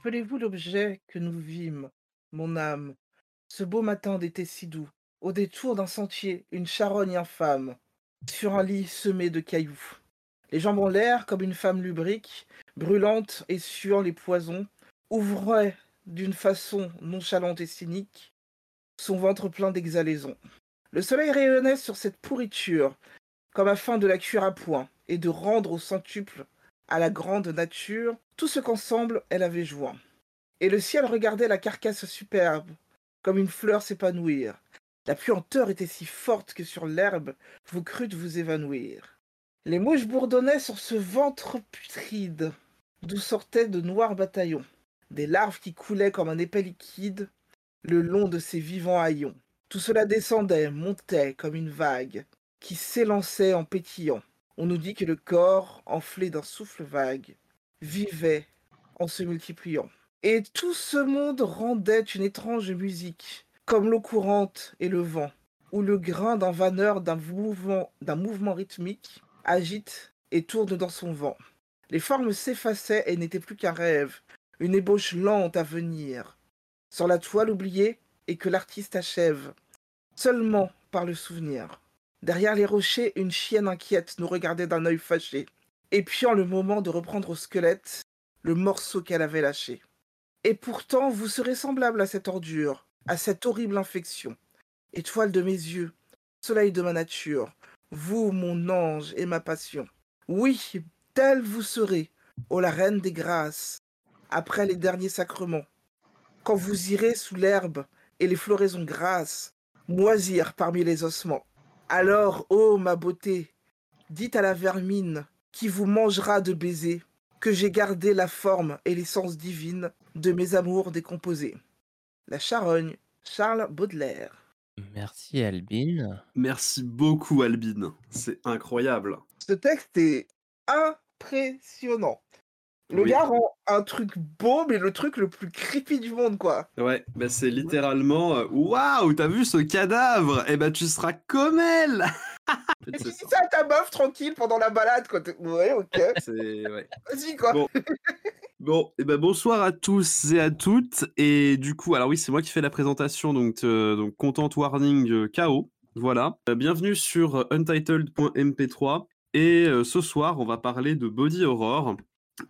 Rappelez-vous l'objet que nous vîmes, mon âme, ce beau matin d'été si doux, au détour d'un sentier, une charogne infâme, sur un lit semé de cailloux. Les jambes en l'air comme une femme lubrique, brûlante et suant les poisons, ouvrait d'une façon nonchalante et cynique son ventre plein d'exhalaisons. Le soleil rayonnait sur cette pourriture, comme afin de la cuire à point et de rendre au centuple à la grande nature tout ce qu'ensemble elle avait joint. Et le ciel regardait la carcasse superbe, comme une fleur s'épanouir. La puanteur était si forte que sur l'herbe vous crûtes vous évanouir. Les mouches bourdonnaient sur ce ventre putride, d'où sortaient de noirs bataillons, des larves qui coulaient comme un épais liquide le long de ces vivants haillons. Tout cela descendait, montait comme une vague, qui s'élançait en pétillant. On nous dit que le corps, enflé d'un souffle vague, vivait en se multipliant. Et tout ce monde rendait une étrange musique, comme l'eau courante et le vent, ou le grain d'un vanneur d'un mouvement, rythmique agite et tourne dans son vent. Les formes s'effaçaient et n'étaient plus qu'un rêve, une ébauche lente à venir, sur la toile oubliée et que l'artiste achève, seulement par le souvenir. Derrière les rochers, une chienne inquiète nous regardait d'un œil fâché, épiant le moment de reprendre au squelette le morceau qu'elle avait lâché. Et pourtant, vous serez semblable à cette ordure, à cette horrible infection. Étoile de mes yeux, soleil de ma nature, vous, mon ange et ma passion. Oui, telle vous serez, ô la reine des grâces, après les derniers sacrements, quand vous irez sous l'herbe et les floraisons grasses, moisir parmi les ossements. Alors, ô ma beauté, dites à la vermine qui vous mangera de baisers que j'ai gardé la forme et l'essence divine de mes amours décomposés. La charogne, Charles Baudelaire. Merci Albine. Merci beaucoup Albine, c'est incroyable. Ce texte est impressionnant. Le Oui. gars rend un truc beau, mais le truc le plus creepy du monde, quoi. Ouais, bah c'est littéralement euh, Waouh, t'as vu ce cadavre? Eh ben tu seras comme elle Et tu dis ça. à ta meuf tranquille pendant la balade, quoi. T'es- Ouais, ok. C'est ouais. Vas-y, quoi. Bon. Bon, et ben bonsoir à tous et à toutes. Et du coup, alors oui, c'est moi qui fais la présentation, donc, euh, donc Content Warning euh, KO. Voilà. Euh, bienvenue sur euh, Untitled.mp3. Et euh, ce soir, on va parler de Body Horror.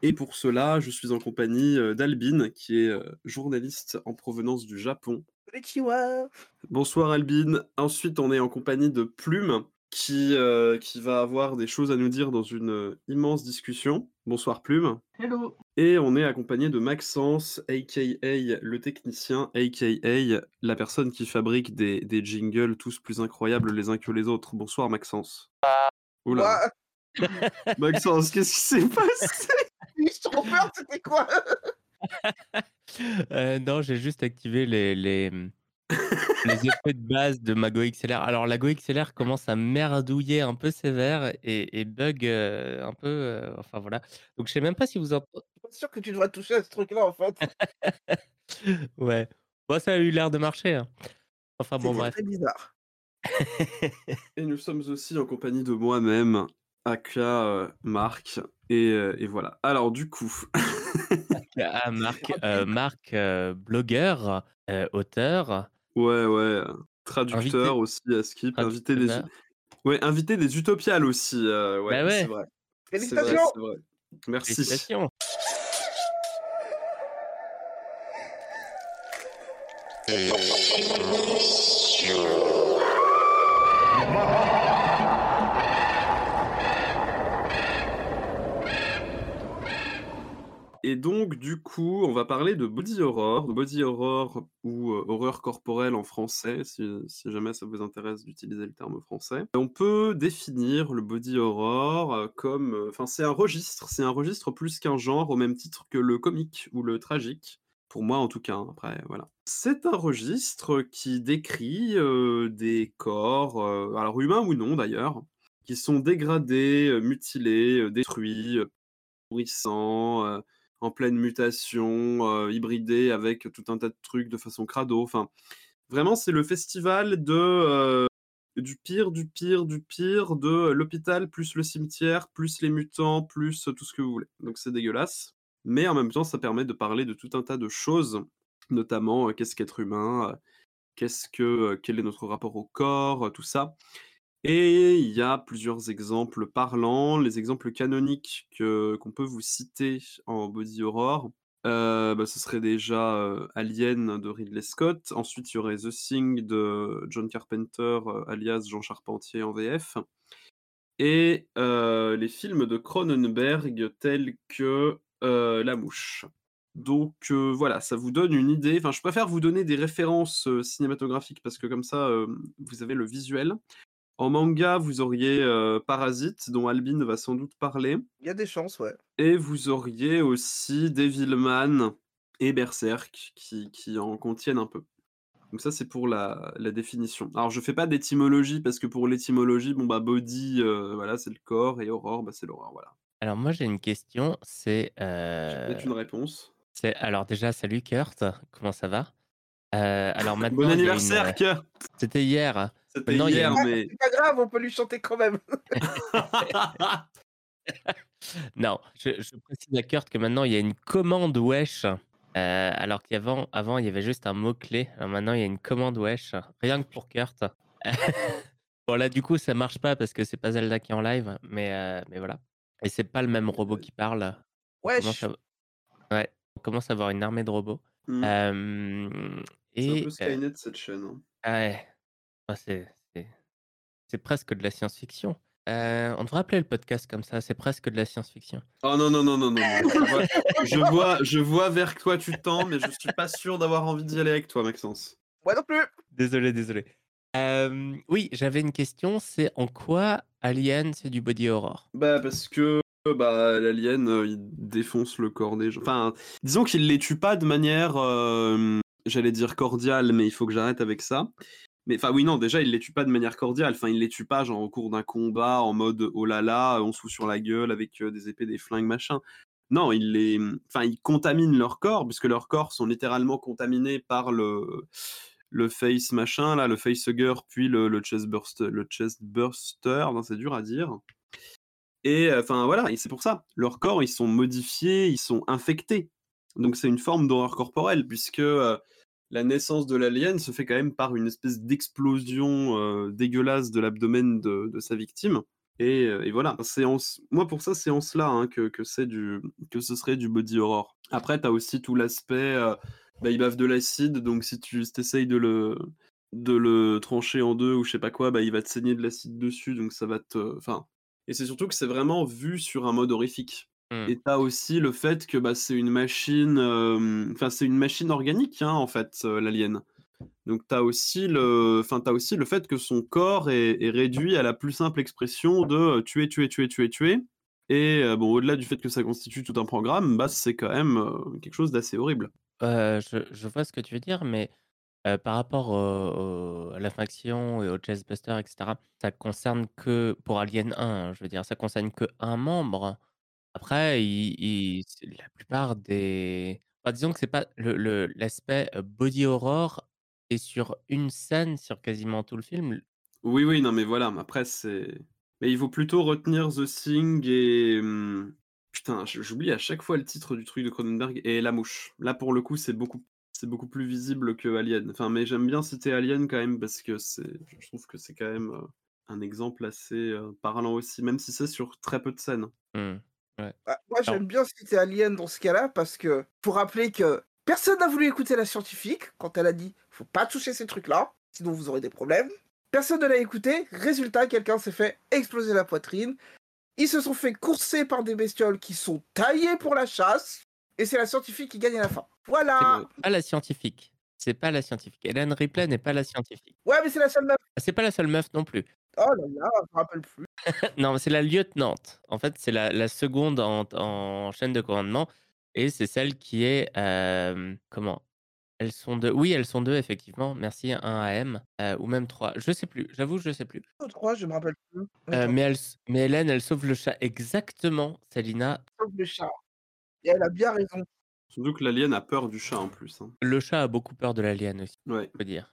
Et pour cela, je suis en compagnie euh, d'Albine, qui est euh, journaliste en provenance du Japon. Konnichiwa. Bonsoir Albine. Ensuite, on est en compagnie de Plume, qui, euh, qui va avoir des choses à nous dire dans une immense discussion. Bonsoir Plume. Hello. Et on est accompagné de Maxence, aka le technicien, aka la personne qui fabrique des, des jingles tous plus incroyables les uns que les autres. Bonsoir Maxence. Oula. Maxence, qu'est-ce qui s'est passé? J'ai trop peur, c'était quoi? Euh, non, j'ai juste activé les, les, les effets de base de ma Go XLR. Alors, la Go XLR commence à merdouiller un peu sévère et, et bug euh, un peu. euh, enfin, voilà. Donc, je sais même pas si vous en. Je suis pas sûr que tu devrais toucher à ce truc-là, en fait. Ouais. Bon, ça a eu l'air de marcher. hein. Enfin, bon, bref. très bizarre. Et nous sommes aussi en compagnie de moi-même, aka euh, Marc. Et, euh, et voilà. Alors du coup, Ah, Marc, euh, Marc euh, blogueur, euh, auteur. ouais, ouais, traducteur Invité- aussi à Skip, invité des, ouais, invité des Utopiales aussi. euh, ouais, Bah ouais. c'est vrai. Vrai, Félicitations c'est vrai. Merci. Félicitations. Et donc, du coup, on va parler de body horror, body horror ou euh, horreur corporelle en français, si, jamais ça vous intéresse d'utiliser le terme français. On peut définir le body horror euh, comme, euh, enfin, c'est un registre, c'est un registre plus qu'un genre, au même titre que le comique ou le tragique. Pour moi, en tout cas. hein, Après, voilà. C'est un registre qui décrit des corps, alors humains ou non d'ailleurs, qui sont dégradés, mutilés, détruits, pourrissants, en pleine mutation, euh, hybridés avec tout un tas de trucs de façon crado. Enfin, vraiment, c'est le festival de euh, du pire, du pire, du pire, de l'hôpital plus le cimetière, plus les mutants, plus tout ce que vous voulez. Donc c'est dégueulasse. mais en même temps, ça permet de parler de tout un tas de choses, notamment, heu, qu'est-ce qu'être humain? Qu'est-ce que, quel est notre rapport au corps? Tout ça et il y a plusieurs exemples parlants. Les exemples canoniques que qu'on peut vous citer en body horror, heu, bah, ce serait déjà, heu, Alien de Ridley Scott. Ensuite, il y aurait The Thing de John Carpenter, heu, alias Jean Charpentier en VF et les films de Cronenberg tels que, La Mouche. Donc voilà, ça vous donne une idée. Enfin, je préfère vous donner des références, cinématographiques parce que comme ça, vous avez le visuel. En manga, vous auriez, heu, Parasite dont Albin va sans doute parler Il y a des chances, ouais. et vous auriez aussi Devilman et Berserk qui qui en contiennent un peu. Donc ça, c'est pour la la définition. Alors je fais pas d'étymologie parce que pour l'étymologie, bon, bah, body, heu, voilà, c'est le corps et horror, bah, c'est l'horreur, voilà. Alors moi j'ai une question, c'est, J'ai heu, peut-être une réponse. c'est alors déjà salut Kurt, comment ça va? Heu, alors Bon maintenant une, anniversaire Kurt! c'était hier. C'était Maintenant il y a hier, une mais C'est pas grave, on peut lui chanter quand même. non, je je précise à Kurt que maintenant il y a une commande wesh, heu, alors qu'avant avant il y avait juste un mot-clé. Alors maintenant il y a une commande wesh, rien que pour Kurt. Bon là du coup ça marche pas parce que c'est pas Zelda qui est en live, mais heu, mais voilà et c'est pas le même robot qui parle. On commence Wesh! à ouais, on commence à avoir une armée de robots. Mmh. C'est un et peu Skynet cette chaîne, hein. ah ouais, c'est c'est c'est presque de la science-fiction. Heu, on devrait appeler le podcast comme ça, c'est presque de la science-fiction. Oh non, non, non, non, non, non, je vois je vois je vois vers quoi tu tends, mais je suis pas sûr d'avoir envie d'y aller avec toi, Maxence. Moi non plus. Désolé, désolé. Hem, oui, j'avais une question, c'est en quoi Alien c'est du body horror? Bah, parce que, bah, l'alien, heu, il défonce le corps des gens. Enfin, disons qu'il les tue pas de manière, j'allais dire cordiale, mais il faut que j'arrête avec ça. Mais enfin, oui, non, déjà, il les tue pas de manière cordiale. Enfin, il les tue pas, genre, au cours d'un combat en mode: «Oh là là, on se fout sur la gueule avec, heu, des épées, des flingues, machin». Non, il les, enfin, il contamine leur corps, puisque leurs corps sont littéralement contaminés par le le face machin là, le facehugger, puis le le chestburst le chestburster, c'est dur à dire et enfin, voilà c'est pour ça. Leurs corps, ils sont modifiés, ils sont infectés. Donc c'est une forme d'horreur corporelle puisque, heu, la naissance de l'alien se fait quand même par une espèce d'explosion, heu, dégueulasse de l'abdomen de sa victime et et voilà. Moi pour ça, c'est en cela, hein, que que du que ce serait du body horror. Après, tu as aussi tout l'aspect, heu, bah, il bave de l'acide, donc si tu tu de le de le trancher en 2 ou je sais pas quoi, bah, il va te saigner de l'acide dessus, donc ça va te enfin et c'est surtout que c'est vraiment vu sur un mode horrifique. Mmh. Et tu as aussi le fait que, bah, c'est une machine, enfin, c'est une machine organique, hein, en fait, l'alien. Donc tu as aussi le enfin, aussi le fait que son corps est est réduit à la plus simple expression de, tuer, tuer, tuer, tuer, tuer et bon, au-delà du fait que ça constitue tout un programme, bah, c'est quand même, quelque chose d'assez horrible. Je je vois ce que tu veux dire, mais par rapport à l'infraction et au chestbuster et cetera, ça concerne que pour Alien 1, hein, je veux dire, ça concerne que un membre. Après, c'est la plupart des enfin, disons que c'est pas le le l'aspect, heu, body horror est sur une scène sur quasiment tout le film. Oui, oui, non, mais voilà, mais après c'est mais il faut plutôt retenir The Thing et mmh, putain, j'oublie à chaque fois le titre du truc de Cronenberg et La Mouche. Là, pour le coup, c'est beaucoup c'est beaucoup plus visible que Alien. Enfin, mais j'aime bien citer Alien quand même parce que c'est je trouve que c'est quand même, heu, un exemple assez, heu, parlant aussi, même si c'est sur très peu de scènes. Mmh, ouais. Bah, moi, j'aime bien citer Alien dans ce cas-là parce que pour rappeler que personne n'a voulu écouter la scientifique quand elle a dit faut pas toucher ces trucs-là, sinon vous aurez des problèmes. Personne ne l'a écouté. Résultat, quelqu'un s'est fait exploser la poitrine. Ils se sont fait courser par des bestioles qui sont taillées pour la chasse. Et c'est la scientifique qui gagne à la fin. c'est Voilà. pas la scientifique, c'est pas la scientifique. Hélène Ripley n'est pas la scientifique. Ouais, mais c'est la seule meuf. C'est pas la seule meuf non plus. Oh là là, je me rappelle plus. Non, c'est la lieutenante. En fait, c'est la la seconde en en chaîne de commandement et c'est celle qui est, hem, comment? Elles sont 2. Oui, elles sont 2 effectivement, merci, 1 AM, heu, ou même 3. Je sais plus, j'avoue, je sais plus. Ou trois, je me rappelle plus. Attends, mais elle mais Hélène, elle sauve le chat exactement, Célina. sauf le chat. Et elle a bien raison. Surtout que l'alien a peur du chat en plus, hein. Le chat a beaucoup peur de l'alien aussi, Ouais. faut dire.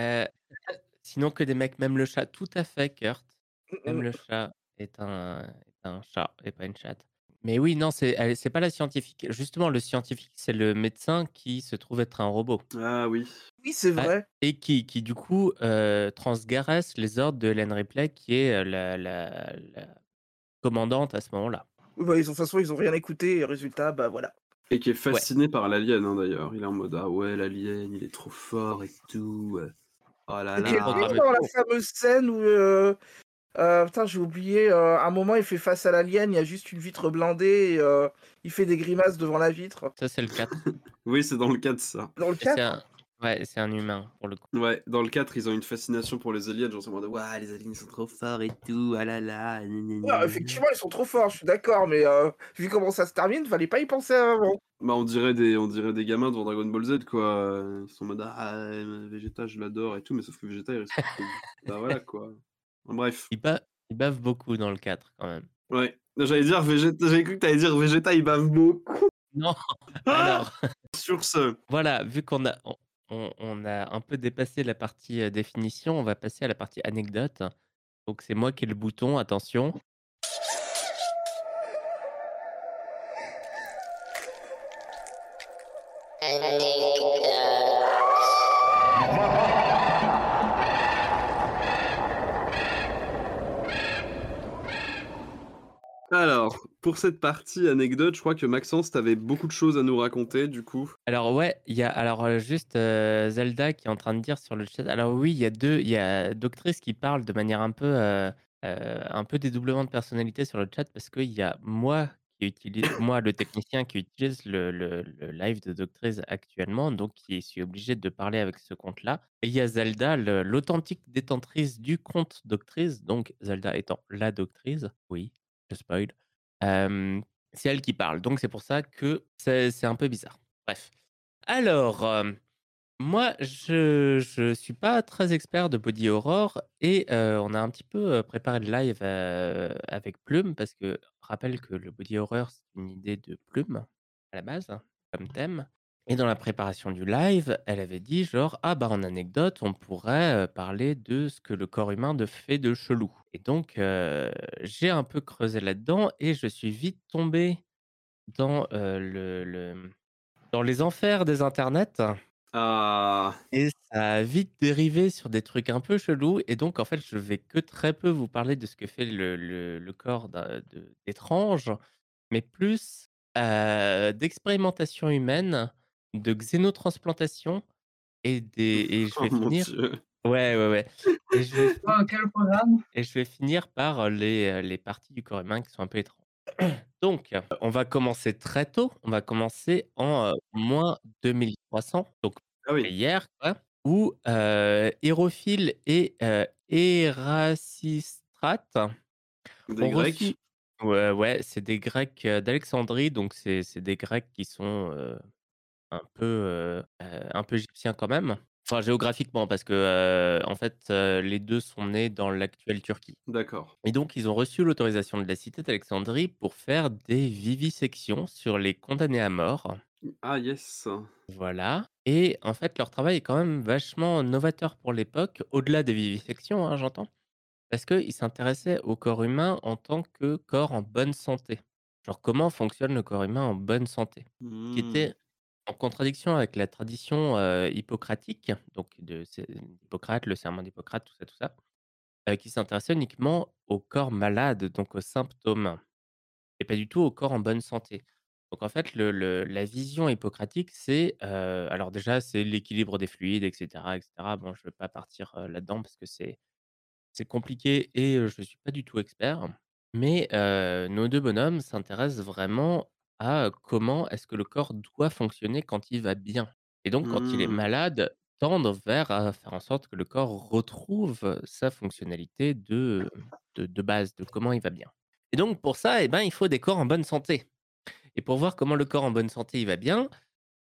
Heu, sinon que des mecs, même le chat, tout à fait, Kurt. Mm, Même mm. le chat est un est un chat et pas une chatte. Mais oui, non, c'est pas la scientifique. Justement, le scientifique, c'est le médecin qui se trouve être un robot. Ah oui. Oui, c'est vrai. et qui qui du coup, transgresse les ordres de Ellen Ripley qui est, heu, la la la commandante à ce moment-là. Oui, bah, ils ont de toute façon, ils ont rien écouté et résultat, bah, voilà. Et qui est Ouais. fasciné par l'alien, hein, d'ailleurs. Il est en mode: «Ah ouais, l'alien, il est trop fort et tout, oh là Et qui est là». est dans la fameuse scène où, heu heu, putain, j'ai oublié, à un moment, il fait face à l'alien, il y a juste une vitre blindée et heu, il fait des grimaces devant la vitre. Ça, c'est le 4. Oui, c'est dans le 4 ça. Dans le Et c'est 4? un ouais, c'est un humain pour le coup. Ouais, dans le 4, ils ont une fascination pour les aliens, genre c'est mode: «Waouh, les aliens, ils sont trop forts et tout, ah là là, Ouais, gna». effectivement, ils sont trop forts, je suis d'accord, mais heu, vu comment ça se termine, fallait pas y penser avant. Bah, on dirait des on dirait des gamins devant Dragon Ball Z, quoi, ils sont en mode: «Ah, Vegeta, je l'adore et tout», mais sauf que Vegeta, il respecte bah, voilà, quoi. Bref. Il ba il bave beaucoup dans le 4 quand même. Ouais, j'allais dire j'avais cru que tu allais dire Vegeta, il bave beaucoup. Non, Ah! alors Sur ce voilà, vu qu'on a on on on a un peu dépassé la partie, heu, définition, on va passer à la partie anecdote. Donc c'est moi qui ai le bouton, attention. Alors, pour cette partie anecdote, je crois que Maxence, tu avais beaucoup de choses à nous raconter, du coup. Alors ouais, il y a alors, heu, juste, heu, Zelda qui est en train de dire sur le chat alors oui, il y a 2 il y a Doctrice qui parle de manière un peu, heu, un peu dédoublement de personnalité sur le chat parce qu'il y a moi qui utilise moi le technicien qui utilise le le le live de Doctrice actuellement, donc qui suis obligé de parler avec ce compte-là et il y a Zelda, l'authentique détentrice du compte Doctrice, donc Zelda étant la Doctrice. Oui, spoil. C'est elle qui parle, donc c'est pour ça que c'est un peu bizarre. Bref. Alors, moi, je je suis pas très expert de body horror et on a un petit peu, préparé le live, avec Plume parce que rappelle que le body horror, c'est une idée de Plume, à la base, comme thème et dans la préparation du live, elle avait dit genre: «Ah bah, en anecdote, on pourrait, parler de ce que le corps humain de fait de chelou» et donc j'ai un peu creusé là-dedans et je suis vite tombé dans, le le, dans les enfers des internets Ah! et ça a vite dérivé sur des trucs un peu chelous et donc en fait, je vais que très peu vous parler de ce que fait le le le corps d'étranges, mais plus, d'expérimentation humaine, de xénotransplantation et des et je Oh vais mon finir ouais, ouais, ouais et je vais Oh, quel programme! et je vais finir par les, les parties du corps humain qui sont un peu étranges. Donc, on va commencer très tôt, on va commencer en, heu, moins 2300, donc Ah oui. hier quoi, où, Hérophile et Des ont Grecs? ouais, ouais, c'est des Grecs, d'Alexandrie, donc c'est des Grecs qui sont, un peu, heu heu, un peu égyptiens quand même. Enfin géographiquement parce que, heu, en fait, heu, les 2 sont nés dans l'actuelle Turquie. D'accord. Et donc, ils ont reçu l'autorisation de la cité d'Alexandrie pour faire des vivisections sur les condamnés à mort. Ah yes. Voilà. Et en fait, leur travail est quand même vachement novateur pour l'époque, au-delà des vivisections, hein, j'entends. Parce qu'ils s'intéressaient au corps humain en tant que corps en bonne santé. Genre, comment fonctionne le corps humain en bonne santé? Ce qui Mmh. était en contradiction avec la tradition hippocratique, donc de Hippocrate, le serment d'Hippocrate, tout ça, tout ça. Qui s'intéressait uniquement au corps malade, donc aux symptômes et pas du tout au corps en bonne santé. Donc en fait, la vision hippocratique, c'est, alors déjà, c'est l'équilibre des fluides et cetera et cetera. Bon, je ne vais pas partir, là-dedans parce que c'est compliqué et je ne suis pas du tout expert. Mais nos 2 bonhommes s'intéressent vraiment à, heu, comment est-ce que le corps doit fonctionner quand il va bien? Et donc quand il est Mmh. malade, tendre vers, à faire en sorte que le corps retrouve, sa fonctionnalité de de de base, de comment il va bien. Et donc pour ça et ben, il faut des corps en bonne santé. Et pour voir comment le corps en bonne santé, il va bien,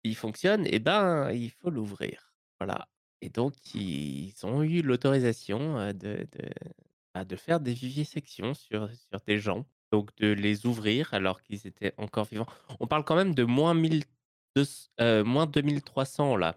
il fonctionne et ben, il faut l'ouvrir. Voilà. Et donc ils ont eu l'autorisation, heu, de de, bah, de faire des vivisections sur sur des gens, donc de les ouvrir alors qu'ils étaient encore vivants. On parle quand même de moins mille deux c heu, moins 2300 là,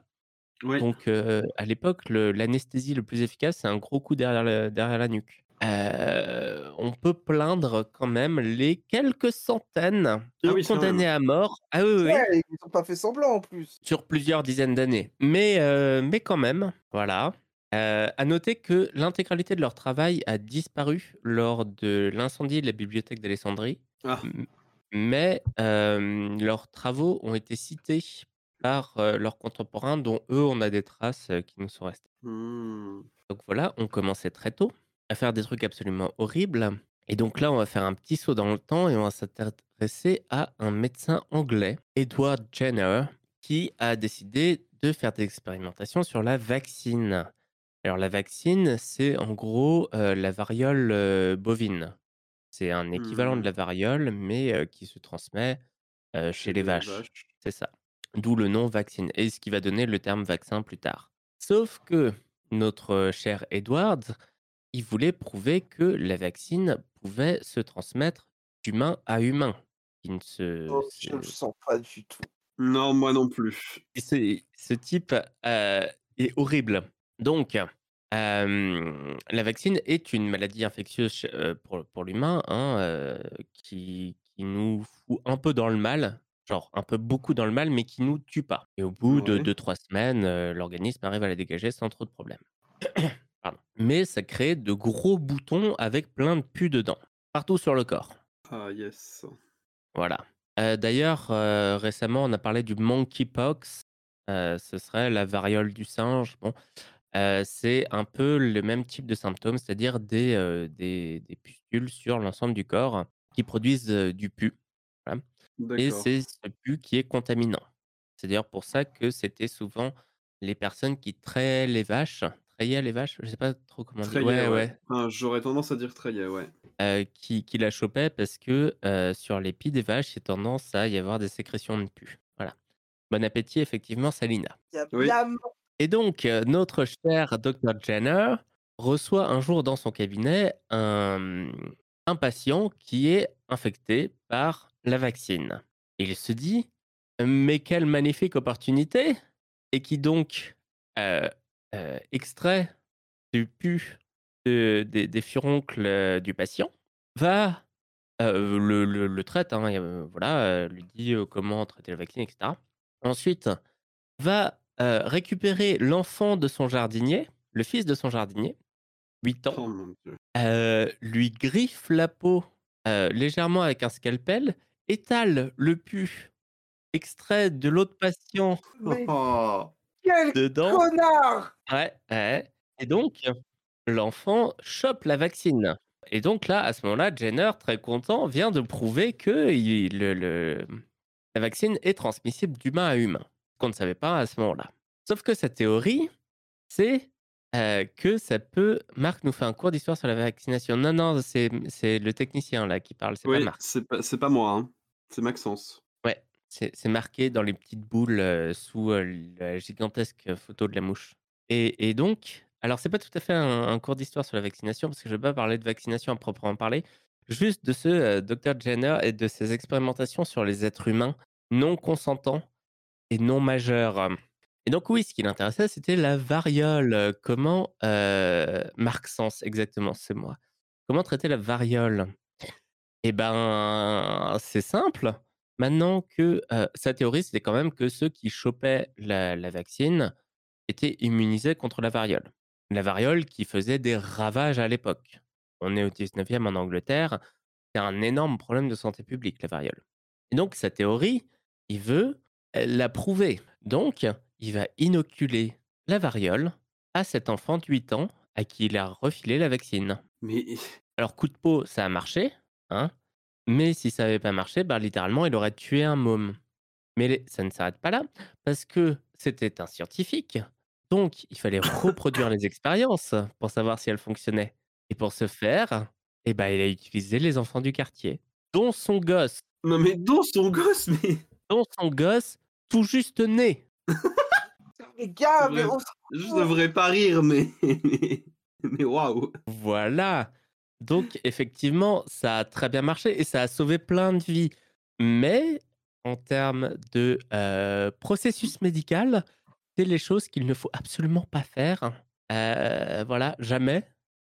Ouais. donc à l'époque, l'anesthésie le plus efficace, c'est un gros coup derrière le derrière la nuque. on peut plaindre quand même les quelques centaines Ah de oui, même. condamnés à mort ah oui, oui, Ouais, ils ont pas fait semblant en plus. sur plusieurs dizaines d'années. Mais mais quand même, voilà. Heu, à noter que l'intégralité de leur travail a disparu lors de l'incendie de la bibliothèque d'Alexandrie. Ah. Mais hem, leurs travaux ont été cités par, heu, leurs contemporains dont eux, on a des traces, heu, qui nous sont restées. Mmh. Donc voilà, on commençait très tôt à faire des trucs absolument horribles et donc là, on va faire un petit saut dans le temps et on va s'intéresser à un médecin anglais, Edward Jenner, qui a décidé de faire des expérimentations sur la vaccine. Alors la vaccine, c'est en gros, heu, la variole, heu, bovine. C'est un équivalent de Mmh. la variole, mais heu, qui se transmet, heu, chez Chez les les vaches. vaches. C'est ça. D'où le nom vaccine et ce qui va donner le terme vaccin plus tard. Sauf que notre, heu, cher Edward, il voulait prouver que la vaccine pouvait se transmettre d'humain à humain. Qui ne se Oh, je le sens pas du tout. Non, moi non plus. et ce ce type, heu, est horrible. Donc, la vaccine est une maladie infectieuse pour pour l'humain, hein, qui qui nous fout un peu dans le mal, genre un peu beaucoup dans le mal, mais qui nous tue pas. Et au bout de Ouais. 2-3 semaines, l'organisme arrive à la dégager sans trop de problèmes. Pardon. Mais ça crée de gros boutons avec plein de pus dedans, partout sur le corps. Ah yes. Voilà. D'ailleurs, récemment, on a parlé du monkeypox, ce serait la variole du singe. Bon, heu, c'est un peu le même type de symptômes, c'est-à-dire des, heu, des des pustules sur l'ensemble du corps qui produisent, heu, du pus. Voilà et D'accord. c'est ce pus qui est contaminant. C'est d'ailleurs pour ça que c'était souvent les personnes qui trayaient les vaches traillaient les vaches? Je sais pas trop comment on dit. Treillet, Ouais, ouais. ouais. Enfin, j'aurais tendance à dire treillet, ouais. Heu, qui qui la chopaient parce que, heu, sur les pieds des vaches, il y a tendance à y avoir des sécrétions de pus. Voilà. Bon appétit effectivement Salina. Oui. Et donc, heu, notre cher docteur Jenner reçoit un jour dans son cabinet un, un patient qui est infecté par la vaccine. Il se dit: «Mais quelle magnifique opportunité!» et qui donc, heu heu, extrait du de des furoncles, du patient, va, le le le traite, hein, voilà, lui dit, comment traiter la vaccine et cetera. Ensuite, va, récupérer l'enfant de son jardinier, le fils de son jardinier, 8 ans, Oh lui griffe la peau, légèrement avec un scalpel, étale le pus extrait de l'autre patient Oh. quel dedans. connard! Ouais, ouais et donc l'enfant chope la vaccine et donc là, à ce moment-là, Jenner, très content, vient de prouver que il le le la vaccine est transmissible d'humain à humain, qu'on ne savait pas à ce moment-là. Sauf que sa théorie, c'est, que ça peut Marc nous fait un cours d'histoire sur la vaccination. Non, non, c'est le technicien là qui parle, c'est pas Oui, Marc. c'est pas pas moi, hein. C'est Maxence. Ouais, c'est marqué dans les petites boules, sous, la gigantesque photo de la mouche et et donc alors c'est pas tout à fait un un cours d'histoire sur la vaccination parce que je vais pas parler de vaccination à proprement parler, juste de ce, docteur Jenner et de ses expérimentations sur les êtres humains non consentants et non majeurs. Et donc oui, ce qui l'intéressait, c'était la variole, comment, heu Marc Sens, exactement, c'est moi. Comment traiter la variole? Et ben, c'est simple. Maintenant que, heu, sa théorie, c'était quand même que ceux qui chopaient la la vaccine étaient immunisés contre la variole. La variole qui faisait des ravages à l'époque. On est au 19e en Angleterre, c'est un énorme problème de santé publique, la variole. Et donc sa théorie, il veut, la prouver. Donc il va inoculer la variole à cet enfant de 8 ans à qui il a refilé la vaccine. Mais Alors coup de peau, ça a marché, hein, mais si ça avait pas marché, bah, littéralement, il aurait tué un môme. Mais les ça ne s'arrête pas là, parce que c'était un scientifique, donc il fallait reproduire les expériences pour savoir si elles fonctionnaient et pour ce faire, et bah, il a utilisé les enfants du quartier, dont son gosse, non, mais dont son gosse, mais dont son gosse tout juste né. Les gars, mais je devrais pas rire, mais mais waouh! Voilà, donc effectivement, ça a très bien marché et ça a sauvé plein de vies. Mais en termes de, heu, processus médical, c'est les choses qu'il ne faut absolument pas faire. Heu, voilà, jamais.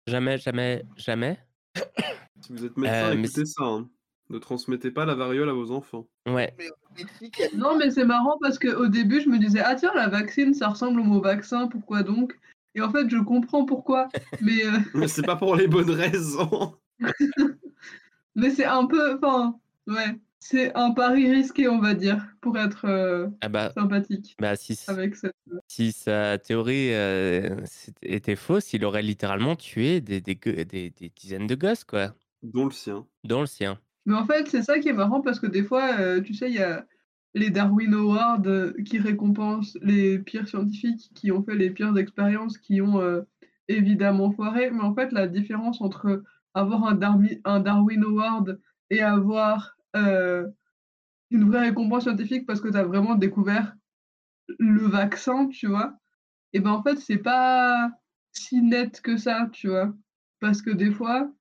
Jamais, jamais, jamais. Si vous êtes médecin, mais écoutez ça, hein. Ne transmettez pas la variole à vos enfants. Ouais. Non, mais c'est marrant parce qu'au début, je me disais: «Ah tiens, la vaccine, ça ressemble au mot vaccin, pourquoi donc?» et en fait, je comprends pourquoi, mais heu Mais c'est pas pour les bonnes raisons. mais c'est un peu enfin, ouais, c'est un pari risqué, on va dire, pour être, heu, Ah bah sympathique bah si c avec cette, heu si sa théorie, c'ét était fausse, il aurait littéralement tué des des des des dizaines de gosses, quoi. Dont le sien. Dont le sien. Mais en fait, c'est ça qui est marrant parce que des fois, heu, tu sais, il y a les Darwin Awards, heu, qui récompensent les pires scientifiques qui ont fait les pires expériences, qui ont, heu, évidemment foiré, mais en fait, la différence entre avoir un Darmi un Darwin Award et avoir, une vraie récompense scientifique parce que tu as vraiment découvert le vaccin, tu vois? Et ben, en fait, c'est pas si net que ça, tu vois? Parce que des fois,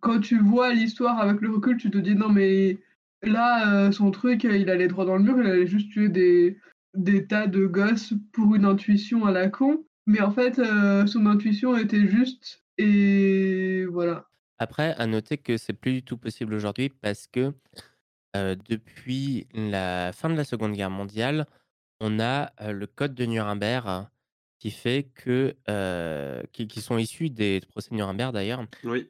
quand tu vois l'histoire avec le recul, tu te dis: «Non mais là, heu, son truc, il allait droit dans le mur, il allait juste tuer des tas de gosses pour une intuition à la con». Mais en fait, heu, son intuition était juste et voilà. Après, à noter que c'est plus du tout possible aujourd'hui parce que, heu, depuis la fin de la Seconde Guerre mondiale, on a, le code de Nuremberg qui fait que, qui qui sont issus des procès de Nuremberg d'ailleurs, Oui.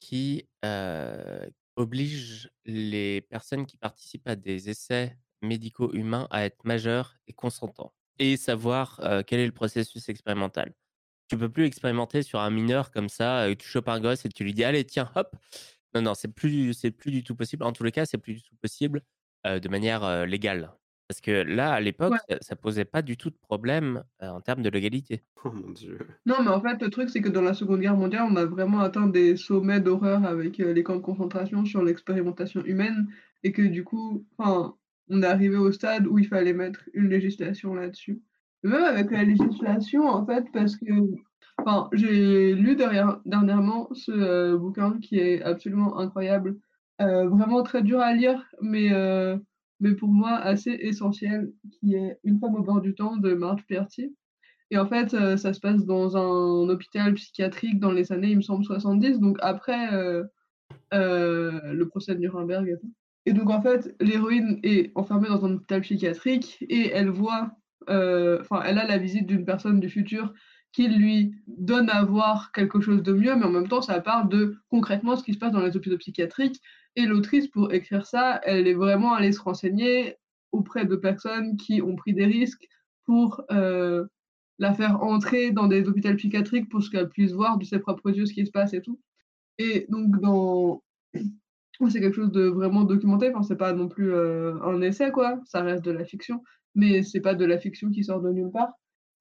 qui, heu, oblige les personnes qui participent à des essais médicaux humains à être majeurs et consentants et savoir, quel est le processus expérimental. Tu peux plus expérimenter sur un mineur comme ça, tu chopes un gosse et tu lui dis: «Allez tiens, hop!» non, non, c'est plus c'est plus du tout possible. En tous les cas, c'est plus du tout possible, de manière, légale. Parce que là, à l'époque, Ouais. ça ça posait pas du tout de problème, heu, en termes de légalité. Oh mon Dieu. Non, mais en fait, le truc, c'est que dans la Seconde Guerre mondiale, on a vraiment atteint des sommets d'horreur avec, heu, les camps de concentration sur l'expérimentation humaine et que du coup, enfin, on est arrivé au stade où il fallait mettre une législation là-dessus. Même avec la législation, en fait, parce que enfin, j'ai lu derrière dernièrement ce, heu, bouquin qui est absolument incroyable, heu, vraiment très dur à lire, mais heu, mais pour moi assez essentiel, qui est «Une femme au bord du temps» de Marge Piercy. Et en fait, heu, ça se passe dans un hôpital psychiatrique dans les années, il me semble 70, donc après, heu heu, le procès de Nuremberg et. Et donc en fait, l'héroïne est enfermée dans un hôpital psychiatrique et elle voit, enfin, elle a la visite d'une personne du futur qui lui donne à voir quelque chose de mieux, mais en même temps, ça parle de concrètement ce qui se passe dans les hôpitaux psychiatriques. Et l'autrice, pour écrire ça, elle est vraiment allée se renseigner auprès de personnes qui ont pris des risques pour, heu, la faire entrer dans des hôpitaux psychiatriques pour qu'elle puisse voir de ses propres yeux ce qui se passe et tout. Et donc dans c'est quelque chose de vraiment documenté, enfin, c'est pas non plus, heu, un essai ça reste de la fiction, mais c'est pas de la fiction qui sort de nulle part.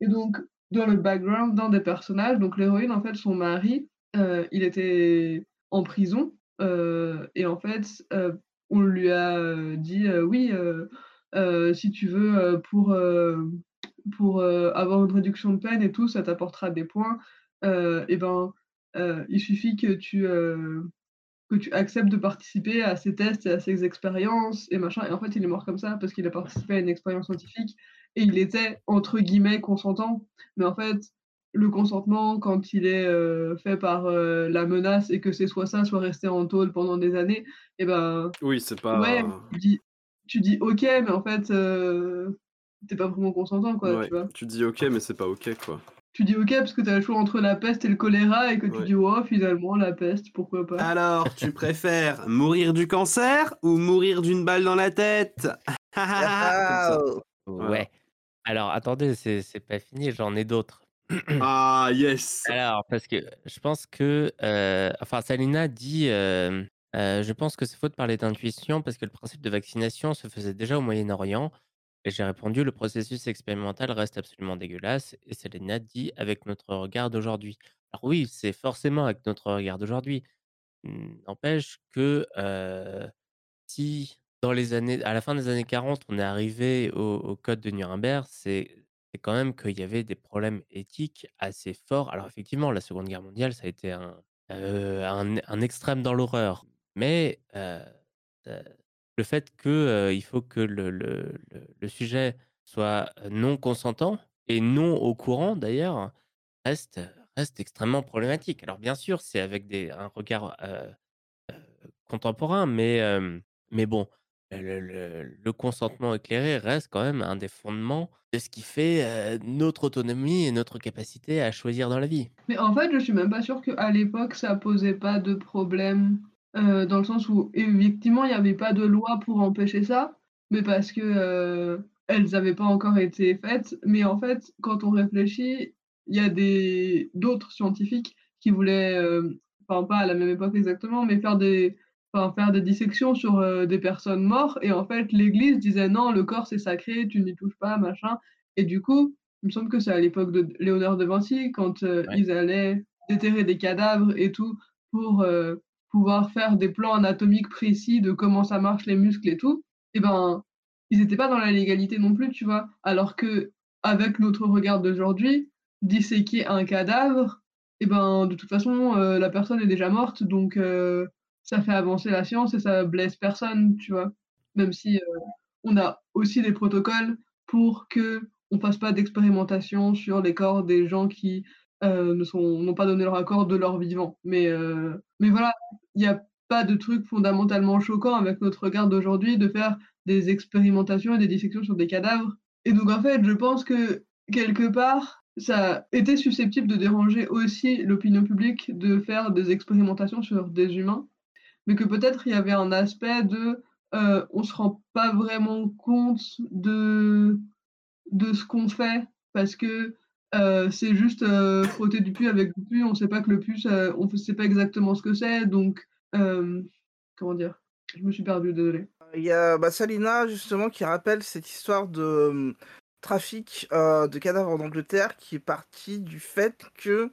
Et donc dans le background d'un des personnages, donc l'héroïne en fait son mari, heu, il était en prison, et en fait, heu, on lui a, heu, dit, «Oui, si tu veux, pour, pour, avoir une réduction de peine et tout, ça t'apportera des points, et ben, heu, il suffit que tu, que tu acceptes de participer à ces tests et à ces expériences et machin et en fait, il est mort comme ça parce qu'il a participé à une expérience scientifique et il était entre guillemets «consentant». Mais en fait, le consentement quand il est, heu, fait par, heu, la menace et que c'est soit ça, soit rester en tôle pendant des années et ben, Oui, c'est ouais, pas tu dis tu dis: «OK», mais en fait, heu, tu pas vraiment consentant quoi, ouais, tu vois? tu dis: «OK», mais c'est pas OK, quoi. Tu dis: «OK» parce que tu as le choix entre la peste et le choléra et que tu Ouais. dis: «Oh finalement la peste, pourquoi pas?» Alors, tu préfères mourir du cancer ou mourir d'une balle dans la tête? Ouais. Alors attendez, c'est c'est pas fini, j'en ai d'autres. Ah yes! Alors parce que je pense que, heu, enfin Salina dit, hem, heu: «Je pense que c'est faux de parler d'intuition parce que le principe de vaccination se faisait déjà au Moyen-Orient» et j'ai répondu: «Le processus expérimental reste absolument dégueulasse» et Salina dit: «Avec notre regard d'aujourd'hui». Alors oui, c'est forcément avec notre regard d'aujourd'hui. N'empêche que, si dans les années à la fin des années 40, on est arrivé au code de Nuremberg, c'est quand même qu'il y avait des problèmes éthiques assez forts. Alors effectivement, la Seconde Guerre mondiale, ça a été un, un extrême dans l'horreur, mais heu, heu, le fait que, heu, il faut que le sujet soit, non consentant et non au courant d'ailleurs, reste extrêmement problématique. Alors bien sûr, c'est avec un regard, contemporain, mais bon, le consentement éclairé reste quand même un des fondements de ce qui fait, notre autonomie et notre capacité à choisir dans la vie. Mais en fait, je suis même pas sûre qu'à l'époque, ça posait pas de problème, dans le sens où effectivement, il y avait pas de loi pour empêcher ça, mais parce que, elles avaient pas encore été faites. Mais en fait, quand on réfléchit, il y a d'autres scientifiques qui voulaient, enfin pas à la même époque exactement, mais faire des enfin faire des dissections sur, heu, des personnes mortes et en fait, l'Église disait: «Non, le corps c'est sacré, tu n'y touches pas, machin» et du coup, il me semble que c'est à l'époque de Léonard de Vinci quand, Ouais. ils allaient déterrer des cadavres et tout pour, heu, pouvoir faire des plans anatomiques précis de comment ça marche les muscles et tout et ben, ils étaient pas dans la légalité non plus, tu vois? Alors qu'avec notre regard d'aujourd'hui, disséquer un cadavre et ben, de toute façon, la personne est déjà morte donc ça fait avancer la science et ça blesse personne, tu vois? Même si, heu, on a aussi des protocoles pour qu'on fasse pas d'expérimentation sur les corps des gens qui, sont n'ont pas donné leur accord de leur vivant. Mais heu, mais voilà, il y a pas de truc fondamentalement choquant avec notre regard d'aujourd'hui de faire des expérimentations et des dissections sur des cadavres et donc en fait, je pense que quelque part, ça était susceptible de déranger aussi l'opinion publique de faire des expérimentations sur des humains, mais que peut-être il y avait un aspect de, heu, on se rend pas vraiment compte de de ce qu'on fait parce que, heu, c'est juste, heu, frotter du pus avec du pus, on sait pas que le heu, on sait pas exactement ce que c'est donc hem, comment dire? Je me suis perdue, désolée. Il y a, bah, Salina justement qui rappelle cette histoire de, trafic, de cadavres en Angleterre qui est parti du fait que,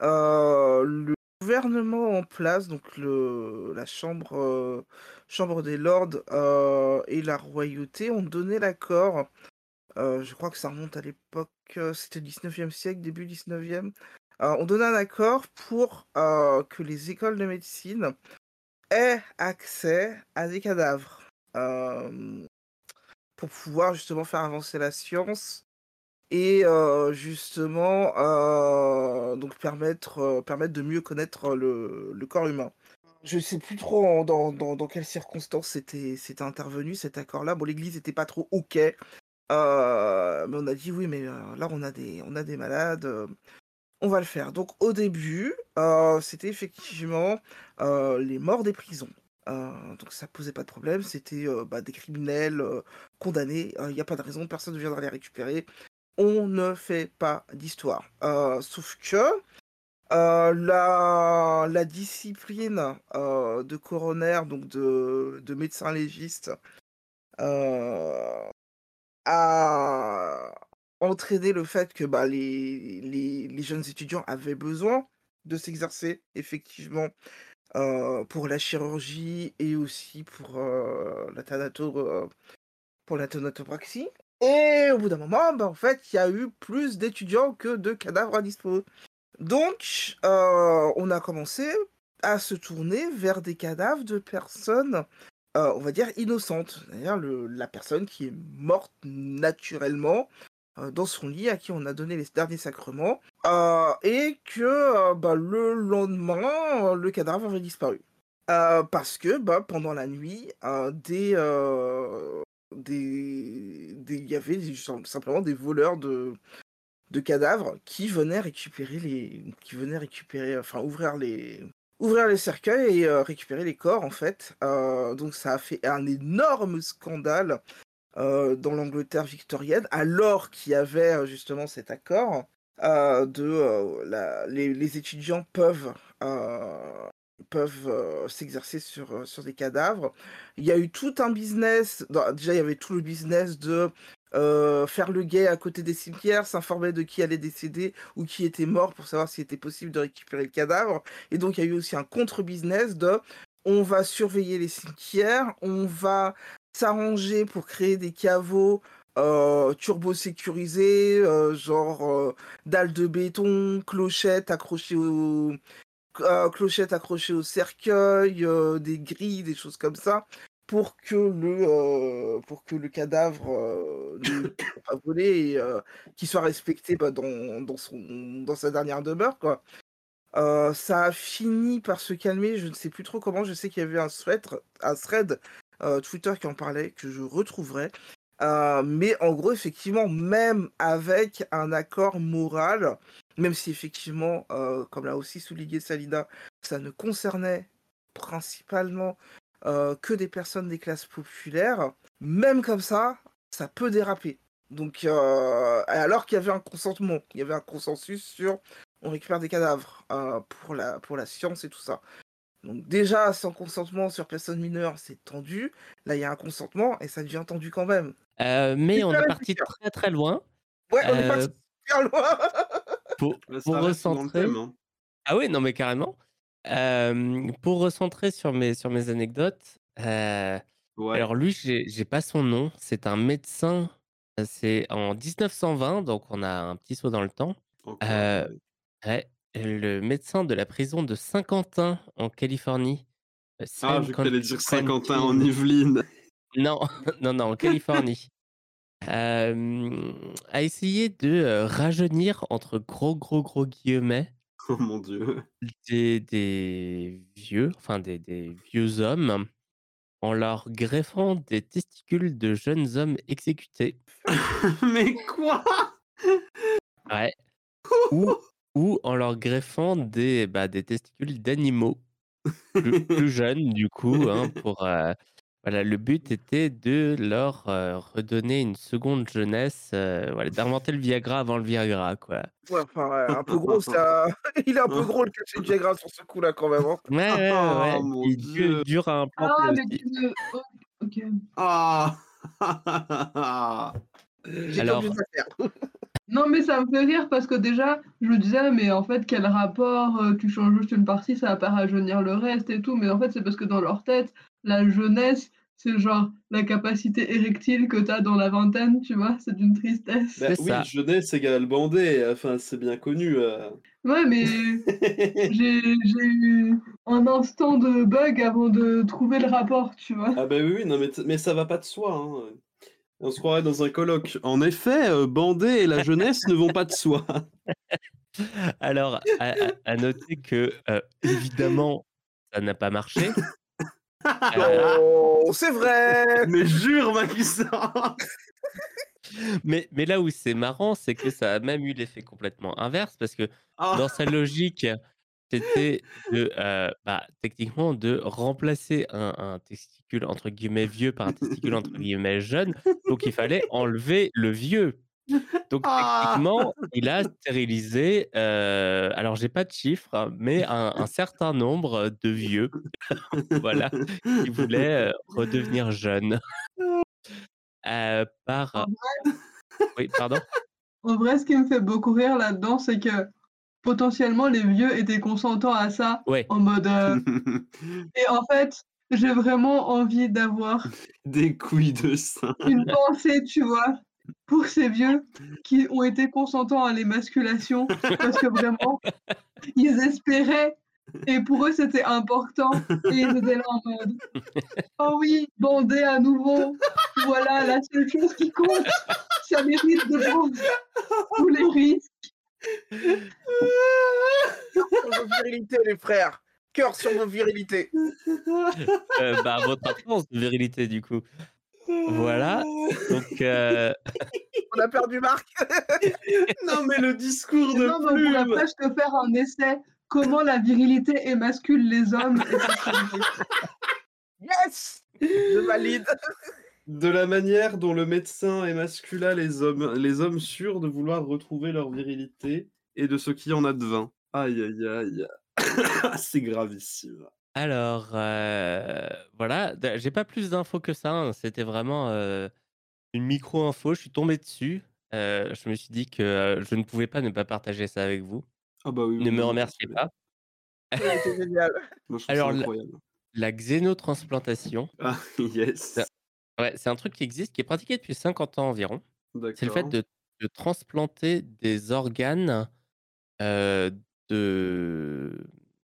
le gouvernement en place, donc le la chambre, heu, chambre des lords, heu, et la royauté ont donné l'accord, heu, je crois que ça remonte à l'époque, c'était le 19e siècle, début 19e, heu, ont donné un accord pour, que les écoles de médecine aient accès à des cadavres. Pour pouvoir justement faire avancer la science et heu, justement, heu, donc permettre, heu, permettre de mieux connaître le le corps humain. Je sais plus trop dans dans dans quelles circonstances c'était intervenu cet accord-là. Bon, l'église était pas trop OK, mais on a dit: «Oui, mais là on a des on a des malades, on va le faire». Donc au début, c'était effectivement, les morts des prisons. Donc ça posait pas de problème, c'était, bah, des criminels, condamnés, il y a pas de raison, personne ne viendra les récupérer. On ne fait pas d'histoire. Heu, sauf que, heu, la discipline, heu, de coroner, donc de de médecin légiste, a entraîné le fait que, bah, les jeunes étudiants avaient besoin de s'exercer effectivement, pour la chirurgie et aussi pour la thanatopraxie et au bout d'un moment, bah, en fait, il y a eu plus d'étudiants que de cadavres à dispo. Donc heu, on a commencé à se tourner vers des cadavres de personnes, heu, on va dire innocentes. C'est-à-dire la personne qui est morte naturellement, heu, dans son lit, à qui on a donné les derniers sacrements, et que, bah, le lendemain, le cadavre avait disparu. Parce que, bah, pendant la nuit, des, il y avait simplement des voleurs de cadavres qui venaient récupérer les qui venaient récupérer, enfin ouvrir les ouvrir les cercueils et heu, récupérer les corps en fait. Heu, donc ça a fait un énorme scandale, heu, dans l'Angleterre victorienne, alors qu'il y avait, justement cet accord, les étudiants peuvent, peuvent, heu, s'exercer sur, heu, sur des cadavres. Il y a eu tout un business, déjà il y avait tout le business de, heu, faire le guet à côté des cimetières, s'informer de qui allait décéder ou qui était mort pour savoir s'il était possible de récupérer le cadavre et donc il y a eu aussi un contre business de: on va surveiller les cimetières, on va s'arranger pour créer des caveaux, heu, turbo sécurisés, heu, genre, heu, dalles de béton, clochettes accrochées au heu, clochettes accrochées au cercueil, heu, des grilles, des choses comme ça pour que le, heu, pour que le cadavre, heu, ne soit pas volé et qu'il soit respecté, bah, dans dans son dans sa dernière demeure, quoi. Ça a fini par se calmer, je ne sais plus trop comment. Je sais qu'il y avait un thread un thread, Twitter qui en parlait, que je retrouverai. Mais en gros, effectivement, même avec un accord moral, même si effectivement, heu, comme l'a aussi souligné Salida, ça ne concernait principalement, heu, que des personnes des classes populaires, même comme ça, ça peut déraper. Donc heu, alors qu'il y avait un consentement, il y avait un consensus sur on récupère des cadavres, pour la pour la science et tout ça. Donc déjà, sans consentement sur personne mineure, c'est tendu. Là, il y a un consentement et ça devient tendu quand même. Mais on est parti très, très loin. Ouais, on est parti super loin. Pour Bah, recentrer thème, hein. ah oui, non, mais carrément. Pour recentrer sur mes sur mes anecdotes, Ouais. alors lui, j'ai pas son nom. C'est un médecin, heu, c'est en 1920, donc on a un petit saut dans le temps. Ouais. ouais, le médecin de la prison de Saint-Quentin en Californie, Ah, tu allais dire Saint-Quentin en Yvelines. non, non, non, en Californie. Hem, a essayé de, heu, rajeunir entre gros, gros, gros guillemets Oh mon Dieu. des des vieux, enfin des des vieux hommes, en leur greffant des testicules de jeunes hommes exécutés. Mais quoi? Ouais. Ou ou en leur greffant des, bah, des testicules d'animaux plus plus jeunes du coup, hein, pour, heu, voilà, le but était de leur, heu, redonner une seconde jeunesse, heu, voilà, d'inventer le Viagra avant le Viagra, quoi. Ouais, enfin, ouais, un peu gros ça il est un peu gros le cachet de Viagra sur ce coup-là quand même, hein. Ouais, ouais, ouais, ouais, Oh dur Dieu. dur à implanter Ah, mais aussi. tu veux oh, OK. Ah! J'ai Alors. Non, mais ça me fait rire parce que déjà, je me disais: «Mais en fait, quel rapport, heu, tu changes juste une partie, ça va pas rajeunir le reste et tout», mais en fait, c'est parce que dans leur tête, la jeunesse, c'est genre la capacité érectile que tu as dans la vingtaine, tu vois? C'est d'une tristesse. Bah C'est oui, ça. jeunesse égale bandé, enfin, c'est bien connu, heu. Ouais, mais j'ai j'ai eu un instant de bug avant de trouver le rapport, tu vois? Ah bah oui, oui, non mais t mais ça va pas de soi, hein. On se croirait dans un colloque. En effet, heu, bandé et la jeunesse ne vont pas de soi. Alors, à noter que, heu, évidemment, ça n'a pas marché. Heu, Oh, c'est vrai! Mais jure, Macky-Sall! mais mais là où c'est marrant, c'est que ça a même eu l'effet complètement inverse parce que Ah! dans sa logique, c'était de, heu, bah, techniquement de remplacer un un testicule entre guillemets «vieux» par un testicule entre guillemets «jeune», donc il fallait enlever le vieux. Donc Ah! techniquement, il a stérilisé, heu, alors j'ai pas de chiffres, mais un un certain nombre de vieux, voilà, qui voulaient, heu, redevenir jeunes. Heu, par En vrai oui, pardon? en vrai, ce qui me fait beaucoup rire là-dedans, c'est que potentiellement les vieux étaient consentants à ça, Ouais. en mode, et en fait, j'ai vraiment envie d'avoir Des couilles de singe. une pensée, tu vois? Pour ces vieux qui ont été consentants à l'émasculation parce que vraiment, ils espéraient et pour eux, c'était important et ils étaient là en mode: «Oh oui, bander à nouveau, voilà la seule chose qui compte, ça mérite de prendre tous les risques». Sur vos virilités les frères! Cœur sur vos virilités! Heu, bah, votre absence de virilité du coup. Voilà, donc heu On a perdu Marc! Non mais le discours de Non, mais on pourrait plume! presque faire un essai: «Comment la virilité émascule les hommes». Yes! Je valide! De la manière dont le médecin émascula les hommes les hommes sûrs de vouloir retrouver leur virilité et de ce qui en advint. Aïe, aïe, aïe. C'est gravissime. Alors, heu, voilà, d j'ai pas plus d'infos que ça, hein. C'était vraiment, heu, une micro info. Je suis tombé dessus, heu, je me suis dit que, je ne pouvais pas ne pas partager ça avec vous. Ah bah oui, Ne oui, me non, mais remerciez pas. Ouais, c'est génial. Moi je trouve ça Alors la incroyable. la xénotransplantation, Ah ça yes. ouais, c'est un truc qui existe, qui est pratiqué depuis 50 ans environ. C'est le fait D'accord. de de transplanter des organes, de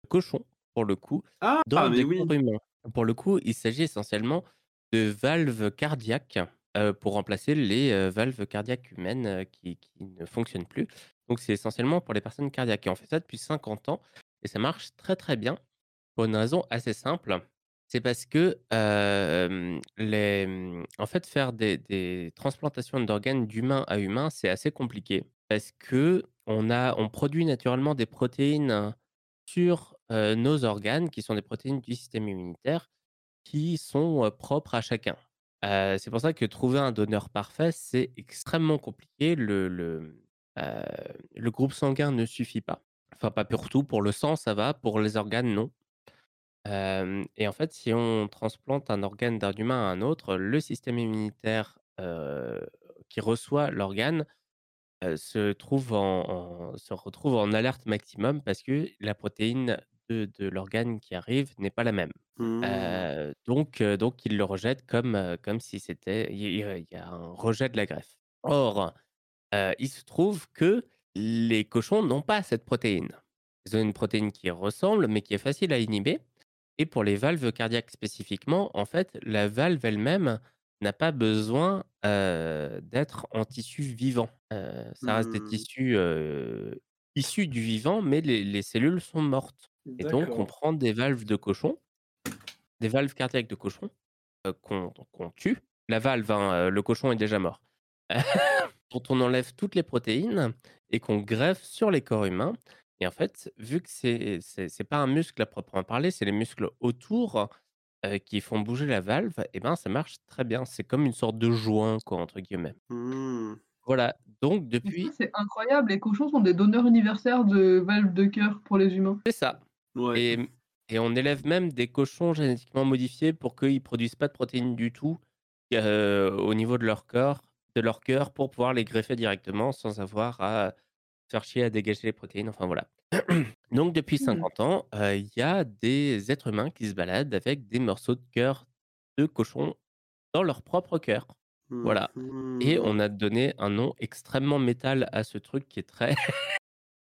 cochons, pour le coup, Ah! dans des oui! corps humains. Pour le coup, il s'agit essentiellement de valves cardiaques euh, pour remplacer les euh, valves cardiaques humaines euh, qui, qui ne fonctionnent plus. Donc c'est essentiellement pour les personnes cardiaques. Et on fait ça depuis 50 ans et ça marche très très bien pour une raison assez simple. C'est parce que les, en fait, faire des, des transplantations d'organes d'humain à humain, c'est assez compliqué parce que on a, on produit naturellement des protéines sur euh, nos organes qui sont des protéines du système immunitaire qui sont euh, propres à chacun. Euh, c'est pour ça que trouver un donneur parfait, c'est extrêmement compliqué. Le, le, le groupe sanguin ne suffit pas. Enfin, pas pour tout. Pour le sang, ça va. Pour les organes, non. Et en fait, si on transplante un organe d'un humain à un autre, le système immunitaire qui reçoit l'organe se, en- se retrouve en alerte maximum parce que la protéine de, de l'organe qui arrive n'est pas la même. Mmh. Euh, donc, euh, donc, il le rejette comme, euh, comme si c'était. Il y, a un rejet de la greffe. Or, il se trouve que les cochons n'ont pas cette protéine. Ils ont une protéine qui ressemble, mais qui est facile à inhiber. Et pour les valves cardiaques spécifiquement, en fait, la valve elle-même n'a pas besoin d'être en tissu vivant. Ça reste des Mmh. tissus issus du vivant, mais les, les cellules sont mortes. Et donc, on prend des valves de cochon, des valves cardiaques de cochon, euh, qu'on tue. La valve, hein, euh, le cochon est déjà mort. dont on enlève toutes les protéines et qu'on greffe sur les corps humains. Et en fait, vu que c'est c'est c'est pas un muscle à proprement parler, c'est les muscles autour euh, qui font bouger la valve, et ben ça marche très bien. C'est comme une sorte de joint, quoi, entre guillemets. Mmh. Voilà. Donc depuis, c'est incroyable. Les cochons sont des donneurs universaires de valves de cœur pour les humains. c'est ça. Ouais. Et, et on élève même des cochons génétiquement modifiés pour qu'ils produisent pas de protéines du tout euh, au niveau de leur corps, de leur cœur, pour pouvoir les greffer directement sans avoir à faire chier à dégager les protéines. Enfin voilà. Donc depuis Hmm. 50 ans, euh, il y a des êtres humains qui se baladent avec des morceaux de cœur de cochon dans leur propre cœur. Voilà. Et on a donné un nom extrêmement métal à ce truc qui est très,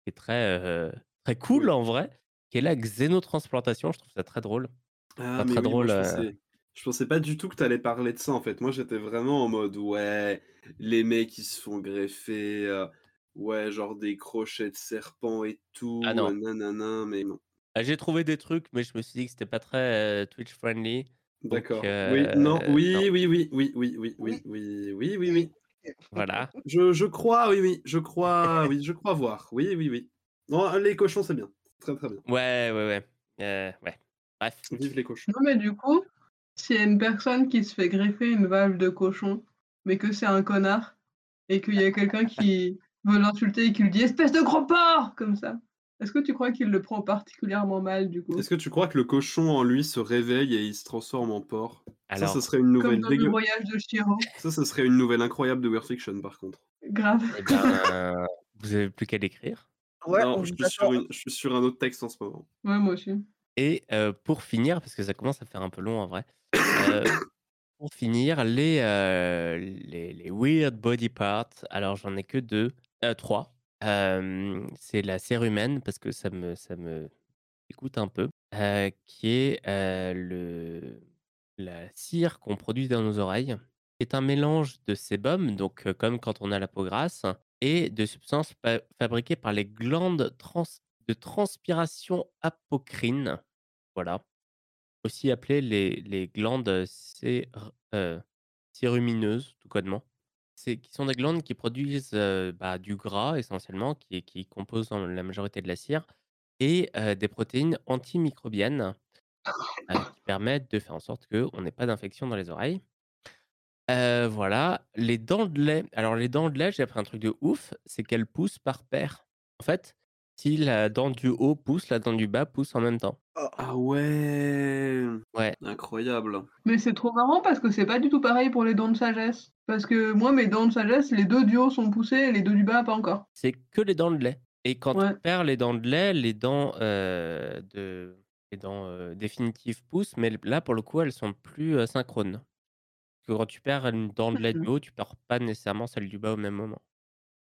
qui est très, euh, très cool en vrai, qui est la xénotransplantation. Je trouve ça très drôle. Ah, Pas mais très oui, moi drôle. je euh, pensais, je pensais pas du tout que tu allais parler de ça en fait. Moi j'étais vraiment en mode ouais, les mecs qui se font greffer, euh, ouais, genre des crochets de serpent et tout, Ah non. nanana, mais non. Ah, J'ai trouvé des trucs, mais je me suis dit que c'était pas très euh, Twitch friendly. D'accord. Oui, non, oui, non. oui, oui, oui, oui, oui, oui, Oui. oui, oui, oui, oui. Voilà. Je, je crois, oui, oui, je crois, oui, je crois voir. Oui, oui, oui. Non, les cochons c'est bien. Très, très bien. Ouais, ouais, ouais. Euh, ouais. Bref. Vive les cochons. Non, mais du coup, s'il y a une personne qui se fait greffer une valve de cochon, mais que c'est un connard, et qu'il y a quelqu'un qui veut l'insulter et qui lui dit espèce de gros porc comme ça, est-ce que tu crois qu'il le prend particulièrement mal du coup? Est-ce que tu crois que le cochon en lui se réveille et il se transforme en porc? Ça, Alors, ce serait une Comme nouvelle dans le voyage de Chiro. Ça, ce serait une nouvelle incroyable de Weird Fiction, par contre. Grave. eh ben, vous avez plus qu'à l'écrire. Ouais, non, on je suis, sur attend. une- je suis sur un autre texte en ce moment. Ouais, moi aussi. Et euh, pour finir, parce que ça commence à faire un peu long en vrai, euh, pour finir, les, euh, les, les weird body parts, alors j'en ai que deux, euh, trois. Euh, c'est la cérumène, parce que ça me, ça me écoute un peu, euh, qui est euh, le, la cire qu'on produit dans nos oreilles, qui est un mélange de sébum, donc euh, comme quand on a la peau grasse, et de substances fa- fabriquées par les glandes trans- de transpiration apocrine. Voilà. Aussi appelées les, les glandes cér- euh, cérumineuses, tout connement. C'est qui sont des glandes qui produisent euh, bah, du gras essentiellement, qui, qui composent dans la majorité de la cire, et euh, des protéines antimicrobiennes euh, qui permettent de faire en sorte qu'on n'ait pas d'infection dans les oreilles. Euh, voilà, les dents de lait. Alors les dents de lait, j'ai appris un truc de ouf, c'est qu'elles poussent par paire. En fait, si la dent du haut pousse, la dent du bas pousse en même temps. Oh, Ah ouais Ouais. Incroyable. Mais c'est trop marrant parce que c'est pas du tout pareil pour les dents de sagesse. Parce que moi, mes dents de sagesse, les deux du haut sont poussés et les deux du bas, pas encore. C'est que les dents de lait. Et quand Ouais. on perd les dents de lait, les dents, euh, de... les dents euh, définitives poussent, mais là, pour le coup, elles sont plus euh, synchrones. Que quand tu perds une dent de lait du Mhm. haut, tu perds pas nécessairement celle du bas au même moment.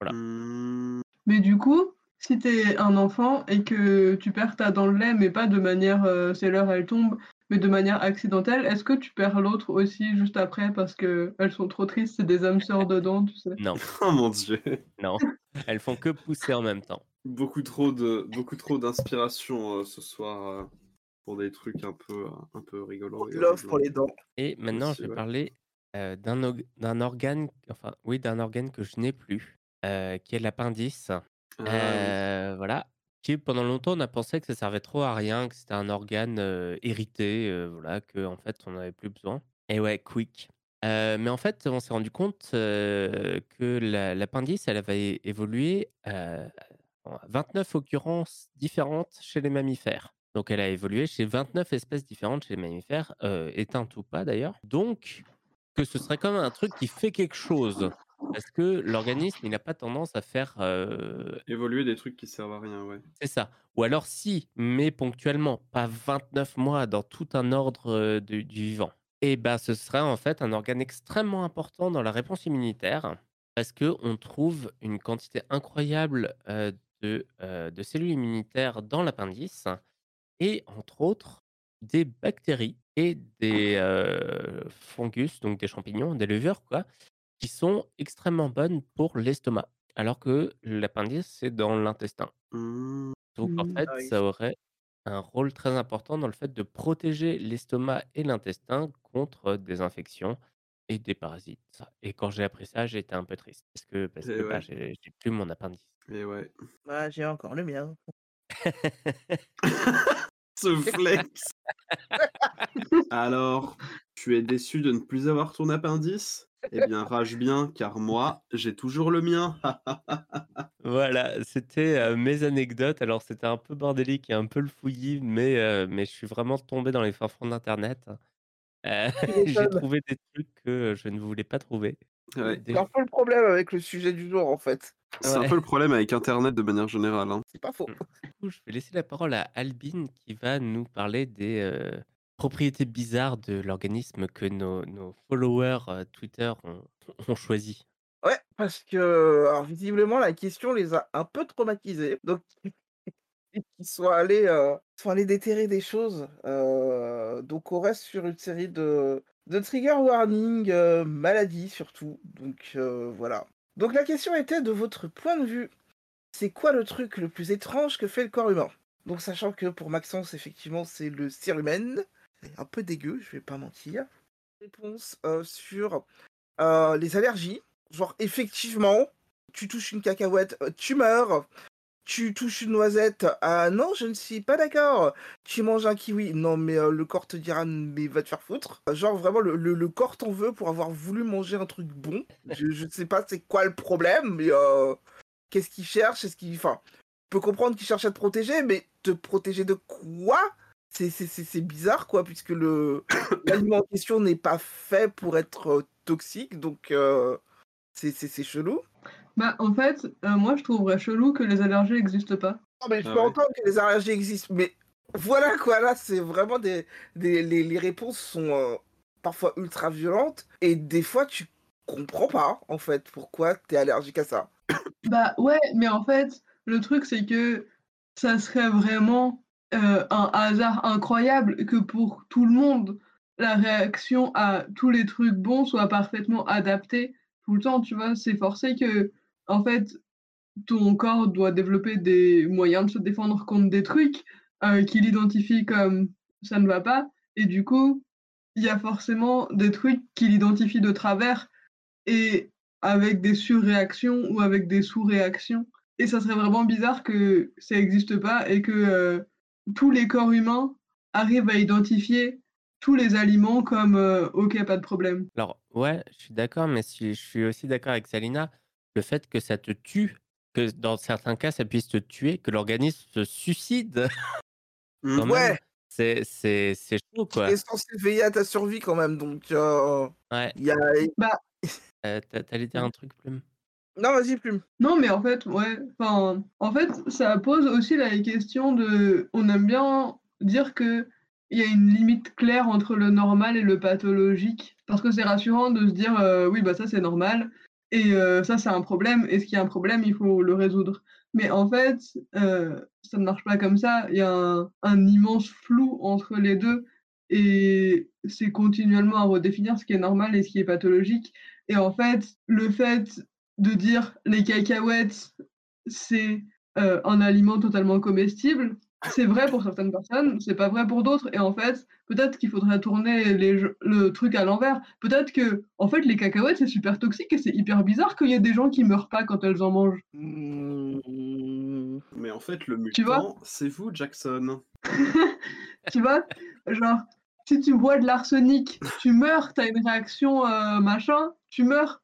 Voilà. Hmm, Mais du coup, si t'es un enfant et que tu perds ta dent de lait, mais pas de manière euh, c'est l'heure, elle tombe, mais de manière accidentelle, est-ce que tu perds l'autre aussi juste après parce qu'elles sont trop tristes, c'est des âmes sœurs dedans, tu sais? Non, Oh mon dieu. non, elles font que pousser en même temps. Beaucoup trop de beaucoup trop d'inspiration euh, ce soir euh, pour des trucs un peu un peu rigolos. et Love pour les dents. Et maintenant, je vais ouais. parler euh, d'un organe, enfin, oui, d'un organe que je n'ai plus, euh, qui est l'appendice. Ah oui. Euh, voilà. Qui pendant longtemps on a pensé que ça servait trop à rien, que c'était un organe hérité, voilà, que en fait on n'avait plus besoin. Et ouais, quick. Euh, mais en fait, on s'est rendu compte euh, que la- l'appendice, elle avait évolué euh, en 29 occurrences différentes chez les mammifères. Donc elle a évolué chez 29 espèces différentes chez les mammifères, éteintes ou pas d'ailleurs. Donc que ce serait comme un truc qui fait quelque chose. Parce que l'organisme, il n'a pas tendance à faire euh, Évoluer des trucs qui servent à rien, ouais. c'est ça. Ou alors si, mais ponctuellement, pas 29 mois dans tout un ordre euh, de- du vivant. Et ben, ce serait en fait un organe extrêmement important dans la réponse immunitaire parce que on trouve une quantité incroyable euh, de, euh, de cellules immunitaires dans l'appendice et entre autres des bactéries et des euh, fungus, donc des champignons, des levures, quoi, qui sont extrêmement bonnes pour l'estomac, alors que l'appendice, c'est dans l'intestin. Mmh. Donc, en Mmh. fait, Ah oui. ça aurait un rôle très important dans le fait de protéger l'estomac et l'intestin contre des infections et des parasites. Et quand j'ai appris ça, j'ai été un peu triste parce que, parce que bah, ouais. j'ai j'ai plus mon appendice. Et ouais. Ah, j'ai encore le mien. Ce flex. Alors, tu es déçu de ne plus avoir ton appendice? Eh bien, rage bien, car moi, j'ai toujours le mien. Voilà, c'était mes anecdotes. Alors, c'était un peu bordélique et un peu le fouillis, mais, mais je suis vraiment tombé dans les fins d'Internet. Euh, j'ai trouvé des trucs que je ne voulais pas trouver. Ouais. Des- C'est un peu le problème avec le sujet du jour, en fait. C'est Ouais. un peu le problème avec Internet de manière générale. hein. C'est pas faux. Du coup, je vais laisser la parole à Albine qui va nous parler des euh, propriétés bizarres de l'organisme que nos, nos followers euh, Twitter ont, ont choisi. Ouais, parce que, alors, visiblement, la question les a un peu traumatisés. Donc, ils sont allés, euh, sont allés déterrer des choses. Euh, donc, on reste sur une série de, de trigger warning, euh, maladie surtout. Donc, euh, voilà. Donc, la question était de votre point de vue. C'est quoi le truc le plus étrange que fait le corps humain? Donc, sachant que pour Maxence, effectivement, c'est le cérumen. C'est un peu dégueu, je vais pas mentir. Réponse sur les allergies. Genre, effectivement, tu touches une cacahuète, tu meurs. Tu touches une noisette, ah non, je ne suis pas d'accord. Tu manges un kiwi, non, mais euh, le corps te dira, mais va te faire foutre. Genre, vraiment, le, le- le corps t'en veut pour avoir voulu manger un truc bon. Je, je sais pas c'est quoi le problème, mais euh, qu'est-ce qu'il cherche? Est-ce qu'il. Enfin, je peux comprendre qu'il cherche à te protéger, mais te protéger de quoi? C'est, bizarre, quoi, puisque le l'aliment en question n'est pas fait pour être euh, toxique, donc euh, c'est chelou. Bah, en fait, euh, moi, je trouverais chelou que les allergies n'existent pas. Non, mais je Ah peux ouais. entendre que les allergies existent, mais voilà quoi, là, c'est vraiment des. des les, les réponses sont euh, parfois ultra violentes, et des fois, tu comprends pas, en fait, pourquoi t'es allergique à ça. Bah ouais, mais en fait, le truc c'est que ça serait vraiment euh, un hasard incroyable que pour tout le monde, la réaction à tous les trucs bons soit parfaitement adaptée tout le temps, tu vois. C'est forcé que, en fait, ton corps doit développer des moyens de se défendre contre des trucs euh, qu'il identifie comme ça ne va pas, et du coup, il y a forcément des trucs qu'il identifie de travers et avec des surréactions ou avec des sous-réactions. Et ça serait vraiment bizarre que ça n'existe pas et que euh, tous les corps humains arrivent à identifier tous les aliments comme euh, ok, pas de problème. Alors, ouais, je suis d'accord, mais je suis aussi d'accord avec Salina, le fait que ça te tue, que dans certains cas, ça puisse te tuer, que l'organisme se suicide, Mmh. même, Ouais, c'est c'est- c'est chaud, quoi. t'es censé veiller à ta survie quand même, donc euh, Ouais. y a. Euh, t'a- T'allais dire un truc, Plume? Non, vas-y, plume. Non, mais en fait, ouais, enfin, en fait, ça pose aussi la question de, on aime bien dire que il y a une limite claire entre le normal et le pathologique, parce que c'est rassurant de se dire, euh, oui, bah ça c'est normal, et euh, ça c'est un problème, et ce qui est un problème, il faut le résoudre. Mais en fait, euh, ça ne marche pas comme ça. Il y a un, immense flou entre les deux, et c'est continuellement à redéfinir ce qui est normal et ce qui est pathologique. Et en fait, le fait de dire les cacahuètes, c'est euh, un aliment totalement comestible, c'est vrai pour certaines personnes, c'est pas vrai pour d'autres. Et en fait, peut-être qu'il faudrait tourner les, le truc à l'envers. Peut-être que, en fait, les cacahuètes, c'est super toxique et c'est hyper bizarre qu'il y ait des gens qui meurent pas quand elles en mangent. Mmh. Mais en fait, le mutant, c'est vous, Jackson. tu vois Genre, si tu bois de l'arsenic, tu meurs, t'as une réaction euh, machin, tu meurs.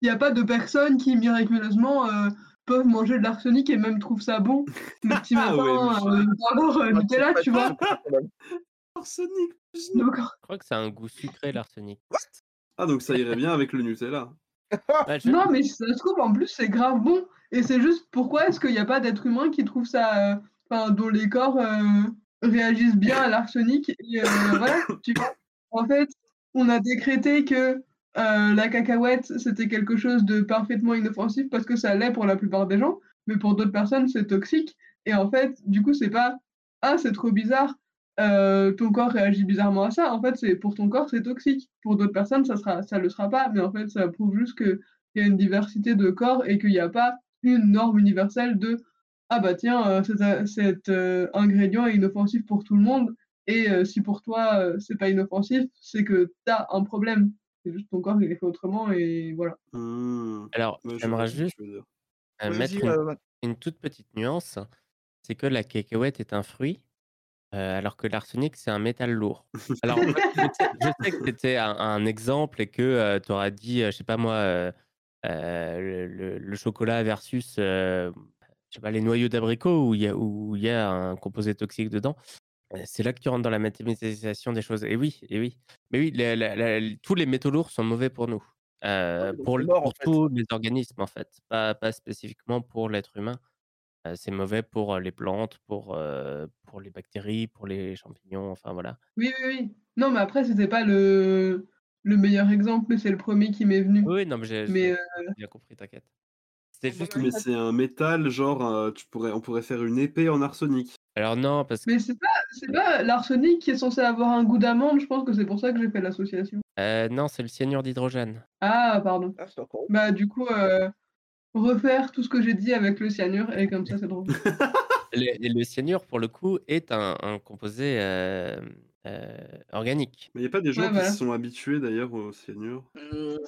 Il n'y a pas de personnes qui miraculeusement euh, peuvent manger de l'arsenic et même trouvent ça bon le petit Ah matin ouais, mais euh, dans leur euh, Nutella, tu vois. Arsenic. Donc, Je crois que ça a un goût sucré, l'arsenic. Ah, donc ça irait bien avec le Nutella. Ouais, je- non, mais si ça se trouve, en plus, c'est grave bon. Et c'est juste pourquoi est-ce qu'il n'y a pas d'être humain qui trouve ça, euh, enfin, dont les corps euh, réagissent bien à l'arsenic. Et euh, voilà, tu vois. En fait, on a décrété que euh, la cacahuète, c'était quelque chose de parfaitement inoffensif parce que ça l'est pour la plupart des gens, mais pour d'autres personnes, c'est toxique. Et en fait, du coup, c'est pas ah, c'est trop bizarre, euh, ton corps réagit bizarrement à ça. En fait, c'est pour ton corps, c'est toxique. Pour d'autres personnes, ça sera, ça le sera pas. Mais en fait, ça prouve juste qu'il y a une diversité de corps et qu'il n'y a pas une norme universelle de ah bah tiens, euh, cet, cet, ingrédient est inoffensif pour tout le monde. Et si pour toi, c'est pas inoffensif, c'est que tu as un problème. C'est juste ton corps, il est fait autrement et voilà. Hmm. Alors, j'aimerais juste euh, mettre une, euh, une toute petite nuance. C'est que la cacahuète est un fruit, euh, alors que l'arsenic, c'est un métal lourd. Alors, je sais, je sais que c'était un, un exemple et que tu auras dit, euh, je sais pas moi, euh, euh, le, le- le chocolat versus, euh, je sais pas, les noyaux d'abricot où il y a, où il y a un composé toxique dedans. Euh, C'est là que tu rentres dans la mathématisation des choses. Et oui, et oui. Mais oui, la- la- la- tous les métaux lourds sont mauvais pour nous. Euh, pour mort, fait. tous les organismes, en fait. Pas, pas spécifiquement pour l'être humain. Euh, c'est mauvais pour les plantes, pour, euh, pour les bactéries, pour les champignons, enfin voilà. Oui, oui, oui. Non, mais après, c'était pas le, le meilleur exemple, mais c'est le premier qui m'est venu. Oui, non, mais j'ai euh, bien compris, t'inquiète. C'était juste. Mais c'est un métal, genre, euh, tu pourrais, on pourrait faire une épée en arsenic. Alors non, parce que Mais c'est pas, c'est pas l'arsenic qui est censé avoir un goût d'amande, je pense que c'est pour ça que j'ai fait l'association. euh, non, c'est le cyanure d'hydrogène. Ah, pardon. ah, c'est encore- Bah, du coup, euh, refaire tout ce que j'ai dit avec le cyanure, et comme ça, c'est drôle. Le, et le cyanure, pour le coup, est un, un composé euh, euh, organique. Mais il n'y a pas des gens Ouais, qui voilà. se sont habitués d'ailleurs au cyanure?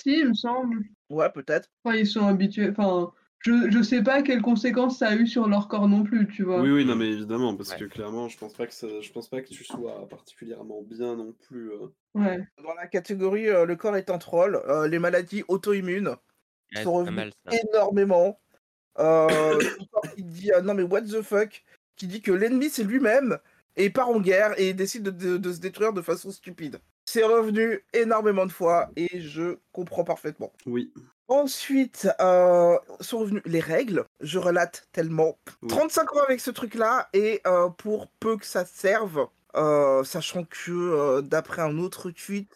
Si, il me semble. ouais, peut-être. Enfin, ils sont habitués. Enfin, je, je sais pas quelles conséquences ça a eu sur leur corps non plus, tu vois. Oui, oui, non, mais évidemment, parce Ouais. que clairement, je pense pas que ça- je pense pas que tu sois particulièrement bien non plus. euh. Ouais. Dans la catégorie euh, le corps est un troll, euh, les maladies auto-immunes Ouais, sont revenues énormément. Euh, le corps qui dit euh, non mais what the fuck, qui dit que l'ennemi c'est lui-même et part en guerre et décide de, de- de se détruire de façon stupide. C'est revenu énormément de fois et je comprends parfaitement. Oui. Ensuite, euh, sont revenues les règles. Je relate tellement. Oui. 35 ans avec ce truc-là, et euh, pour peu que ça serve, euh, sachant que euh, d'après un autre tweet,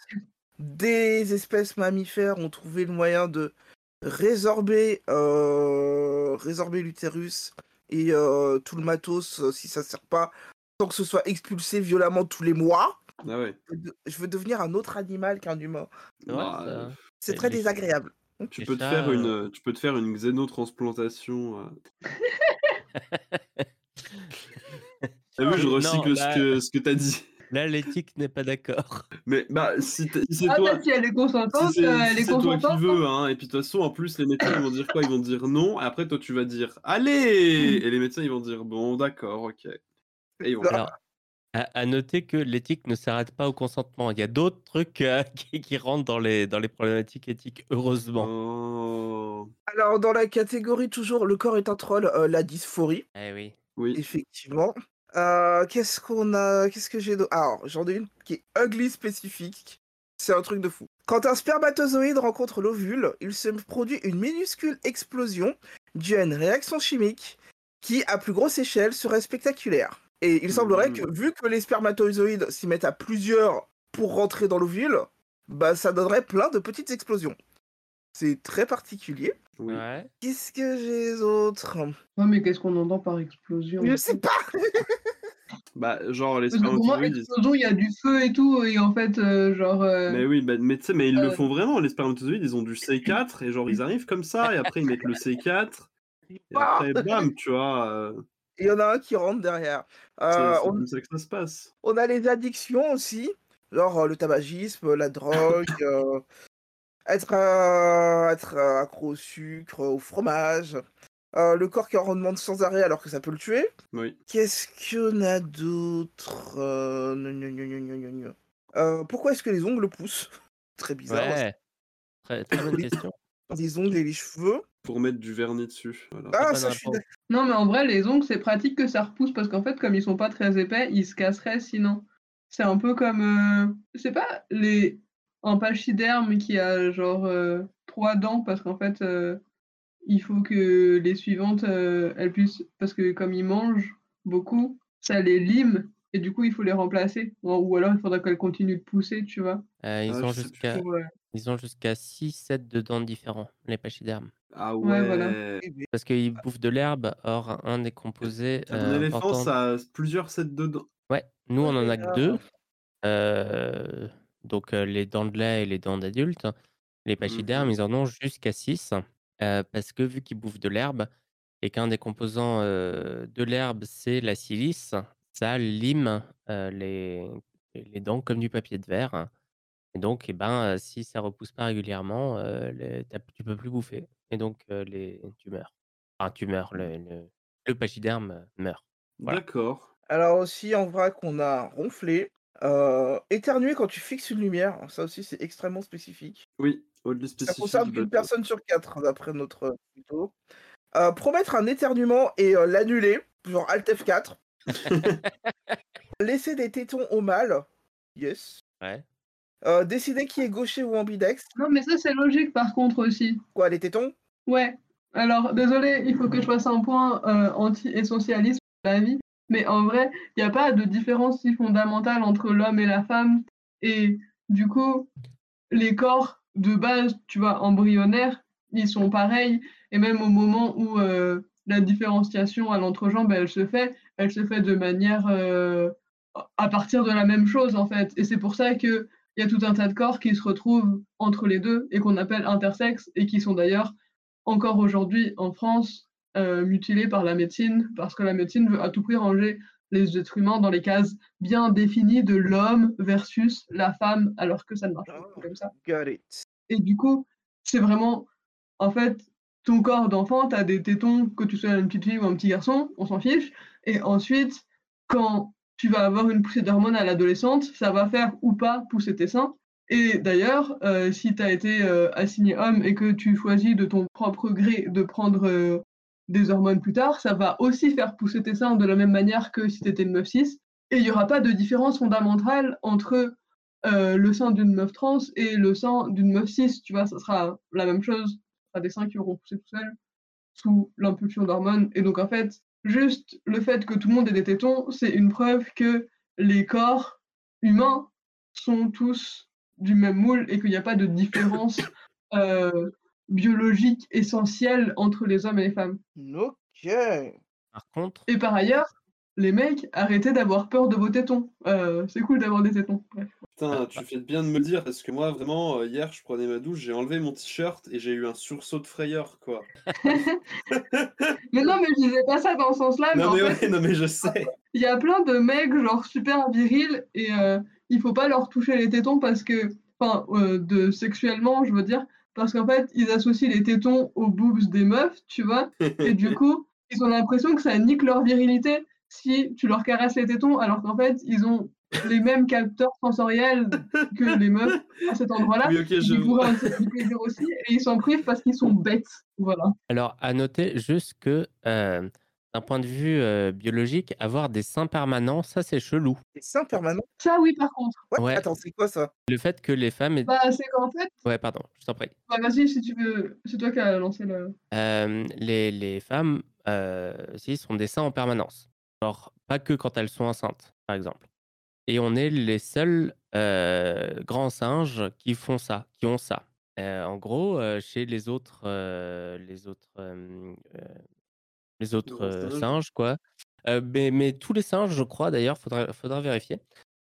des espèces mammifères ont trouvé le moyen de résorber, euh, résorber l'utérus et euh, tout le matos si ça sert pas, sans que ce soit expulsé violemment tous les mois. Ah ouais. Je veux devenir un autre animal qu'un humain. C'est Bah, C'est très désagréable. Tu peux te faire une, euh, tu peux te faire une xénotransplantation. euh. T'as vu, je Non, recycle là- ce que ce que t'as dit. Là, l'éthique n'est pas d'accord. Mais bah si, si c'est Ah, toi, bah, si elle est consentante, si c'est euh, si elle est c'est toi qui consentante. veux, hein, et puis de toute façon, en plus, les médecins ils vont dire quoi? Ils vont dire non, et après toi tu vas dire allez, et les médecins ils vont dire bon, d'accord, ok. Et ils vont faire Alors, à, à noter que l'éthique ne s'arrête pas au consentement. Il y a d'autres trucs euh, qui, qui rentrent dans les, dans les problématiques éthiques, heureusement. Oh, Alors, dans la catégorie toujours, le corps est un troll, euh, la dysphorie, Eh oui. oui. effectivement. Euh, Qu'est-ce qu'on a Qu'est-ce que j'ai d'autre Alors, j'en ai une qui est ugly spécifique. C'est un truc de fou. Quand un spermatozoïde rencontre l'ovule, il se produit une minuscule explosion due à une réaction chimique qui, à plus grosse échelle, serait spectaculaire. Et il semblerait que, vu que les spermatozoïdes s'y mettent à plusieurs pour rentrer dans l'ovule, bah ça donnerait plein de petites explosions. C'est très particulier. oui. Ouais. Qu'est-ce que j'ai d'autre? Ouais, mais qu'est-ce qu'on entend par explosion? Je sais pas Bah, genre les spermatozoïdes, ils explosion, il y a du feu et tout et en fait, heu, genre, Mais heu oui, bah, mais tu sais, mais ils le heu font vraiment, les spermatozoïdes, ils ont du C4 et genre ils arrivent comme ça et après ils mettent le C4 et après bam, tu vois? Il y en a un qui rentre derrière. c'est Heu, c'est comme ça que ça se passe. on a les addictions aussi, genre, heu, le tabagisme, la drogue, heu, être, heu, accro au sucre, au fromage, le corps qui en redemande sans arrêt alors que ça peut le tuer. Oui. Qu'est-ce qu'on a d'autre? Pourquoi est-ce que les ongles poussent? Très bizarre. Ouais, très très bonne question. Les ongles et les cheveux. Pour mettre du vernis dessus, voilà. Ah ça je suis d'ac Non, mais en vrai, les ongles, c'est pratique que ça repousse parce qu'en fait, comme ils sont pas très épais, ils se casseraient sinon. C'est un peu comme, heu, c'est pas les un pachyderme qui a genre, heu, 3 dents parce qu'en fait, heu, il faut que les suivantes, heu, elles puissent parce que comme ils mangent beaucoup, ça les lime et du coup, il faut les remplacer. Ou alors il faudrait qu'elles continuent de pousser, tu vois? Ils Ah, je sais jusqu'à ils ont jusqu'à 6 sets de dents différents, les pachydermes. Ah Ouais, voilà. ouais! Parce qu'ils bouffent de l'herbe, or un des composés, Un heu, éléphant, importants ça a plusieurs sets de dents. Ouais, nous on en a que. 2, heu, donc heu, les dents de lait et les dents d'adulte. Les pachydermes, Mmh ils en ont jusqu'à 6, heu, parce que vu qu'ils bouffent de l'herbe et qu'un des composants, de l'herbe, c'est la silice, ça lime, les les dents comme du papier de verre et donc et ben, si ça repousse pas régulièrement, heu, les tu peux plus bouffer et donc les tu meurs. Enfin tu meurs, le le le pachyderme meurt. Voilà. D'accord. Alors aussi en vrac, on a ronfler, heu, éternuer quand tu fixes une lumière, ça aussi c'est extrêmement spécifique. Oui, au-delà Ça spécifique concerne de qu'une personne sur 4 d'après notre tuto. Promettre un éternuement et l'annuler, genre alt F4. Laisser des tétons au mâle, yes. Ouais. Heu, décider qui est gaucher ou ambidextre. Non, mais ça, c'est logique par contre aussi. Quoi, les tétons? Ouais. Alors désolée, il faut que je fasse un point, heu, anti-essentialiste dans la vie, mais en vrai, il y a pas de différence si fondamentale entre l'homme et la femme et du coup, les corps de base, tu vois, embryonnaires, ils sont pareils et même au moment où, heu, la différenciation à l'entrejambe, elle se fait, elle se fait de manière, à partir de la même chose, en fait et c'est pour ça qu'il y a tout un tas de corps qui se retrouvent entre les 2 et qu'on appelle intersexes et qui sont d'ailleurs encore aujourd'hui en France, heu, mutilés par la médecine parce que la médecine veut à tout prix ranger les êtres humains dans les cases bien définies de l'homme versus la femme alors que ça ne marche pas comme ça got it. et du coup, c'est vraiment en fait, ton corps d'enfant, tu as des tétons, que tu sois une petite fille ou un petit garçon, on s'en fiche et ensuite, quand tu vas avoir une poussée d'hormones à l'adolescente, ça va faire ou pas pousser tes seins. Et d'ailleurs, heu, si tu as été, heu, assigné homme et que tu choisis de ton propre gré de prendre, heu, des hormones plus tard, ça va aussi faire pousser tes seins de la même manière que si tu étais une meuf cis. Et il y aura pas de différence fondamentale entre, le sein d'une meuf trans et le sein d'une meuf cis, tu vois? Ça sera la même chose, ce sera des seins qui auront poussé tout seuls, sous l'impulsion d'hormones. Et donc en fait, juste le fait que tout le monde ait des tétons, c'est une preuve que les corps humains sont tous du même moule et qu'il y a pas de différence, heu, biologique essentielle entre les hommes et les femmes. OK. Par contre Et par ailleurs, les mecs, arrêtez d'avoir peur de vos tétons. Heu, c'est cool d'avoir des tétons. Putain, tu fais bien de me le dire parce que moi vraiment, heu, hier je prenais ma douche, j'ai enlevé mon t-shirt et j'ai eu un sursaut de frayeur, quoi. Mais non, mais je disais pas ça dans ce sens-là, mais Non en mais fait ouais, non mais je sais. il y a plein de mecs genre super virils et heu, il faut pas leur toucher les tétons parce que enfin, de sexuellement, je veux dire, parce qu'en fait, ils associent les tétons aux boobs des meufs, tu vois? Et du coup, ils ont l'impression que ça nique leur virilité si tu leur caresses les tétons alors qu'en fait, ils ont les mêmes capteurs sensoriels que les meufs à cet endroit-là. Oui, OK, je Ils en du plaisir aussi et ils s'en privent parce qu'ils sont bêtes, voilà. Alors à noter juste que, heu, d'un point de vue, heu, biologique, avoir des seins permanents, ça c'est chelou. Des seins permanents? Ça oui, par contre. Ouais. Attends, c'est quoi ça? Le fait que les femmes aient Bah, c'est qu'en fait ouais pardon, je t'en prie. bah, vas-y si tu veux, c'est toi qui as lancé le Hem, les les femmes, si, ont des seins en permanence. Genre, pas que quand elles sont enceintes, par exemple. Et on est les seuls, grands singes qui font ça, qui ont ça. En gros, chez les autres, les autres, les autres, singes. quoi, mais mais tous les singes, je crois d'ailleurs, faudrait faudra vérifier.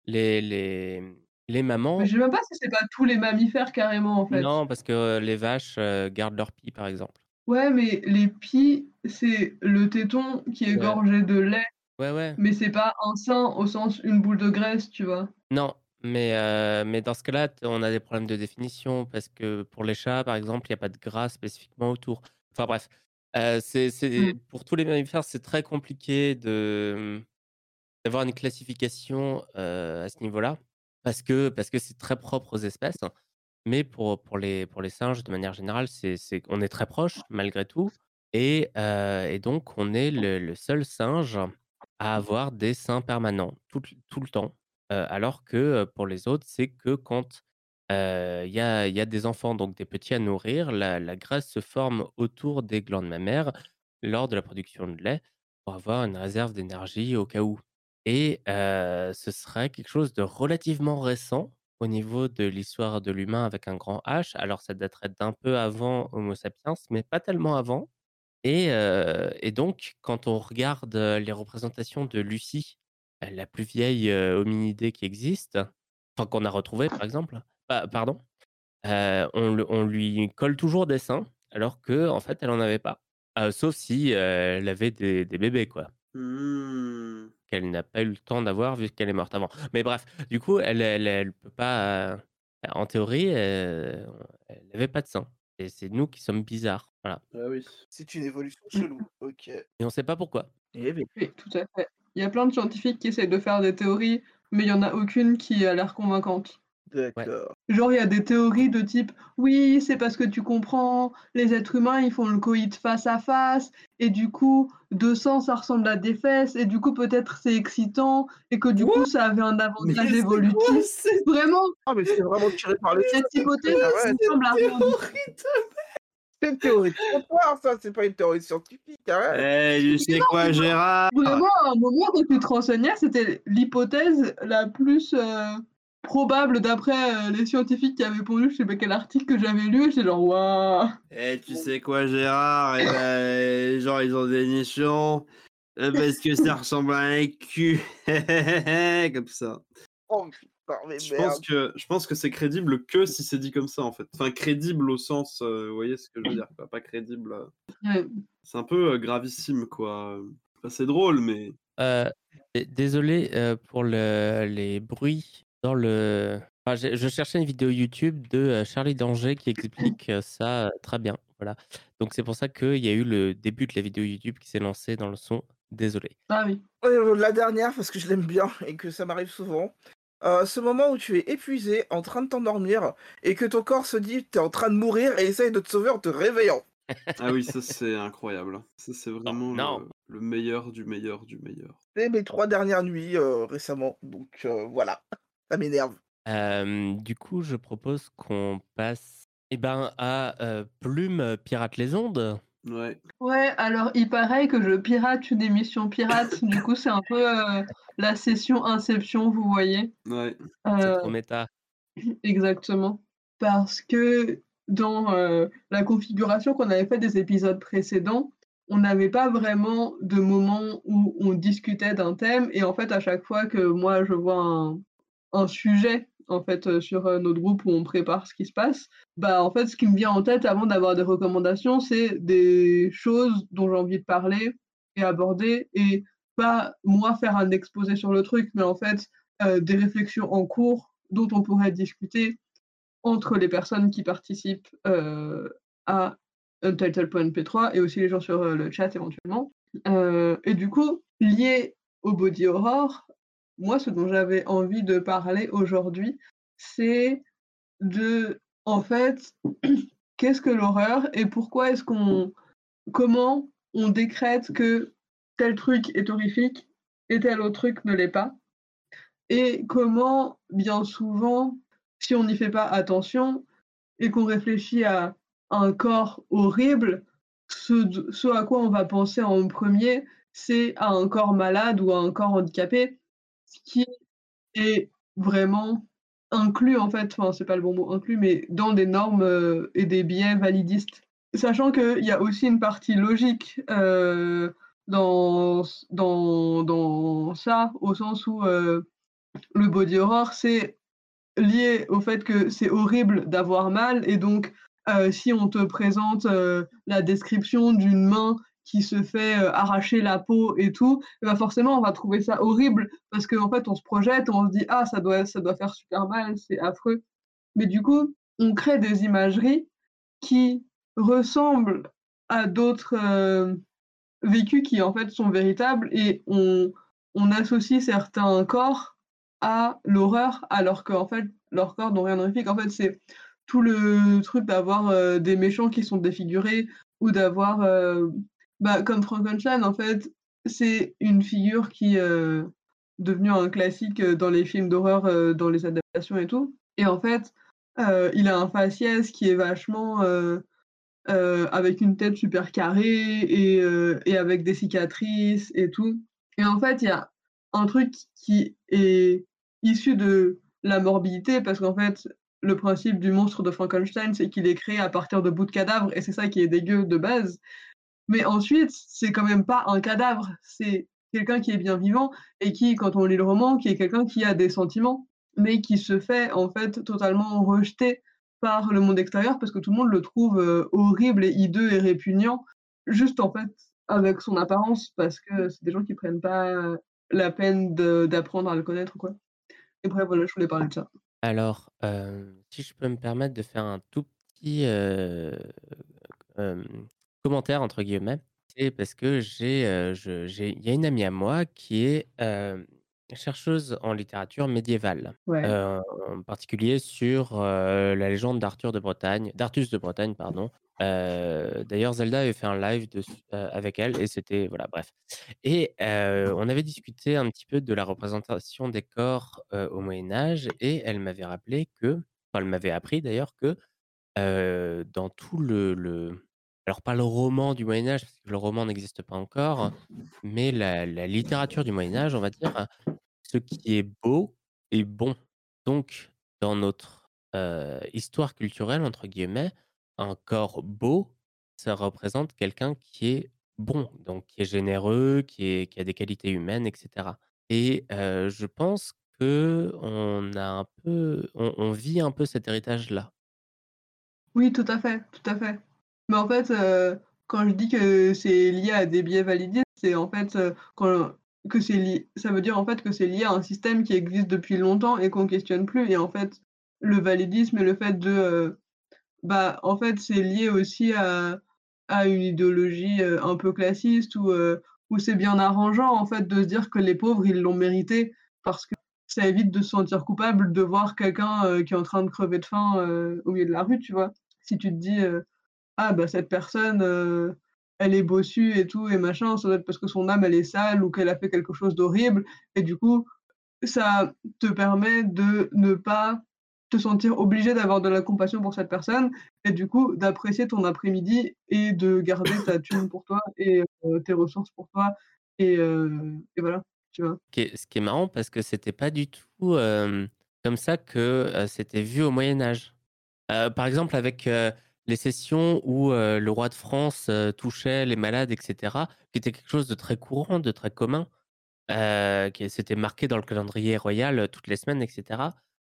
Les les les mamans Mais je sais même pas si c'est pas tous les mammifères carrément, en fait. non, parce que les vaches, gardent leur pie, par exemple. Ouais, mais les pies, c'est le téton qui est Ouais. gorgé de lait, Ouais, ouais. mais c'est pas un sein au sens une boule de graisse, tu vois? Non, mais heu, mais dans ce cas-là, on a des problèmes de définition parce que pour les chats, par exemple, il y a pas de gras spécifiquement autour. Enfin bref, heu, c'est Mmh. pour tous les mammifères, c'est très compliqué de, mmh, d'avoir une classification, heu, à ce niveau-là parce que parce que c'est très propre aux espèces. Mais pour pour les pour les singes, de manière générale, c'est on est très proches malgré tout et heu et donc on est le le seul singe à avoir des seins permanents tout le temps. Alors que, pour les autres, c'est que quand, il y a des enfants, donc des petits à nourrir, la graisse se forme autour des glandes mammaires lors de la production de lait pour avoir une réserve d'énergie au cas où et ce serait quelque chose de relativement récent au niveau de l'histoire de l'humain avec un grand H. Alors ça daterait d'un peu avant Homo sapiens, mais pas tellement avant et donc quand on regarde, les représentations de Lucie, la plus vieille, hominidée qui existe, enfin qu'on a retrouvée par exemple, pa pardon, on lui colle toujours des seins alors qu'en fait elle en avait pas. Heu, sauf si, elle avait des des bébés quoi Mmh. qu'elle n'a pas eu le temps d'avoir vu qu'elle est morte avant. Mais bref, du coup, elle elle elle peut pas, en théorie, elle avait pas de sein et c'est nous qui sommes bizarres, voilà Ah oui. C'est une évolution chelou. OK. et on sait pas pourquoi. Eh. Oui, tout à fait. Il y a plein de scientifiques qui essayent de faire des théories, mais il y en a aucune qui a l'air convaincante. D'accord. Genre, il y a des théories de type: «Oui, c'est parce que tu comprends, les êtres humains, ils font le coït face à face et du coup, 2 sangs, ça ressemble à des fesses et du coup, peut-être c'est excitant et que du What? coup, ça avait un Mais avantage c'est quoi évolutif». cette Vraiment, Ah mais c'est vraiment tiré par les cette hypothèse Ah ouais, semble avoir du théorie c'est une théorie de comptoir ça, c'est pas une théorie scientifique, arrête. Eh, tu sais quoi, Gérard Vraiment, à un moment, quand tu te renseignais, c'était l'hypothèse la plus, heu, probable d'après, heu, les scientifiques qui avaient pondu je sais pas quel article que j'avais lu et j'étais genre: «Waouh!» Eh, tu sais quoi, Gérard? Eh ben, genre, ils ont des nichons euh, parce que ça ressemble à un cul. comme ça. Oh putain, mais Je pense que je pense que c'est crédible que si c'est dit comme ça en fait. Enfin crédible au sens, euh, vous voyez ce que je veux dire quoi, pas crédible. euh, Ouais. C'est un peu euh, gravissime quoi. Enfin, c'est drôle mais désolé, pour le les bruits dans le enfin, je cherchais une vidéo YouTube de, heu, Charlie Danger qui explique, heu, ça, heu, très bien, voilà. Donc c'est pour ça qu'il y a eu le début de la vidéo YouTube qui s'est lancé dans le son. Désolé. Ah oui. La dernière parce que je l'aime bien et que ça m'arrive souvent. Ce moment où tu es épuisé, en train de t'endormir et que ton corps se dit: «Tu es en train de mourir» et essaye de te sauver en te réveillant. ah oui ça c'est incroyable. Ça c'est vraiment non. Le, le meilleur du meilleur du meilleur. C'est mes 3 dernières nuits, récemment, donc voilà, ça m'énerve. Du coup, je propose qu'on passe, eh ben, à, Plume pirate les ondes. Ouais. Ouais, alors il paraît que je pirate une émission pirate, du coup c'est un peu, la session Inception, vous voyez? Ouais. C'est trop méta. exactement. Parce que dans, la configuration qu'on avait fait des épisodes précédents, on n'avait pas vraiment de moment où on discutait d'un thème et en fait, à chaque fois que moi je vois un un sujet, en fait, heu, sur, heu, notre groupe où on prépare ce qui se passe, bah, en fait, ce qui me vient en tête avant d'avoir des recommandations, c'est des choses dont j'ai envie de parler et aborder et pas moi faire un exposé sur le truc, mais en fait, heu, des réflexions en cours dont on pourrait discuter entre les personnes qui participent, heu, à Untitled Point P3 et aussi les gens sur, le chat éventuellement. Et du coup, lié au body horror, moi, ce dont j'avais envie de parler aujourd'hui, c'est de en fait, qu'est-ce que l'horreur et pourquoi est-ce qu'on comment on décrète que tel truc est horrifique et tel autre truc ne l'est pas? Et comment, bien souvent, si on n'y fait pas attention et qu'on réfléchit à un corps horrible, ce ce à quoi on va penser en premier, c'est à un corps malade ou à un corps handicapé, qui est vraiment inclus, en fait, enfin, c'est pas le bon mot inclus, mais dans des normes, heu et des biais validistes. Sachant qu'il y a aussi une partie logique, heu, dans dans dans ça, au sens où, le body horror, c'est lié au fait que c'est horrible d'avoir mal et donc, si on te présente, la description d'une main qui se fait, arracher la peau et tout, bah, forcément on va trouver ça horrible parce qu'en fait on se projette, on se dit: «Ah ça doit ça doit faire super mal, c'est affreux». Mais du coup, on crée des imageries qui ressemblent à d'autres, vécus qui en fait sont véritables et on on associe certains corps à l'horreur alors qu'en fait leurs corps n'ont rien d'horrifique. En fait, c'est tout le truc d'avoir, des méchants qui sont défigurés ou d'avoir, bah, comme Frankenstein en fait, c'est une figure qui est devenue un classique, dans les films d'horreur, dans les adaptations et tout et en fait, il a un faciès qui est vachement, euh, avec une tête super carrée euh, et, avec des cicatrices et tout. Et en fait, il y a un truc qui est issu de la morbidité, parce qu'en fait, le principe du monstre de Frankenstein, c'est qu'il est créé à partir de bouts de cadavres, et c'est ça qui est dégueu de base. Mais ensuite, c'est quand même pas un cadavre, c'est quelqu'un qui est bien vivant, et qui, quand on lit le roman, qui est quelqu'un qui a des sentiments, mais qui se fait en fait totalement rejeter par le monde extérieur parce que tout le monde le trouve horrible et hideux et répugnant, juste en fait avec son apparence parce que c'est des gens qui prennent pas la peine d'apprendre à le connaître quoi. Et bref, voilà, je voulais parler de ça. Alors, si je peux me permettre de faire un tout petit commentaire entre guillemets, c'est parce que j'ai, il y a une amie à moi qui est chercheuse en littérature médiévale, en particulier sur, la légende d'Arthur de Bretagne d'Artus de Bretagne, pardon. d'ailleurs Zelda avait fait un live avec elle et c'était voilà, bref et on avait discuté un petit peu de la représentation des corps, au Moyen Âge et elle m'avait rappelé que enfin, elle m'avait appris d'ailleurs que, dans tout le le alors pas le roman du Moyen Âge, parce que le roman n'existe pas encore, mais la littérature du Moyen Âge, on va dire, ce qui est beau est bon. Donc dans notre, «histoire culturelle» entre guillemets, un corps beau, ça représente quelqu'un qui est bon, donc qui est généreux, qui a des qualités humaines et cetera et je pense qu'on a un peu on on vit un peu cet héritage-là. Oui, tout à fait, tout à fait. Mais en fait, heu, quand je dis que c'est lié à des biais validistes, c'est en fait, heu, quand que c'est lié ça veut dire en fait que c'est lié à un système qui existe depuis longtemps et qu'on questionne plus et en fait, le validisme et le fait de, heu, bah, en fait, c'est lié aussi à à une idéologie, un peu classiste où, c'est bien arrangeant en fait de se dire que les pauvres, ils l'ont mérité parce que ça évite de se sentir coupable de voir quelqu'un, qui est en train de crever de faim, au milieu de la rue, tu vois? Si tu te dis, «Ah bah, cette personne, heu, elle est bossue et tout et machin, ça doit être parce que son âme elle est sale ou qu'elle a fait quelque chose d'horrible» et du coup, ça te permet de ne pas te sentir obligé d'avoir de la compassion pour cette personne et du coup, d'apprécier ton après-midi et de garder ta thune pour toi et heu, tes ressources pour toi et heu et voilà, tu vois? Ce qui est marrant parce que c'était pas du tout, comme ça que, c'était vu au Moyen Âge. Par exemple avec, les sessions où, le roi de France, touchait les malades et cetera, qui était quelque chose de très courant, de très commun, qui c'était marqué dans le calendrier royal, toutes les semaines et cetera.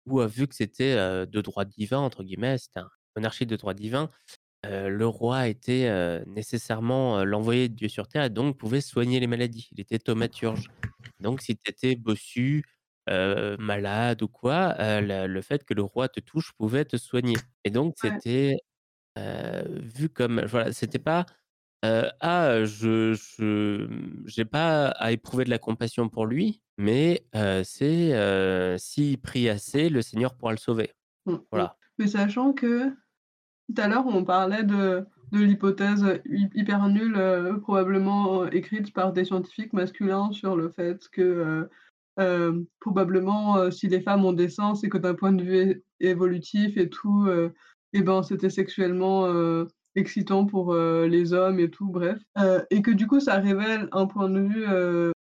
Où, vu que c'était, «de droit divin» entre guillemets, c'était un monarchie de droit divin, le roi était, nécessairement, l'envoyé de Dieu sur terre et donc pouvait soigner les maladies. Il était thaumaturge. Donc si tu étais bossu, malade ou quoi, le le fait que le roi te touche pouvait te soigner et donc Ouais. c'était, vu comme voilà, c'était pas, heu: «Ah, je j'ai pas à éprouver de la compassion pour lui, mais heu, c'est, heu, s'il prie assez, le Seigneur pourra le sauver». Mmh mh. Voilà. Mais sachant que tout à l'heure, on parlait de de l'hypothèse, hy hyper nulle, probablement, écrite par des scientifiques masculins sur le fait que, probablement, si les femmes ont des seins, c'est que d'un point de vue évolutif et tout, et ben, c'était sexuellement, heu, excitant pour, heu, les hommes et tout, bref. Heu et que du coup, ça révèle un point de vue,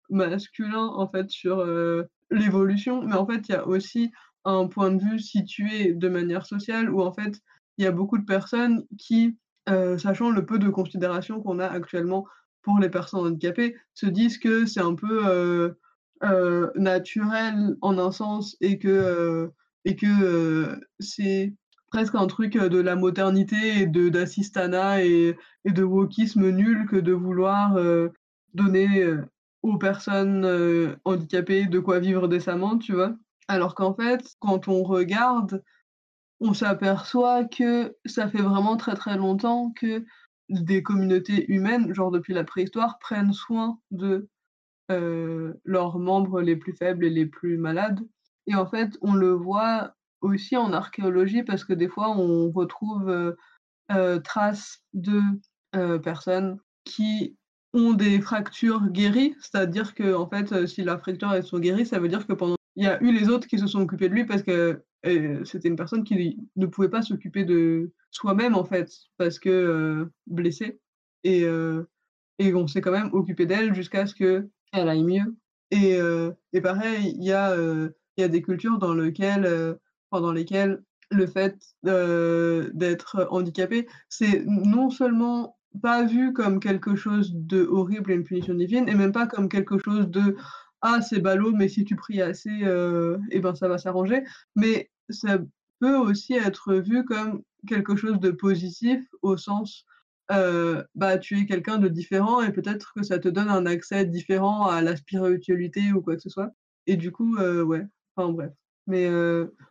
masculin en fait sur, l'évolution. Mais en fait, il y a aussi un point de vue situé de manière sociale où en fait, il y a beaucoup de personnes qui, sachant le peu de considération qu'on a actuellement pour les personnes handicapées, se disent que c'est un peu naturel en un sens et que, et que c'est presque un truc de la modernité et de d'assistanat et, et, de wokisme nul que de vouloir donner aux personnes handicapées de quoi vivre décemment, tu vois. Alors qu'en fait, quand on regarde, on s'aperçoit que ça fait vraiment très très longtemps que des communautés humaines, genre depuis la préhistoire, prennent soin de leurs membres les plus faibles et les plus malades. Et en fait, on le voit aussi en archéologie parce que des fois, on retrouve traces de personnes qui ont des fractures guéries, c'est-à-dire que en fait, si la fracture est sont guérie, ça veut dire que pendant il y a eu les autres qui se sont occupés de lui parce que c'était une personne qui ne pouvait pas s'occuper de soi-même en fait parce que blessée et et on s'est quand même occupé d'elle jusqu'à ce que elle aille mieux. Et, et pareil, il y il y a des cultures dans lesquelles pendant lesquelles le fait d'être handicapé, c'est non seulement pas vu comme quelque chose de horrible et une punition divine, et même pas comme quelque chose de ah c'est ballot, mais si tu pries assez, et eh ben ça va s'arranger. Mais ça peut aussi être vu comme quelque chose de positif au sens bah tu es quelqu'un de différent et peut-être que ça te donne un accès différent à la spiritualité ou quoi que ce soit. Et du coup, ouais, enfin bref. Mais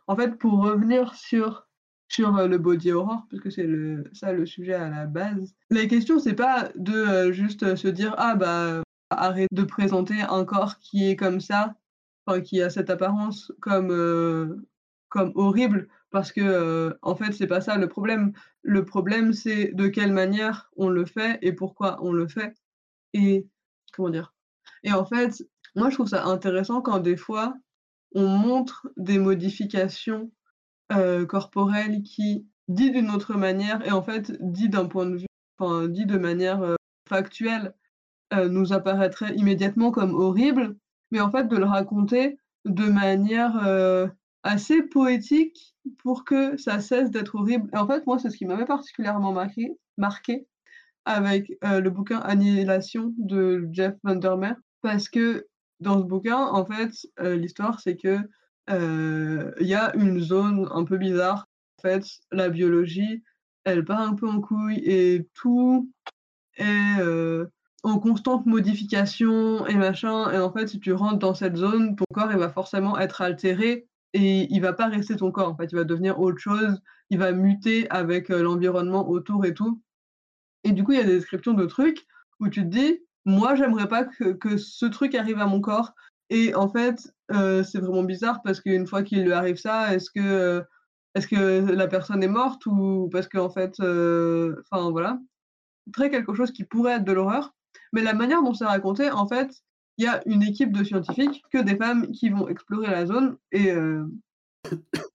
en fait, pour revenir sur sur le body horror, parce que c'est le, ça le sujet à la base. La question, c'est pas de juste se dire ah bah arrête de présenter un corps qui est comme ça, qui a cette apparence comme comme horrible, parce que en fait c'est pas ça le problème. Le problème c'est de quelle manière on le fait et pourquoi on le fait et comment dire. Et en fait, moi je trouve ça intéressant quand des fois on montre des modifications corporelle qui dit d'une autre manière et en fait dit d'un point de vue, enfin dit de manière factuelle, nous apparaîtrait immédiatement comme horrible, mais en fait de le raconter de manière assez poétique pour que ça cesse d'être horrible. Et en fait, moi, c'est ce qui m'avait particulièrement marqué, marqué avec le bouquin Annihilation de Jeff Vandermeer, parce que dans ce bouquin, en fait, l'histoire, c'est que il y a une zone un peu bizarre. En fait, la biologie, elle part un peu en couille et tout est en constante modification et machin. Et en fait, si tu rentres dans cette zone, ton corps, il va forcément être altéré et il va pas rester ton corps. En fait, il va devenir autre chose. Il va muter avec l'environnement autour et tout. Et du coup, il y a des descriptions de trucs où tu te dis, moi, j'aimerais pas que, ce truc arrive à mon corps. Et en fait, c'est vraiment bizarre parce qu'une fois qu'il lui arrive ça, est-ce que, est-ce que la personne est morte ou parce qu'en fait, enfin voilà, très quelque chose qui pourrait être de l'horreur. Mais la manière dont c'est raconté, en fait, il y a une équipe de scientifiques, que des femmes qui vont explorer la zone et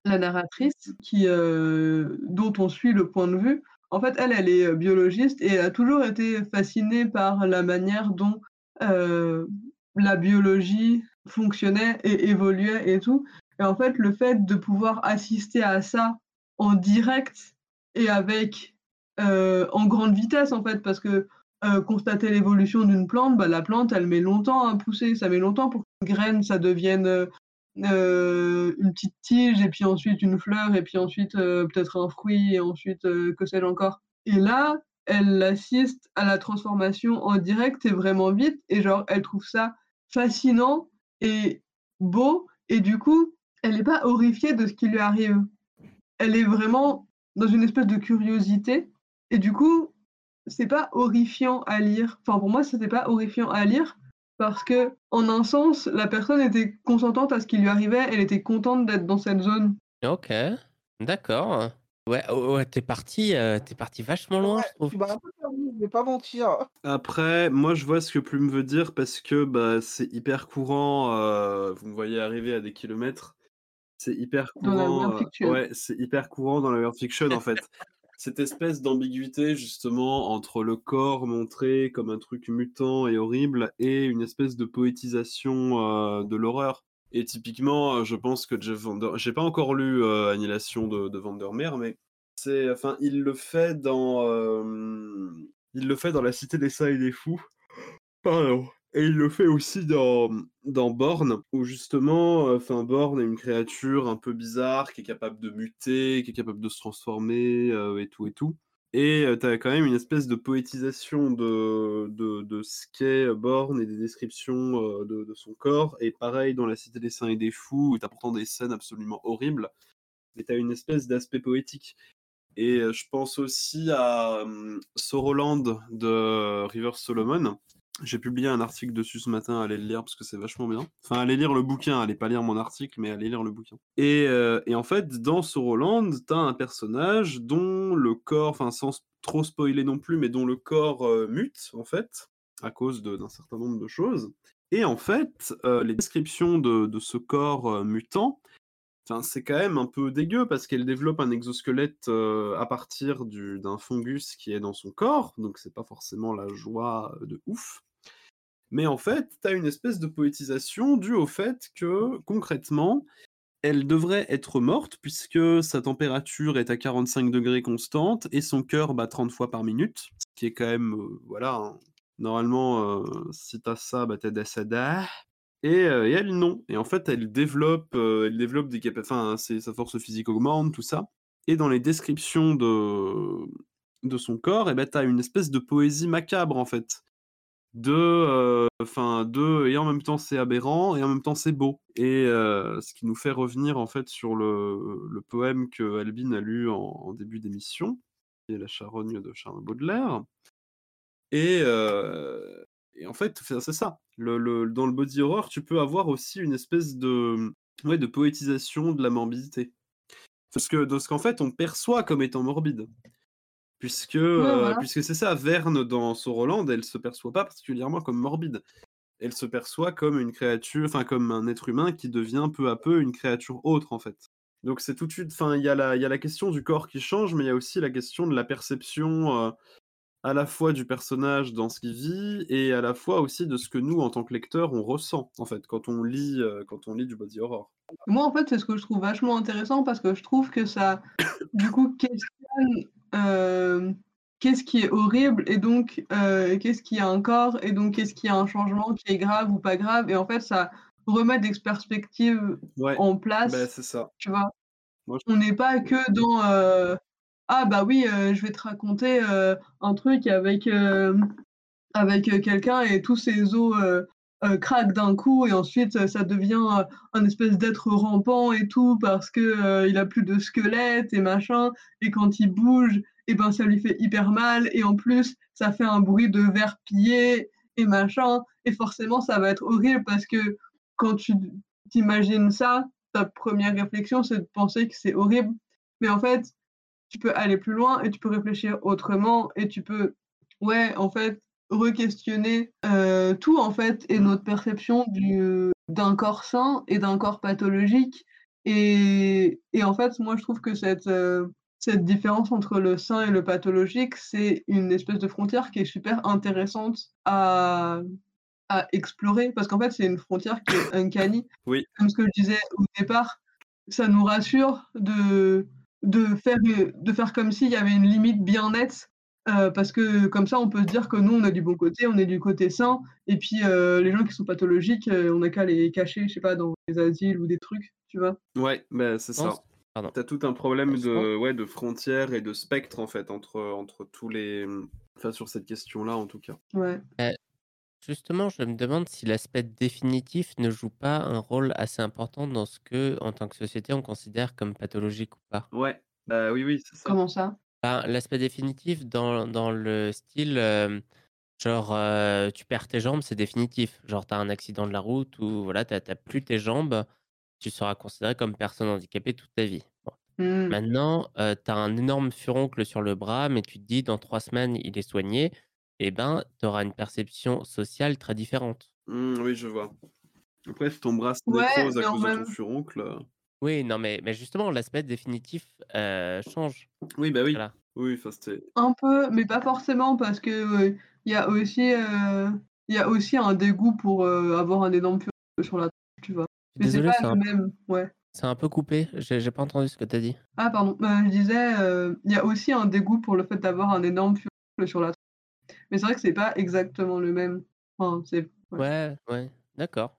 la narratrice qui, dont on suit le point de vue. En fait, elle, elle est biologiste et a toujours été fascinée par la manière dont la biologie fonctionnait et évoluait et tout. Et en fait, le fait de pouvoir assister à ça en direct et avec euh, en grande vitesse en fait, parce que euh, constater l'évolution d'une plante, bah, la plante elle met longtemps à pousser, ça met longtemps pour qu'une graine ça devienne euh, une petite tige et puis ensuite une fleur et puis ensuite peut-être un fruit et ensuite que sais-je encore. Et là, elle assiste à la transformation en direct et vraiment vite et genre elle trouve ça fascinant et beau, et du coup, elle n'est pas horrifiée de ce qui lui arrive. Elle est vraiment dans une espèce de curiosité, et du coup, c'est pas horrifiant à lire. Enfin, pour moi, c'était pas horrifiant à lire parce que, en un sens, la personne était consentante à ce qui lui arrivait, elle était contente d'être dans cette zone. Ok, d'accord. Ouais, ouais, t'es parti, euh, parti vachement loin, je trouve. Tu m'as un peu perdu, je vais pas mentir. Après, moi, je vois ce que Plume veut dire parce que bah, c'est hyper courant. euh, vous me voyez arriver à des kilomètres. C'est hyper Dans la courant. world euh, fiction. ouais, c'est hyper courant dans la world fiction en fait. Cette espèce d'ambiguïté justement entre le corps montré comme un truc mutant et horrible et une espèce de poétisation euh, de l'horreur. Et typiquement, euh, je pense que Jeff Vander... J'ai pas encore lu euh, Annihilation de, de Vandermeer, mais c'est, enfin, il le fait dans, il le fait dans La Cité des Saints et des Fous. Pardon. Et il le fait aussi dans, dans Born, où justement, enfin, Born est une créature un peu bizarre, qui est capable de muter, qui est capable de se transformer, euh, et tout et tout. Et tu as quand même une espèce de poétisation de, de, de ce qu'est Born et des descriptions euh, de, son corps. Et pareil dans La Cité des Saints et des Fous, où tu as pourtant des scènes absolument horribles, mais tu as une espèce d'aspect poétique. Et euh, je pense aussi à hum, Soroland de River Solomon. J'ai publié un article dessus ce matin, allez le lire parce que c'est vachement bien. Enfin, allez lire le bouquin, allez pas lire mon article, mais allez lire le bouquin. Et, euh, et en fait, dans Soroland, t'as un personnage dont le corps, enfin sans trop spoiler non plus, mais dont le corps euh, mute, en fait, à cause d'un certain nombre de choses. Et en fait, euh, les descriptions de, de ce corps mutant, c'est quand même un peu dégueu parce qu'elle développe un exosquelette à partir du- d'un fungus qui est dans son corps, donc c'est pas forcément la joie de ouf. Mais en fait, tu as une espèce de poétisation due au fait que concrètement, elle devrait être morte puisque sa température est à 45 degrés constante et son cœur bat 30 fois par minute, ce qui est quand même, euh, voilà, hein. normalement, euh, si t'as ça, bah t'es décédé. Et, euh, et elle, non. Et en fait, elle développe, euh, elle développe des capacités. Enfin, sa force physique augmente, tout ça. Et dans les descriptions de, de son corps, eh ben, tu as une espèce de poésie macabre, en fait. De, euh, enfin, de, et en même temps c'est aberrant, et en même temps c'est beau. Et euh, ce qui nous fait revenir, en fait, sur le, poème que Albin a lu en, début d'émission, qui est La charogne de Charles Baudelaire. Et, euh, en fait, c'est ça. Dans le body horror, tu peux avoir aussi une espèce de, ouais, de poétisation de la morbidité. Parce que de ce qu'en fait, on perçoit comme étant morbide. Puisque, euh, voilà. puisque c'est ça, Verne dans son Roland, elle se perçoit pas particulièrement comme morbide. Elle se perçoit comme une créature, enfin comme un être humain qui devient peu à peu une créature autre en fait. Donc c'est tout de suite, enfin il y, a la- y a la question du corps qui change, mais il y a aussi la question de la perception euh, à la fois du personnage dans ce qu'il vit et à la fois aussi de ce que nous en tant que lecteurs on ressent en fait quand on lit euh, quand on lit du body horror. Moi, en fait, c'est ce que je trouve vachement intéressant parce que je trouve que ça, du coup, questionne qu'est-ce qui est horrible et donc euh, qu'est-ce qui a un corps et donc qu'est-ce qui a un changement qui est grave ou pas grave. Et en fait, ça remet des perspectives Ouais, en place, bah, c'est ça. tu vois? Moi, je- On n'est pas que dans euh, ah bah oui, euh, je vais te raconter euh, un truc avec euh, avec euh, quelqu'un et tous ses os euh, craquent d'un coup et ensuite euh, ça devient euh, un espèce d'être rampant et tout parce que euh, il a plus de squelette et machin. Et quand il bouge et ben ça lui fait hyper mal et en plus ça fait un bruit de verre pillé et machin. Et forcément ça va être horrible parce que quand tu t'imagines ça ta première réflexion c'est de penser que c'est horrible. Mais en fait tu peux aller plus loin et tu peux réfléchir autrement et tu peux ouais en fait re-questionner euh, tout en fait et notre perception du d'un corps sain et d'un corps pathologique. Et, et en fait moi je trouve que cette euh, cette différence entre le sain et le pathologique c'est une espèce de frontière qui est super intéressante à à explorer. Parce qu'en fait c'est une frontière qui est uncanny Oui. comme ce que je disais au départ ça nous rassure de de faire de faire comme s'il y avait une limite bien nette euh, parce que comme ça on peut se dire que nous on est du bon côté on est du côté sain et puis euh, les gens qui sont pathologiques euh, on n'a qu'à les cacher je sais pas dans les asiles ou des trucs tu vois Ouais, bah, c'est ça. T'as tout un problème Je de, ouais, de frontières et de spectre en fait entre, entre tous les. Enfin, sur cette question-là en tout cas. ouais Justement, je me demande si l'aspect définitif ne joue pas un rôle assez important dans ce que, en tant que société, on considère comme pathologique ou pas. Ouais, bah oui, oui, c'est ça. comment ça? Ben, l'aspect définitif dans, dans le style, euh, genre, euh, tu perds tes jambes, c'est définitif. Genre, tu as un accident de la route ou voilà, tu n'as plus tes jambes, tu seras considéré comme personne handicapée toute ta vie. Bon. Hmm. Maintenant, tu as un énorme furoncle sur le bras, mais tu te dis, dans trois semaines, il est soigné, et ben, tu auras une perception sociale très différente. Hmm, oui, je vois. Après, si ton bras se Ouais, à cause de ton furoncle. Oui, non, mais, mais justement, l'aspect définitif euh, change. Oui, bah oui. Voilà. Oui, un peu mais pas forcément parce que euh, il y a aussi euh, il y a aussi un dégoût pour euh, avoir un énorme furoncle sur la tête tu vois mais c'est pas le un, même ouais c'est un peu coupé. J'ai pas entendu ce que tu as dit. Ah pardon, Euh, je disais, euh, il y a aussi un dégoût pour le fait d'avoir un énorme furoncle sur la tête. Mais c'est vrai que c'est pas exactement le même. Enfin, c'est ouais. Ouais, ouais, d'accord.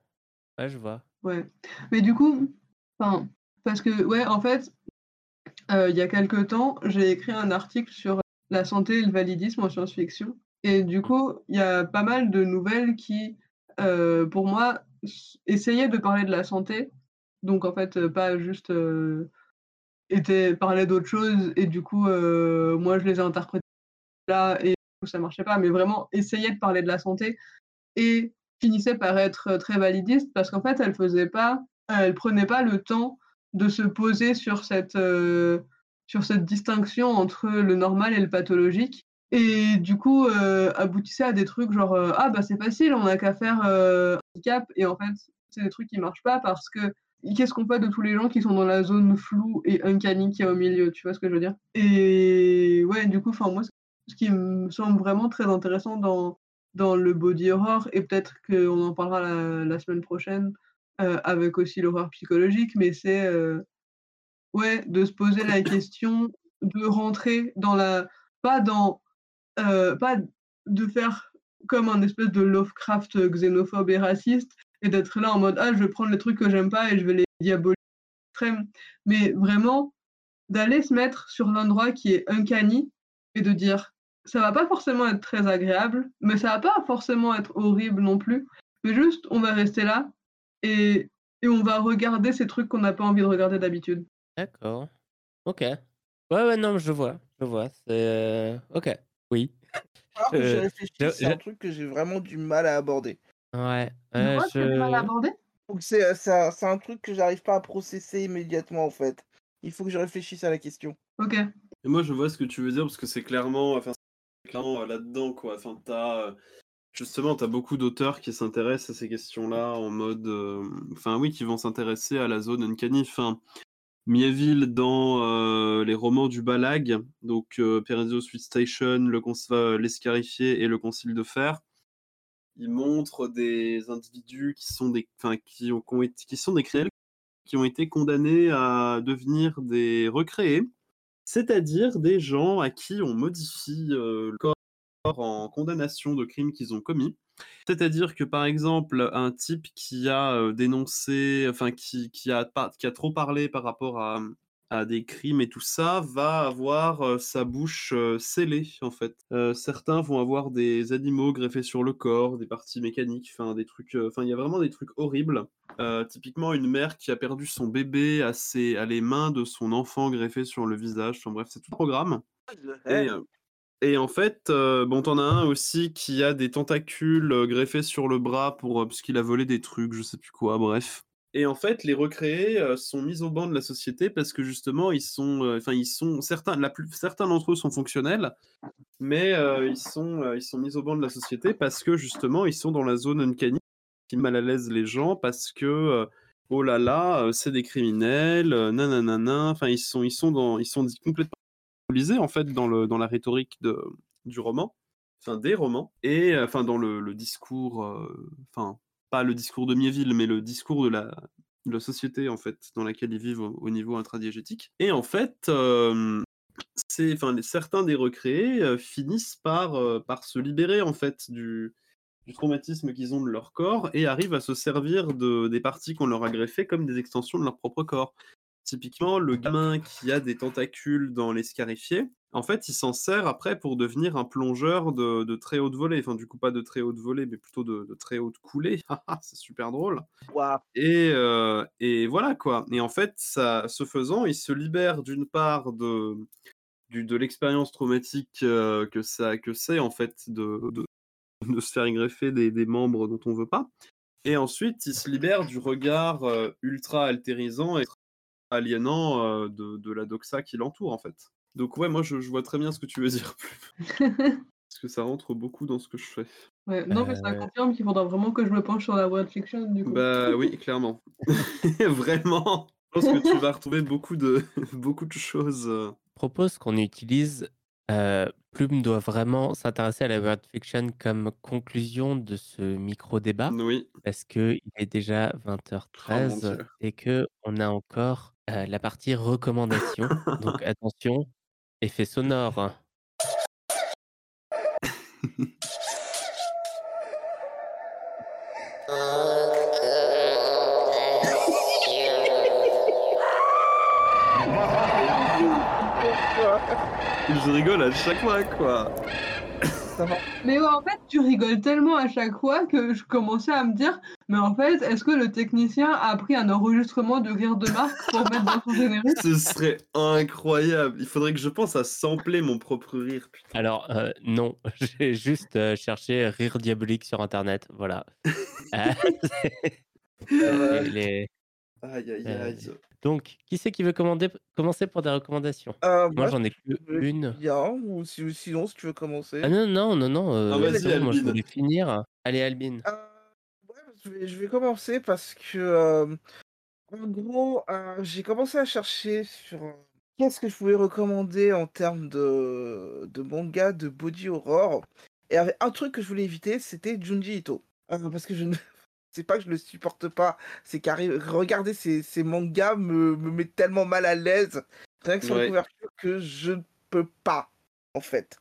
Ouais, je vois. Ouais. Mais du coup, enfin, parce que ouais, en fait, heu, il y a quelque temps, j'ai écrit un article sur la santé et le validisme en science-fiction. Et du coup, il y a pas mal de nouvelles qui, heu, pour moi, essayaient de parler de la santé. Donc en fait, heu, pas juste, heu, étaient parlaient d'autre chose. Et du coup, moi je les ai interprétées là et ça marchait pas, mais vraiment essayaient de parler de la santé et finissaient par être, très validistes parce qu'en fait, elles faisaient pas elles prenaient pas le temps de se poser sur cette, heu, sur cette distinction entre le normal et le pathologique et du coup, heu, aboutissaient à des trucs genre, heu: «Ah bah, c'est facile, on a qu'à faire, heu, handicap» et en fait, c'est des trucs qui marchent pas parce que qu'est-ce qu'on fait de tous les gens qui sont dans la zone floue et uncanny qu'il y a au milieu? Tu vois ce que je veux dire? Et ouais, du coup, moi, ce qui me semble vraiment très intéressant dans dans le body horror et peut-être qu'on en parlera la semaine prochaine, heu, avec aussi l'horreur psychologique, mais c'est, heu, ouais, de se poser la question, de rentrer dans la pas dans, heu, pas de faire comme un espèce de Lovecraft, xénophobe et raciste et d'être là en mode: «Ah, je vais prendre les trucs que j'aime pas et je vais les diaboliser extrême», mais vraiment d'aller se mettre sur l'endroit qui est uncanny et de dire: «Ça va pas forcément être très agréable, mais ça va pas forcément être horrible non plus, mais juste on va rester là et et on va regarder ces trucs qu'on n'a pas envie de regarder d'habitude». D'accord. OK. Ouais, ouais, non, je vois, je vois, c'est OK, oui. Alors que j'y Je réfléchis, je c'est je un truc que j'ai vraiment du mal à aborder. Ouais, quoi tu as du mal à je aborder? Donc c'est, un c'est un truc que j'arrive pas à processer immédiatement, en fait. Il faut que je réfléchisse à la question. OK. Et moi, je vois ce que tu veux dire parce que c'est clairement, enfin, c'est clairement, heu, là-dedans, quoi. Enfin, tu as, heu, justement, tu as beaucoup d'auteurs qui s'intéressent à ces questions-là en mode, hem, enfin, oui, qui vont s'intéresser à la zone uncanny. Enfin, Mieville dans, heu, les romans du Balag, donc Perenzo Sweet Station, le enfin, L'Escarifié et Le Concile de Fer. Il montre des individus qui sont des qui ont qui ont été qui sont des criminels, qui ont été condamnés à devenir des recréés. C'est-à-dire des gens à qui on modifie, le corps en condamnation de crimes qu'ils ont commis. C'est-à-dire que, par exemple, un type qui a, heu, dénoncé, enfin qui qui a qui a trop parlé par rapport à, à des crimes et tout ça, va avoir, heu, sa bouche, heu, scellée, en fait. Certains vont avoir des animaux greffés sur le corps, des parties mécaniques, enfin des trucs, enfin il y a vraiment des trucs horribles. Typiquement une mère qui a perdu son bébé à ses à les mains de son enfant greffé sur le visage, enfin bref, c'est tout le programme et heu et en fait, heu, bon, tu en as un aussi qui a des tentacules, heu, greffés sur le bras pour, heu, parce qu'il a volé des trucs, je sais plus quoi, bref. Et en fait, les recréés, heu, sont mis au banc de la société parce que justement ils sont, enfin ils sont certains certains d'entre eux sont fonctionnels, mais ils sont, ils sont mis au banc de la société parce que justement ils sont dans la zone uncanny, qui mal à l'aise les gens parce que, oh là là, c'est des criminels, heu, nananana, enfin ils sont ils sont dans ils sont complètement diabolisés en fait dans le dans la rhétorique de du roman, enfin des romans et heu, enfin dans le discours, heu, enfin pas le discours de Mieville, mais le discours de la la société en fait dans laquelle ils vivent au au niveau intradiégétique et en fait, les certains des recréés, finissent par, par se libérer en fait du du traumatisme qu'ils ont de leur corps et arrivent à se servir de des parties qu'on leur a greffées comme des extensions de leur propre corps. Typiquement, le gamin qui a des tentacules dans l'escarifié, en fait, il s'en sert après pour devenir un plongeur de de très haute volée, enfin du coup pas de très haute volée, mais plutôt de de très haute coulée. C'est super drôle Waouh! et voilà quoi et en fait, ça ce faisant, il se libère d'une part de du de l'expérience traumatique, heu, que ça que c'est en fait de de de se faire greffer des des membres dont on veut pas et ensuite il se libère du regard, heu, ultra altérisant et aliénant, heu, de de la doxa qui l'entoure en fait. Donc ouais, moi je je vois très bien ce que tu veux dire. Parce que ça rentre beaucoup dans ce que je fais. Ouais, non, mais ça Heu confirme qu'il faudra vraiment que je me penche sur la world fiction du coup. Bah oui, clairement. Vraiment, je pense que tu vas retrouver beaucoup de beaucoup de choses, heu propose qu'on utilise, heu, Plume doit vraiment s'intéresser à la world fiction comme conclusion de ce micro débat oui. parce qu'il est déjà Oh mon 20:13 Dieu. et qu'on a encore, heu, la partie recommandations. Donc attention, effet sonore. Je rigole à chaque fois, quoi. Ça va. Mais ouais, en fait, tu rigoles tellement à chaque fois que je commençais à me dire, mais en fait, est-ce que le technicien a pris un enregistrement de rire de Marc pour mettre dans son générique? Ce serait incroyable. Il faudrait que je pense à sampler mon propre rire. putain. Alors, euh, non, j'ai juste euh, cherché rire diabolique sur internet. Voilà. Euh, Euh, les- Aïe, aïe, Euh, aïe. Donc, qui c'est qui veut commander, commencer pour des recommandations? Euh, Moi, j'en ai que une. Bien, ou si- sinon, si tu veux commencer. Ah non, non, non, non. euh, Ah, vas-y, moi, je voulais finir. Allez, Albin. Euh, ouais, je vais, je vais commencer parce que, euh, en gros, euh, j'ai commencé à chercher sur qu'est-ce que je pouvais recommander en termes de, de manga de body horror. Et il y avait un truc que je voulais éviter, c'était Junji Ito. Euh, parce que je ne. C'est pas que je le supporte pas, c'est qu'arriver regarder ces, ces mangas me, me met tellement mal à l'aise, rien que sur la couverture, que je ne peux pas, en fait.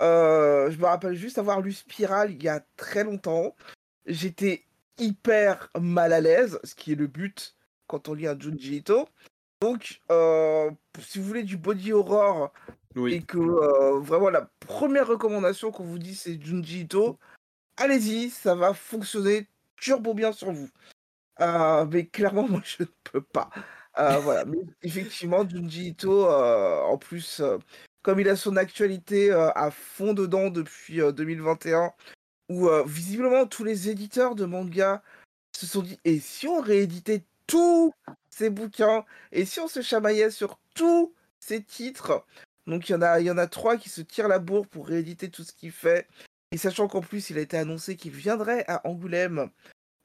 Euh, je me rappelle juste avoir lu Spiral il y a très longtemps. J'étais hyper mal à l'aise, ce qui est le but quand on lit un Junji Ito. Donc, euh, si vous voulez du body horror et Oui. que euh, vraiment la première recommandation qu'on vous dit c'est Junji Ito, allez-y, ça va fonctionner turbo bien sur vous. Euh, mais clairement, moi je ne peux pas. Euh, voilà, mais effectivement, Junji Ito, euh, en plus, comme il a son actualité à fond dedans depuis euh, 2021, où visiblement tous les éditeurs de manga se sont dit et si on rééditait tous ces bouquins et si on se chamaillait sur tous ces titres? Donc il y il y en a trois qui se tirent la bourre pour rééditer tout ce qu'il fait et sachant qu'en plus il a été annoncé qu'il viendrait à Angoulême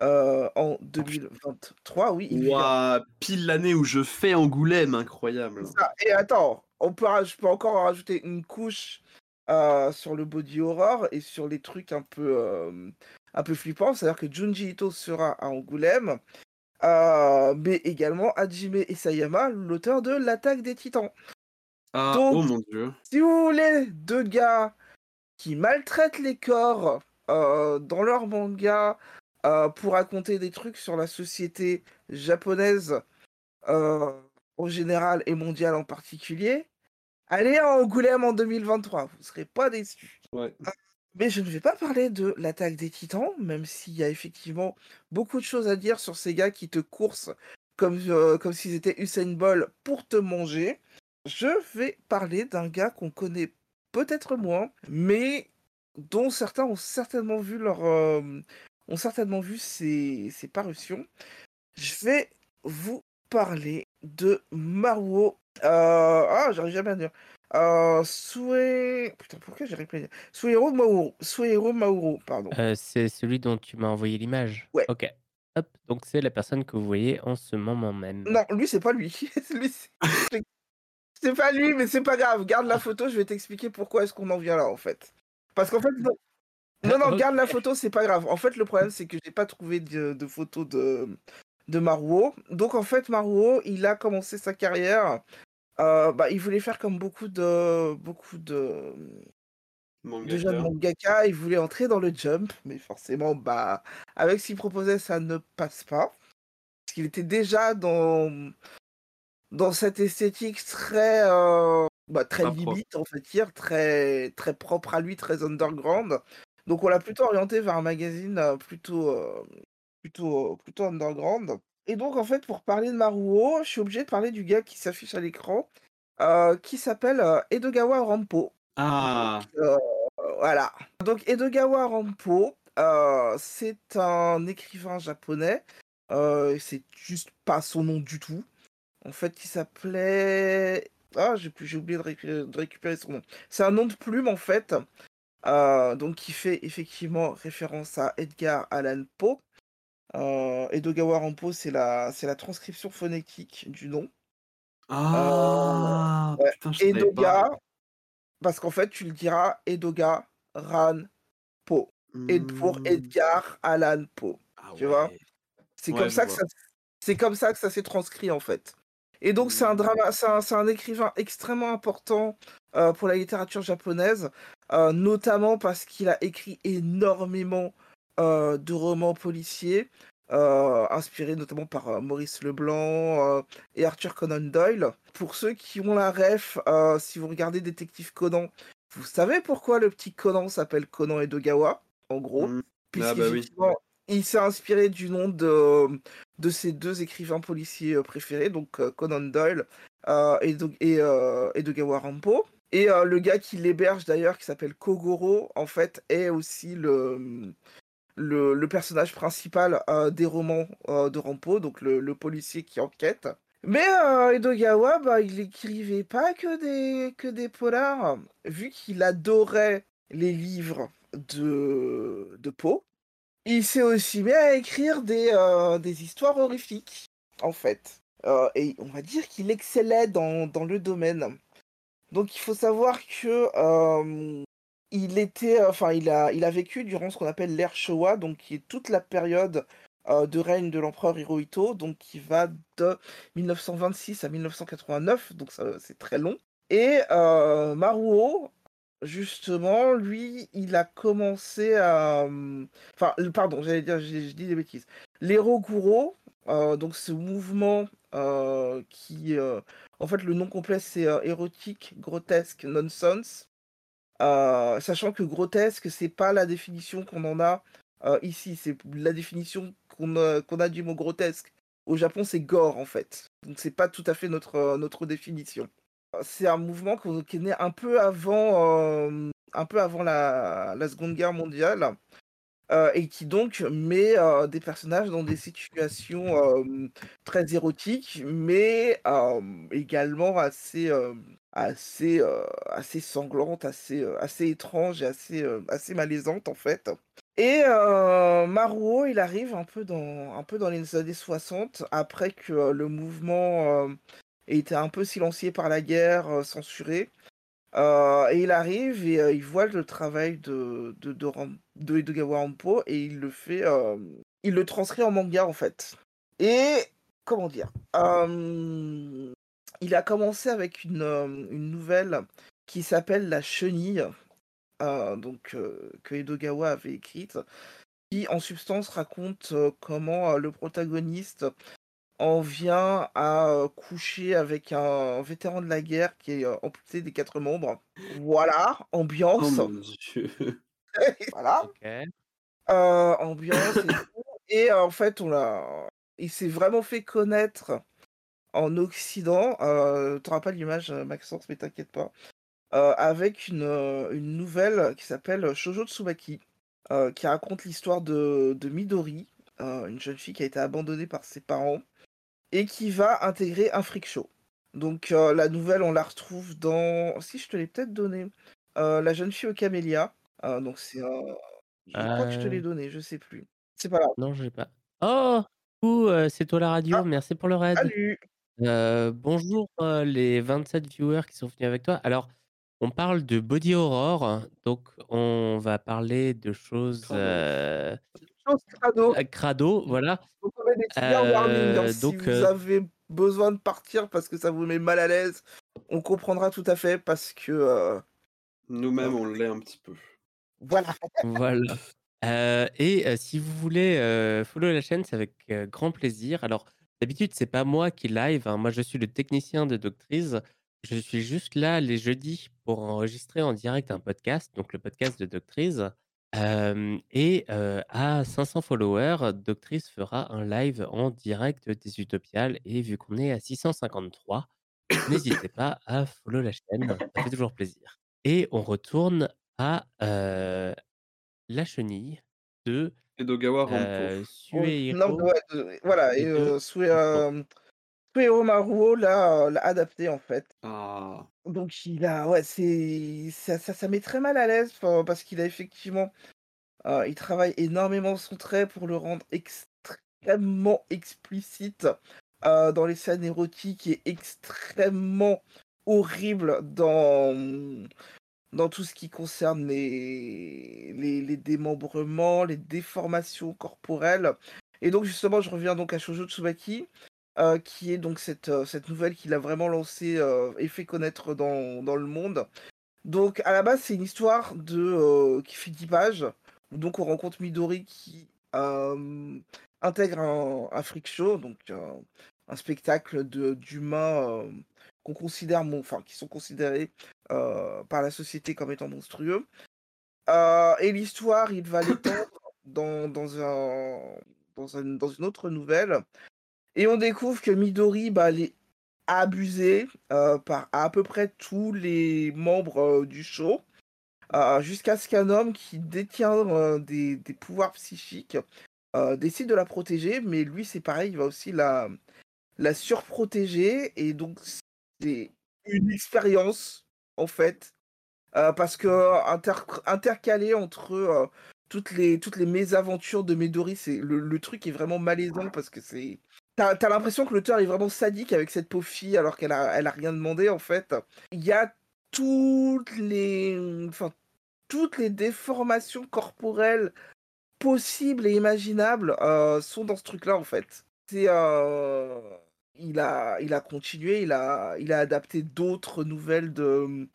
euh, en 2023 oui il. Ouah, pile l'année où je fais Angoulême, incroyable. Ça. Et attends, on peut, je peux encore en rajouter une couche euh, sur le body horror et sur les trucs un peu, euh, un peu flippants. C'est-à-dire que Junji Ito sera à Angoulême, mais également Hajime Isayama, l'auteur de L'attaque des titans. Ah, Donc- oh mon dieu. Si vous voulez deux gars qui maltraitent les corps dans leur manga pour raconter des trucs sur la société japonaise euh, en général et mondiale en particulier, allez à Angoulême en 2023, vous ne serez pas déçus. Ouais. Mais je ne vais pas parler de l'attaque des titans, même s'il y a effectivement beaucoup de choses à dire sur ces gars qui te coursent comme, euh, comme s'ils étaient Usain Bolt pour te manger. Je vais parler d'un gars qu'on connaît peut-être moins, mais dont certains ont certainement vu leur, euh, ont certainement vu ses, ses parutions. Je vais vous parler de Maruo. Euh, ah, j'arrive jamais à dire. Euh, Sue... Putain, pourquoi j'arrive pas à dire Suero Mauro. Suero Mauro, pardon. Euh, c'est celui dont tu m'as envoyé l'image. Ouais. Ok. Hop. Donc, c'est la personne que vous voyez en ce moment même. Non, lui, c'est pas lui. Lui, c'est- c'est pas lui, mais c'est pas grave. Garde la photo, je vais t'expliquer pourquoi est-ce qu'on en vient là, en fait. Parce qu'en fait, non, non, garde la photo, c'est pas grave. En fait, le problème, c'est que j'ai pas trouvé de, de photo de, de Maruo. Donc, en fait, Maruo, il a commencé sa carrière. euh, bah, il voulait faire comme beaucoup de, beaucoup de, Mangaka. de jeunes mangaka. Il voulait entrer dans le jump, mais forcément, bah, avec ce qu'il proposait, ça ne passe pas. Parce qu'il était déjà dans, dans cette esthétique très, euh, bah, très limite, on va dire, très, très propre à lui, très underground. Donc on l'a plutôt orienté vers un magazine plutôt, plutôt, plutôt underground. Et donc en fait, pour parler de Maruo, je suis obligé de parler du gars qui s'affiche à l'écran, euh, qui s'appelle Edogawa Rampo. Ah, Euh, voilà. Donc Edogawa Rampo, euh, c'est un écrivain japonais. C'est juste pas son nom du tout. En fait, il s'appelait. Ah, j'ai oublié de récupérer son nom. C'est un nom de plume en fait. Euh, donc qui fait effectivement référence à Edgar Allan Poe. Euh, Edogawa Rampo, c'est la, c'est la transcription phonétique du nom. ah, ouais. putain, je Edoga, pas. parce qu'en fait, tu le diras Edoga Ran Po. Et pour Hmm. Edgar Allan Poe. Ah tu vois. C'est Ouais, comme ça que vois. ça c'est comme ça que ça s'est transcrit en fait. Et donc c'est un Mmh. drama, c'est un, c'est un écrivain extrêmement important euh, pour la littérature japonaise, euh, notamment parce qu'il a écrit énormément euh, de romans policiers, euh, inspirés notamment par Maurice Leblanc et Arthur Conan Doyle. Pour ceux qui ont la ref, si vous regardez Détective Conan, vous savez pourquoi le petit Conan s'appelle Conan Edogawa, en gros? Mm. Ah bah oui. puisqu'effectivement, il s'est inspiré du nom de, de ses deux écrivains policiers préférés, donc Conan Doyle et, et, Edogawa Rampo. Et euh, le gars qui l'héberge d'ailleurs, qui s'appelle Kogoro, en fait, est aussi le, le, personnage principal euh, des romans euh, de Rampo, donc le, policier qui enquête. Mais Edogawa, bah, il écrivait pas que des, que des polars, vu qu'il adorait les livres de, de Poe. Il s'est aussi mis à écrire des, des histoires horrifiques, en fait. Et on va dire qu'il excellait dans, dans le domaine. Donc il faut savoir que a, vécu durant ce qu'on appelle l'ère Showa, donc qui est toute la période de règne de l'empereur Hirohito, donc qui va de 1926 à 1989, donc c'est très long. Et Maruo, justement, lui, il a commencé à, pardon, j'allais dire, je dis des bêtises. L'Eroguro, euh, donc ce mouvement qui, euh, en fait, le nom complet c'est euh, érotique, grotesque, nonsense. Euh, sachant que grotesque, c'est pas la définition qu'on en a euh, ici, c'est la définition qu'on a, du mot grotesque. Au Japon, c'est gore en fait. Donc c'est pas tout à fait notre, euh, définition. Euh, C'est un mouvement qui est né un peu avant, euh, un peu avant la Seconde Guerre mondiale. Euh, et qui donc met euh, des personnages dans des situations très érotiques, mais également assez, assez, euh, assez sanglantes, assez, assez étranges et assez, assez malaisantes en fait. Et Maruo, il arrive un peu, dans, un peu dans les années 60, après que le mouvement ait été un peu silencié par la guerre, censuré. Euh, et il arrive et euh, il voit le travail de, de, de, de Edogawa Rampo et il le fait, euh, il le transcrit en manga en fait. Et comment dire euh, Il a commencé avec une, une nouvelle qui s'appelle La Chenille, donc que Edogawa avait écrite, qui en substance raconte comment le protagoniste en vient à coucher avec un vétéran de la guerre qui est amputé des quatre membres. Voilà, Oh ambiance. mon dieu. voilà, euh, ambiance et tout. Et euh, en fait, on l'a, il s'est vraiment fait connaître en Occident. Euh, T'auras pas l'image, euh, Maxence, mais t'inquiète pas. Euh, avec une, une nouvelle qui s'appelle Shoujo Tsubaki, euh, qui raconte l'histoire de, de Midori, euh, une jeune fille qui a été abandonnée par ses parents et qui va intégrer un freak show. Donc euh, la nouvelle, on la retrouve dans, si je te l'ai peut-être donné, euh, La jeune fille au camélia. Euh, donc c'est un, je crois que je te l'ai donné, je sais plus. C'est pas grave. Non, j'ai pas. Oh! C'est toi la radio, Ah. merci pour le raid. Salut. Bonjour, les 27 viewers qui sont venus avec toi. Alors, on parle de body horror, donc on va parler de choses, Crado. heu, Chose crado. voilà. Donc on met des trigger warnings, hein, Heu, si donc, vous heu avez besoin de partir parce que ça vous met mal à l'aise, on comprendra tout à fait parce que euh, Nous-mêmes, on l'est un petit peu. voilà. Voilà. Et si vous voulez, follow la chaîne, c'est avec, grand plaisir. Alors, d'habitude, c'est pas moi qui live, hein. Moi, je suis le technicien de Doctrice. Je suis juste là les jeudis pour enregistrer en direct un podcast, donc le podcast de Doctrice. Et à 500 followers, Doctrice fera un live en direct des Utopiales et vu qu'on est à 653, n'hésitez pas à follow la chaîne, ça fait toujours plaisir. Et on retourne à, La Chenille de, Edogawa Rampo. Suehiro non, ouais, voilà, et et de Sue, Maruo l'a euh, l'a adapté en fait. Ah. Donc il a, ouais, c'est ça, ça, ça met très mal à l'aise parce qu'il a effectivement, euh, il travaille énormément son trait pour le rendre extrêmement explicite euh, dans les scènes érotiques et extrêmement horrible dans dans tout ce qui concerne les, les, les démembrements, les déformations corporelles. Et donc justement, je reviens donc à Shoujo Tsubaki, euh, qui est donc cette, euh, cette nouvelle qu'il a vraiment lancée euh, et fait connaître dans, dans le monde. Donc à la base, c'est une histoire de, qui fait 10 pages, Donc on rencontre Midori qui intègre un, un freak show, donc un spectacle d'humains qu'on considère, enfin, qui sont considérés par la société comme étant monstrueux. et l'histoire, il va l'étendre dans, dans, un, dans, dans, une autre nouvelle. Et on découvre que Midori, bah, elle est abusée par à peu près tous les membres du show. jusqu'à ce qu'un homme qui détient des, des, pouvoirs psychiques décide de la protéger, mais lui c'est pareil, il va aussi la, la surprotéger, et donc c'est une expérience en fait, parce que intercalé entre toutes les toutes les mésaventures de Midori, le, le, truc est vraiment malaisant parce que c'est T'as as, l'impression que l'auteur est vraiment sadique avec cette pauvre fille alors qu'elle a, elle a rien demandé en fait. Il y a toutes les, toutes les déformations corporelles possibles et imaginables euh, sont dans ce truc-là en fait. C'est, euh, il a, il a continué, il a, il a adapté d'autres nouvelles de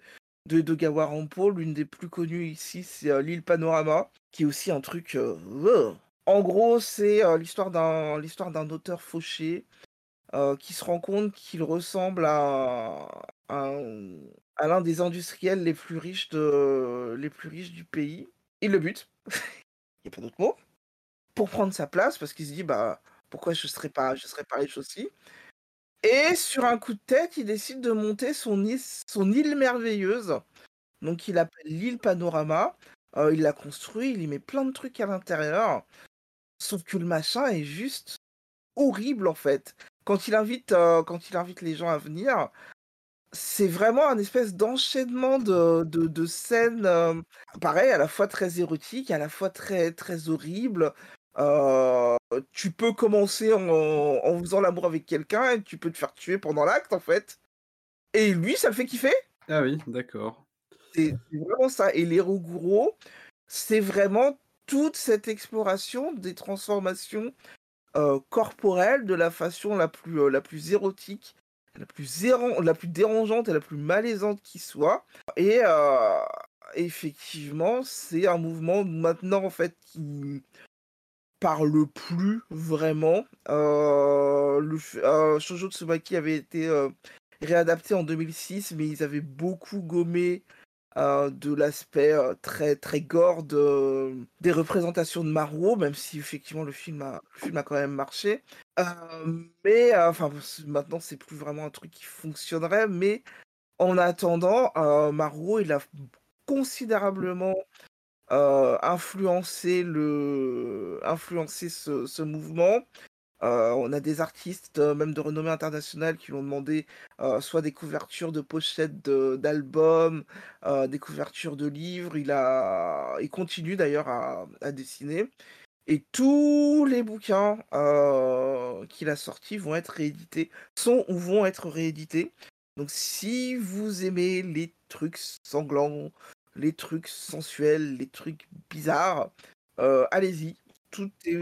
de. L'une des plus connues ici, c'est euh, l'île Panorama, qui est aussi un truc. En gros, c'est l'histoire d'un l'histoire d'un auteur fauché qui se rend compte qu'il ressemble à, à, l'un des industriels les plus riches de les plus riches du pays. Il le bute. Il n'y a pas d'autre mot. Pour prendre sa place, parce qu'il se dit bah pourquoi je serais pas je serais pas riche aussi. Et sur un coup de tête, il décide de monter son île, son île merveilleuse. Donc il appelle l'île Panorama. il la construit, il y met plein de trucs à l'intérieur. Sauf que le machin est juste horrible en fait. Quand il invite, euh, quand il invite les gens à venir, c'est vraiment un espèce d'enchaînement de, de, scènes, euh, pareil, à la fois très érotiques, à la fois très, très horribles. Euh, tu peux commencer en, en faisant l'amour avec quelqu'un et tu peux te faire tuer pendant l'acte en fait. Et lui, ça le fait kiffer. Ah oui, d'accord. C'est vraiment ça. Et les Roguro, c'est vraiment toute cette exploration des transformations corporelles de la façon la plus, la plus érotique, la plus, dérangeante et la plus malaisante qui soit. Et effectivement, c'est un mouvement maintenant en fait qui parle plus vraiment. le Shoujo Tsubaki avait été réadapté en 2006, mais ils avaient beaucoup gommé euh, de l'aspect euh, très très gore des représentations de Maruo, même si effectivement le film a, le film a quand même marché. Euh, mais enfin maintenant c'est plus vraiment un truc qui fonctionnerait, mais en attendant, Maruo il a considérablement influencé le influencé ce mouvement euh, on a des artistes, euh, même de renommée internationale, qui lui ont demandé euh, soit des couvertures de pochettes d'albums, des couvertures de livres. Il, a... il continue d'ailleurs à, dessiner. Et tous les bouquins qu'il a sortis vont être réédités, sont ou vont être réédités. Donc si vous aimez les trucs sanglants, les trucs sensuels, les trucs bizarres, allez-y. Tout est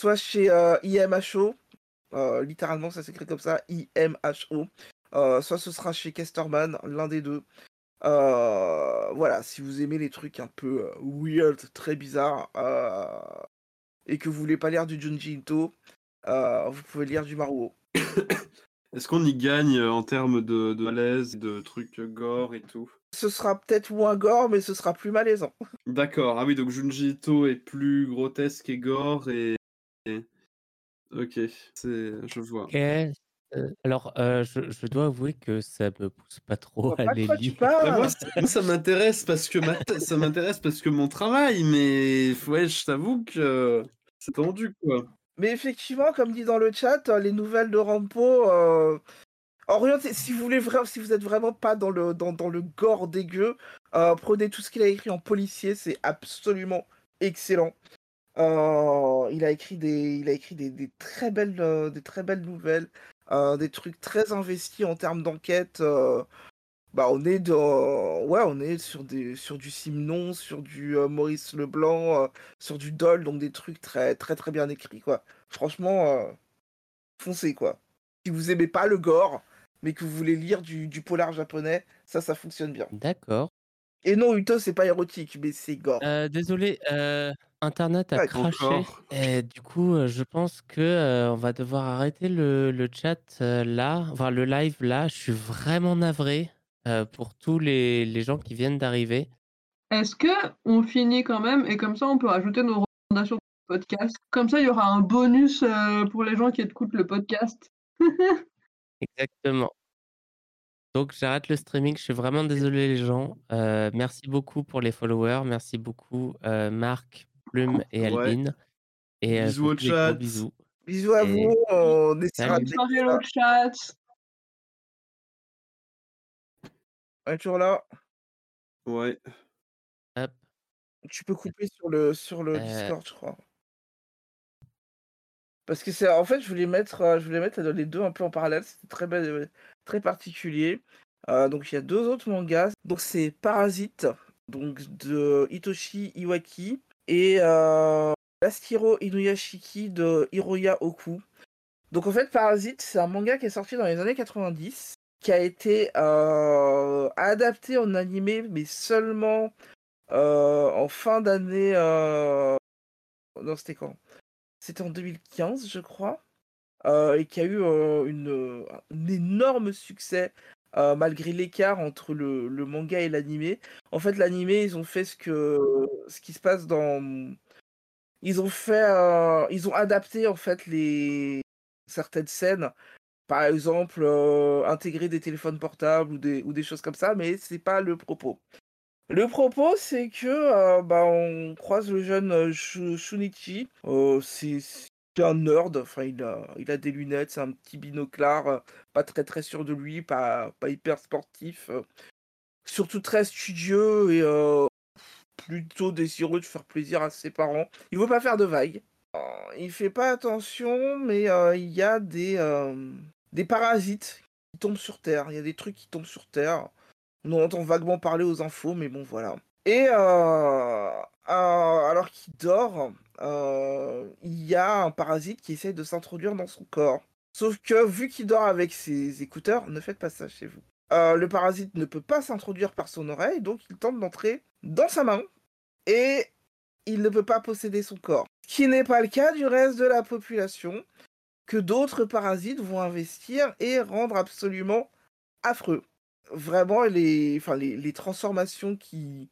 soit chez euh, IMHO, euh, littéralement ça s'écrit comme ça, IMHO, euh, soit ce sera chez Kesterman, l'un des deux. voilà, si vous aimez les trucs un peu weird, très bizarres, et que vous voulez pas lire du Junji Ito, vous pouvez lire du Maruo. Est-ce qu'on y gagne en termes de, de malaise, de trucs gore et tout? Ce sera peut-être moins gore, mais ce sera plus malaisant. D'accord, ah oui, donc Junji Ito est plus grotesque et gore, et OK, c'est je vois. alors, je je dois avouer que ça me pousse pas trop à les lire. Bah, moi, ça m'intéresse parce que ça m'intéresse parce que mon travail, mais ouais, je t'avoue que c'est tendu, quoi. Mais effectivement, comme dit dans le chat, les nouvelles de Rampo, orientées si vous voulez si vous êtes vraiment pas dans le dans dans le gore dégueu, prenez tout ce qu'il a écrit en policier, c'est absolument excellent. Euh, il a écrit des, il a écrit des, des très belles, euh, des très belles nouvelles, euh, des trucs très investis en termes d'enquête. bah, on est dans, ouais, on est sur des, sur du Simon, sur du Maurice Leblanc, sur du Dole, donc des trucs très, très, très bien écrits, quoi. Franchement, foncez, quoi. Si vous aimez pas le gore, mais que vous voulez lire du, du polar japonais, ça, ça fonctionne bien. D'accord. Et non, Uto, c'est pas érotique, mais c'est gore. Euh, désolé, euh, internet a Ouais, craché et du coup, heu, je pense que, heu, on va devoir arrêter le le chat, heu, là, enfin le live là. Je suis vraiment navré, pour tous les les gens qui viennent d'arriver. Est-ce qu'on finit quand même et comme ça on peut rajouter nos recommandations de podcast? Comme ça, il y aura un bonus, pour les gens qui écoutent le podcast. Exactement. Donc j'arrête le streaming, je suis vraiment désolé les gens. Merci beaucoup pour les followers, merci beaucoup, Marc, Plume et Ouais. Albine et Bisous vous au chat. bisous Bisous à et vous, on essaiera salut. de le chat. On est toujours là? Ouais. Hop. Tu peux couper sur le sur le Heu Discord, je crois. Parce que c'est en fait, je voulais mettre, heu, je voulais mettre les 2 un peu en parallèle, c'était très bel heu, très particulier. Donc il y a 2 autres mangas, donc c'est Parasite, donc de Hitoshi Iwaki et Yasuhiro Inuyashiki de Hiroya Oku. Donc en fait, Parasite, c'est un manga qui est sorti dans les années 90, qui a été, heu, adapté en animé, mais seulement, heu, en fin d'année, heu non, c'était quand? C'était en 2015, je crois, et qui a eu, une, un énorme succès, heu, malgré l'écart entre le manga et l'animé. En fait, l'animé, ils ont fait ce que ce qui se passe dans, ils ont fait, ils ont adapté en fait les certaines scènes. Par exemple, heu, intégrer des téléphones portables ou des ou des choses comme ça, mais c'est pas le propos. Le propos, c'est que, heu, bah, on croise le jeune, Shunichi, un nerd, enfin il a des lunettes, c'est un petit binoclard, heu, pas très, très sûr de lui, pas pas hyper sportif, heu, surtout très studieux et heu, plutôt désireux de faire plaisir à ses parents. Il veut pas faire de vagues. Il fait pas attention, mais il y a des, des parasites qui tombent sur terre. Il y a des trucs qui tombent sur terre. On en entend vaguement parler aux infos, mais bon, voilà. Et alors qu'il dort, heu, il y a un parasite qui essaie de s'introduire dans son corps. Sauf que vu qu'il dort avec ses écouteurs, ne faites pas ça chez vous. Heu, le parasite ne peut pas s'introduire par son oreille, donc il tente d'entrer dans sa main et il ne peut pas posséder son corps. Ce qui n'est pas le cas du reste de la population, que d'autres parasites vont investir et rendre absolument affreux. Vraiment les transformations qui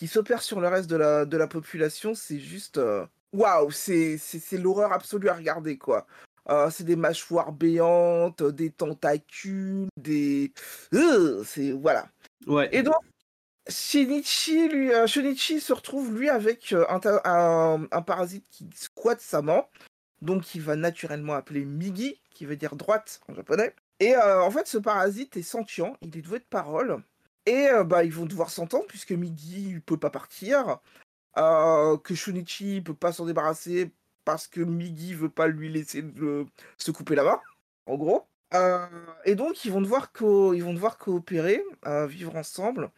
qui s'opèrent sur le reste de la de la population, c'est juste, heu, waouh! C'est c'est l'horreur absolue à regarder, quoi. Heu, c'est des mâchoires béantes, des tentacules, des c'est voilà. Ouais. Et donc Shinichi lui, heu, Shunichi se retrouve lui avec, un un un parasite qui squatte sa main, donc il va naturellement appeler Migi, qui veut dire droite en japonais et en fait, ce parasite est sentient, il est doué de parole et heu, bah, ils vont devoir s'entendre puisque Migi peut pas partir, heu, que Shunichi peut pas s'en débarrasser parce que Migi veut pas lui laisser se couper la main, en gros. Heu et donc ils vont devoir coopérer, vivre ensemble.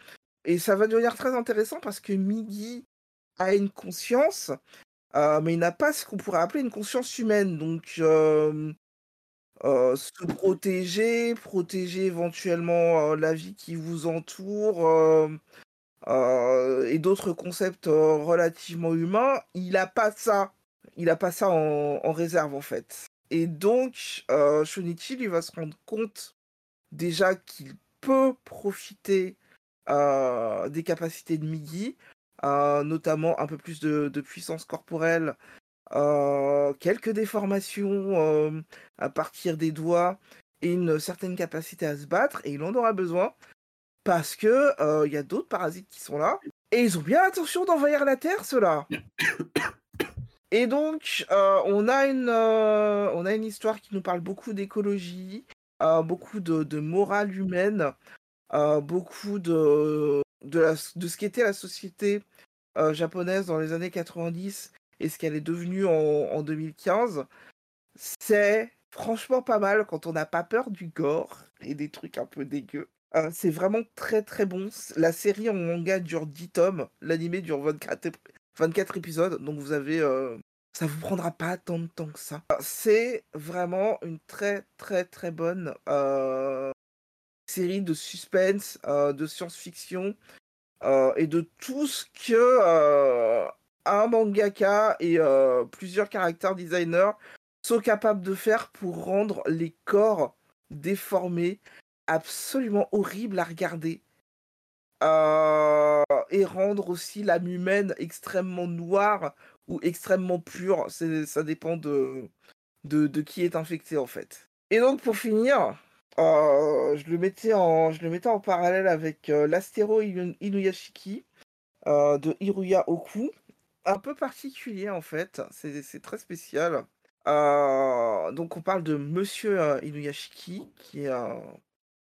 Et ça va devenir très intéressant parce que Migi a une conscience, mais il n'a pas ce qu'on pourrait appeler une conscience humaine, donc heu, se protéger, protéger éventuellement, la vie qui vous entoure, et d'autres concepts, relativement humains, il a pas ça. Il a pas ça en réserve, en fait et donc heu, Shunichi, lui, va se rendre compte déjà qu'il peut profiter, des capacités de Migi, notamment un peu plus de puissance corporelle, heu, quelques déformations, hem, à partir des doigts et une certaine capacité à se battre et il en aura besoin parce que, heu, il y a d'autres parasites qui sont là et ils ont bien l'intention d'envahir la Terre, ceux-là. Et donc on a une, on a une histoire qui nous parle beaucoup d'écologie, beaucoup de de morale humaine, beaucoup de de la de ce qu'était la société, japonaise dans les années 90 et ce qu'elle est devenue en en 2015. C'est franchement pas mal quand on n'a pas peur du gore et des trucs un peu dégueux. Heu, c'est vraiment très, très bon. La série en manga dure 10 tomes, l'animé dure 24 ép 24 épisodes, donc vous avez, heu, ça vous prendra pas tant de temps que ça. C'est vraiment une très, très, très bonne, heu, série de suspense, heu, de science-fiction, euh, et de tout ce que euh, un mangaka et euh, plusieurs caractères designers sont capables de faire pour rendre les corps déformés absolument horribles à regarder. Euh, et rendre aussi l'âme humaine extrêmement noire ou extrêmement pure. Ça dépend de, qui est infecté en fait. Et donc pour finir, euh, je, le mettais en, je le mettais en parallèle avec l'astéro Inu- Inuyashiki de Hiruya Oku. Un peu particulier en fait, c'est très spécial. Euh, donc on parle de Monsieur euh, Inuyashiki, qui est un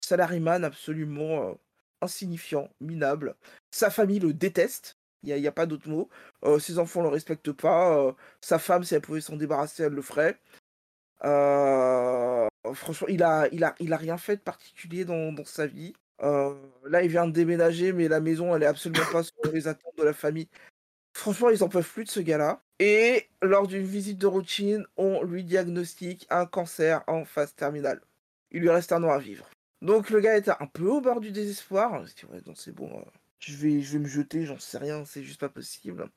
salaryman absolument euh, insignifiant, minable. Sa famille le déteste, il n'y a, pas d'autre mot. Ses enfants le respectent pas. sa femme, si elle pouvait s'en débarrasser, elle le ferait. Franchement, il a, rien fait de particulier dans, sa vie. Là, il vient de déménager, mais la maison, elle est absolument pas selon les attentes de la famille. Franchement, ils en peuvent plus de ce gars-là. Et lors d'une visite de routine, on lui diagnostique un cancer en phase terminale. Il lui reste un an à vivre. Donc le gars était un peu au bord du désespoir. Il se dit, ouais, non, c'est bon, euh, je, vais, je vais me jeter, j'en sais rien, c'est juste pas possible.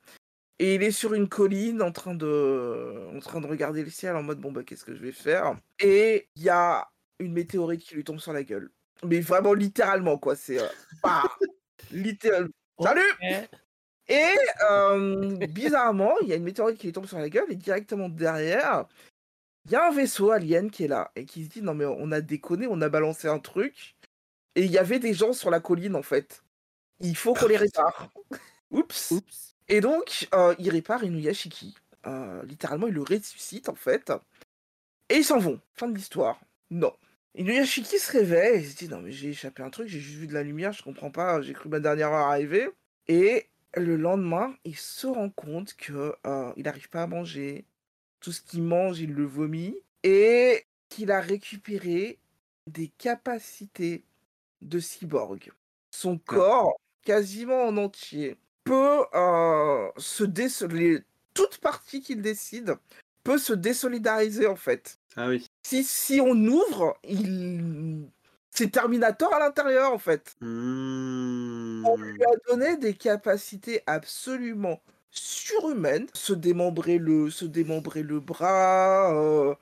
Et il est sur une colline en train de, en train de regarder le ciel en mode, bon, bah, qu'est-ce que je vais faire? Et il y a une météorite qui lui tombe sur la gueule. Mais vraiment, littéralement, quoi. C'est. euh, bah, littéralement. Salut. Et euh, bizarrement, il y a une météorite qui lui tombe sur la gueule et directement derrière, il y a un vaisseau alien qui est là et qui se dit non mais on a déconné, on a balancé un truc et il y avait des gens sur la colline en fait. Il faut qu'on les répare. Oups. Oups. Et donc euh, il répare Inuyashiki. Euh, littéralement il le ressuscite en fait. Et ils s'en vont. Fin de l'histoire. Non. Inuyashiki se réveille et se dit non mais j'ai échappé un truc, j'ai juste vu de la lumière, je comprends pas, j'ai cru ma dernière heure arriver. Et le lendemain, il se rend compte que euh, il n'arrive pas à manger. Tout ce qu'il mange, il le vomit. Et qu'il a récupéré des capacités de cyborg. Son corps, quasiment en entier, peut euh, se désoler. Toute partie qu'il décide peut se désolidariser en fait. Ah oui. Si, si on ouvre, il... c'est Terminator à l'intérieur en fait. Mmh. On lui a donné des capacités absolument surhumaines. Se démembrer le, se démembrer le bras, euh,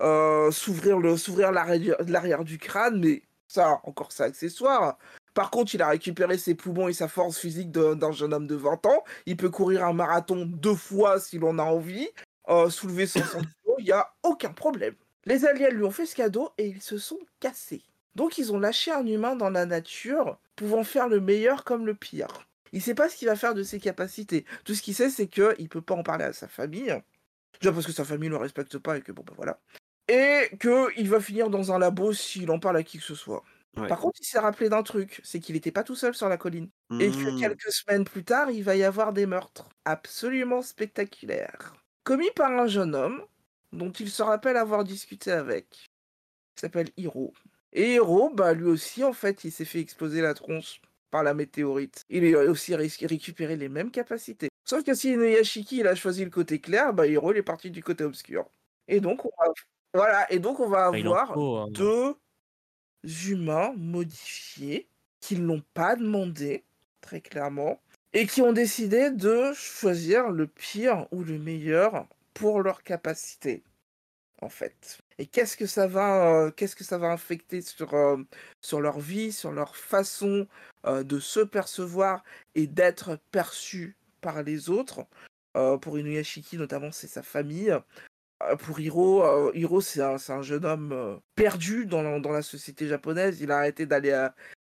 euh, s'ouvrir le, s'ouvrir l'arrière du crâne, mais ça, encore ça accessoire. Par contre, il a récupéré ses poumons et sa force physique d'un jeune homme de 20 ans. Il peut courir un marathon deux fois si l'on a envie. euh, soulever 100 kilos, il n'y a aucun problème. Les aliens lui ont fait ce cadeau et ils se sont cassés. Donc ils ont lâché un humain dans la nature, pouvant faire le meilleur comme le pire. Il sait pas ce qu'il va faire de ses capacités. Tout ce qu'il sait, c'est qu'il ne peut pas en parler à sa famille. Déjà parce que sa famille ne le respecte pas et que bon ben voilà. Et qu'il va finir dans un labo s'il en parle à qui que ce soit. Ouais. Par contre, il s'est rappelé d'un truc, c'est qu'il n'était pas tout seul sur la colline. Et que Mmh. quelques semaines plus tard, il va y avoir des meurtres absolument spectaculaires. Commis par un jeune homme dont il se rappelle avoir discuté avec. Il s'appelle Hiro. Et Hiro, bah, lui aussi, en fait, il s'est fait exploser la tronche par la météorite. Il a aussi ré- récupéré les mêmes capacités. Sauf que si Inuyashiki il a choisi le côté clair, bah, Hiro il est parti du côté obscur. Et donc, on va... Voilà, et donc on va en avoir faut, hein. deux humains modifiés qui ne l'ont pas demandé, très clairement, et qui ont décidé de choisir le pire ou le meilleur pour leur capacité, en fait. Et qu'est-ce que ça va, euh, qu'est-ce que ça va infecter sur, euh, sur leur vie, sur leur façon euh, de se percevoir et d'être perçu par les autres? Euh, pour Inuyashiki, notamment, c'est sa famille. Pour Hiro, Hiro c'est un, jeune homme perdu dans la, dans la société japonaise. Il a arrêté d'aller à,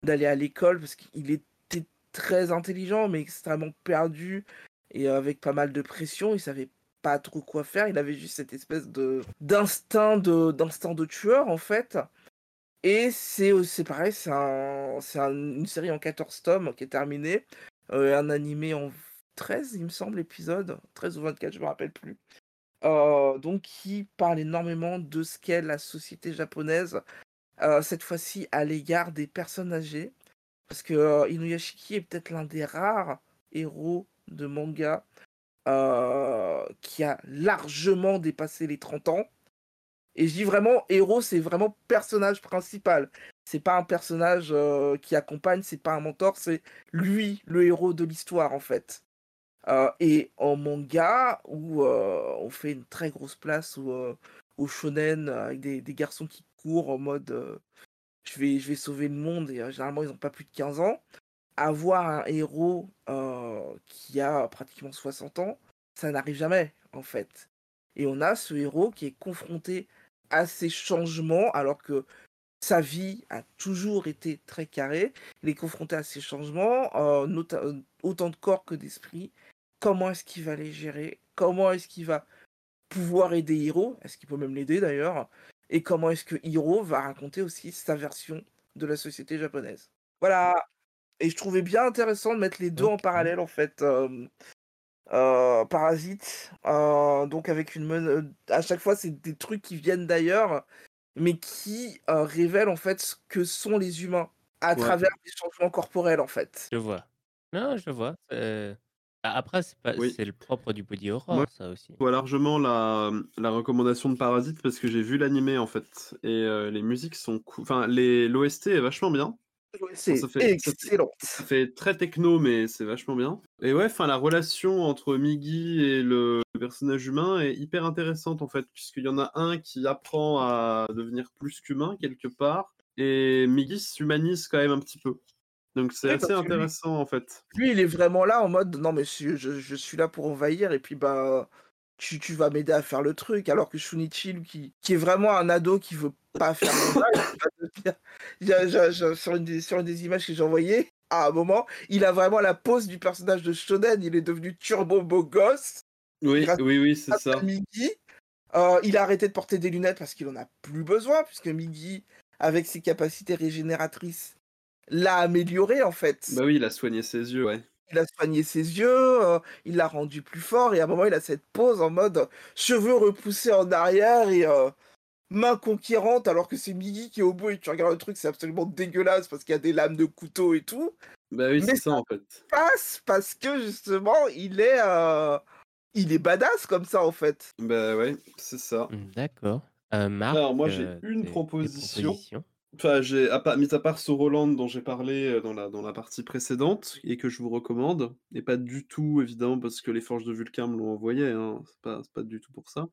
à l'école parce qu'il était très intelligent, mais extrêmement perdu et avec pas mal de pression. Il savait pas trop quoi faire. Il avait juste cette espèce de d'instinct de d'instinct de tueur en fait. Et c'est aussi- c'est pareil, c'est un, c'est un- une série en 14 tomes qui est terminée, euh, un animé en 13 il me semble épisodes, 13 ou 24 je me rappelle plus. Euh, donc qui parle énormément de ce qu'est la société japonaise, euh, cette fois-ci à l'égard des personnes âgées. Parce que euh, Inuyashiki est peut-être l'un des rares héros de manga euh, qui a largement dépassé les 30 ans. Et je dis vraiment héros, c'est vraiment personnage principal. c'est pas un personnage euh, qui accompagne, c'est pas un mentor, c'est lui le héros de l'histoire en fait. Euh, et en manga, où on fait une très grosse place au, au shonen avec des, garçons qui courent en mode je, vais, je vais sauver le monde, et généralement ils n'ont pas plus de 15 ans. Avoir un héros qui a pratiquement 60 ans, ça n'arrive jamais en fait. Et on a ce héros qui est confronté à ces changements alors que sa vie a toujours été très carrée. Il est confronté à ces changements, autant de corps que d'esprit. Comment est-ce qu'il va les gérer? Comment est-ce qu'il va pouvoir aider Hiro? Est-ce qu'il peut même l'aider d'ailleurs? Et comment est-ce que Hiro va raconter aussi sa version de la société japonaise? Voilà. Et je trouvais bien intéressant de mettre les deux en parallèle en fait. euh, euh, Parasite, euh, donc avec une men- à chaque fois c'est des trucs qui viennent d'ailleurs, mais qui euh, révèlent en fait ce que sont les humains à Ouais. travers des changements corporels en fait. Je vois. Non, je vois. c'est- Ah, Après, c'est pas... Oui. c'est le propre du body horror, Moi, ça aussi. Je vois largement la, la recommandation de Parasite parce que j'ai vu l'animé en fait. Et euh, les musiques sont cool. Enfin, les- l'OST est vachement bien. Ouais, C'est excellent. ça fait très techno, mais c'est vachement bien. Et ouais, enfin, la relation entre Miggy et le, personnage humain est hyper intéressante en fait, puisqu'il y en a un qui apprend à devenir plus qu'humain quelque part, et Miggy s'humanise quand même un petit peu. Donc c'est Oui, assez lui, intéressant en fait. lui, il est vraiment là en mode non mais je, je- je suis là pour envahir et puis bah tu, tu vas m'aider à faire le truc alors que Shunichi lui, qui, qui est vraiment un ado qui veut pas faire le sur, une des, sur une des images que j'ai envoyées à un moment il a vraiment la pose du personnage de Shonen il est devenu turbo beau gosse Oui, oui, oui, c'est ça. Miggy Euh, il a arrêté de porter des lunettes parce qu'il en a plus besoin puisque Miggy avec ses capacités régénératrices l'a amélioré en fait Bah oui, il a soigné ses yeux, ouais. Il a soigné ses yeux, euh, il l'a rendu plus fort, et à un moment, il a cette pose en mode cheveux repoussés en arrière et euh, main conquérante, alors que c'est Miggy qui est au bout, et tu regardes le truc, c'est absolument dégueulasse parce qu'il y a des lames de couteau et tout. Bah oui, c'est ça en fait. Passe parce que justement, il est, euh, il est badass comme ça en fait. Bah ouais, c'est ça. D'accord. Euh, Marc, Alors moi j'ai euh, une proposition. Enfin, j'ai, à part, mis à part ce Roland dont j'ai parlé euh, dans la, dans la partie précédente et que je vous recommande, et pas du tout évidemment parce que les forges de Vulcain me l'ont envoyé, hein, c'est pas, c'est pas du tout pour ça.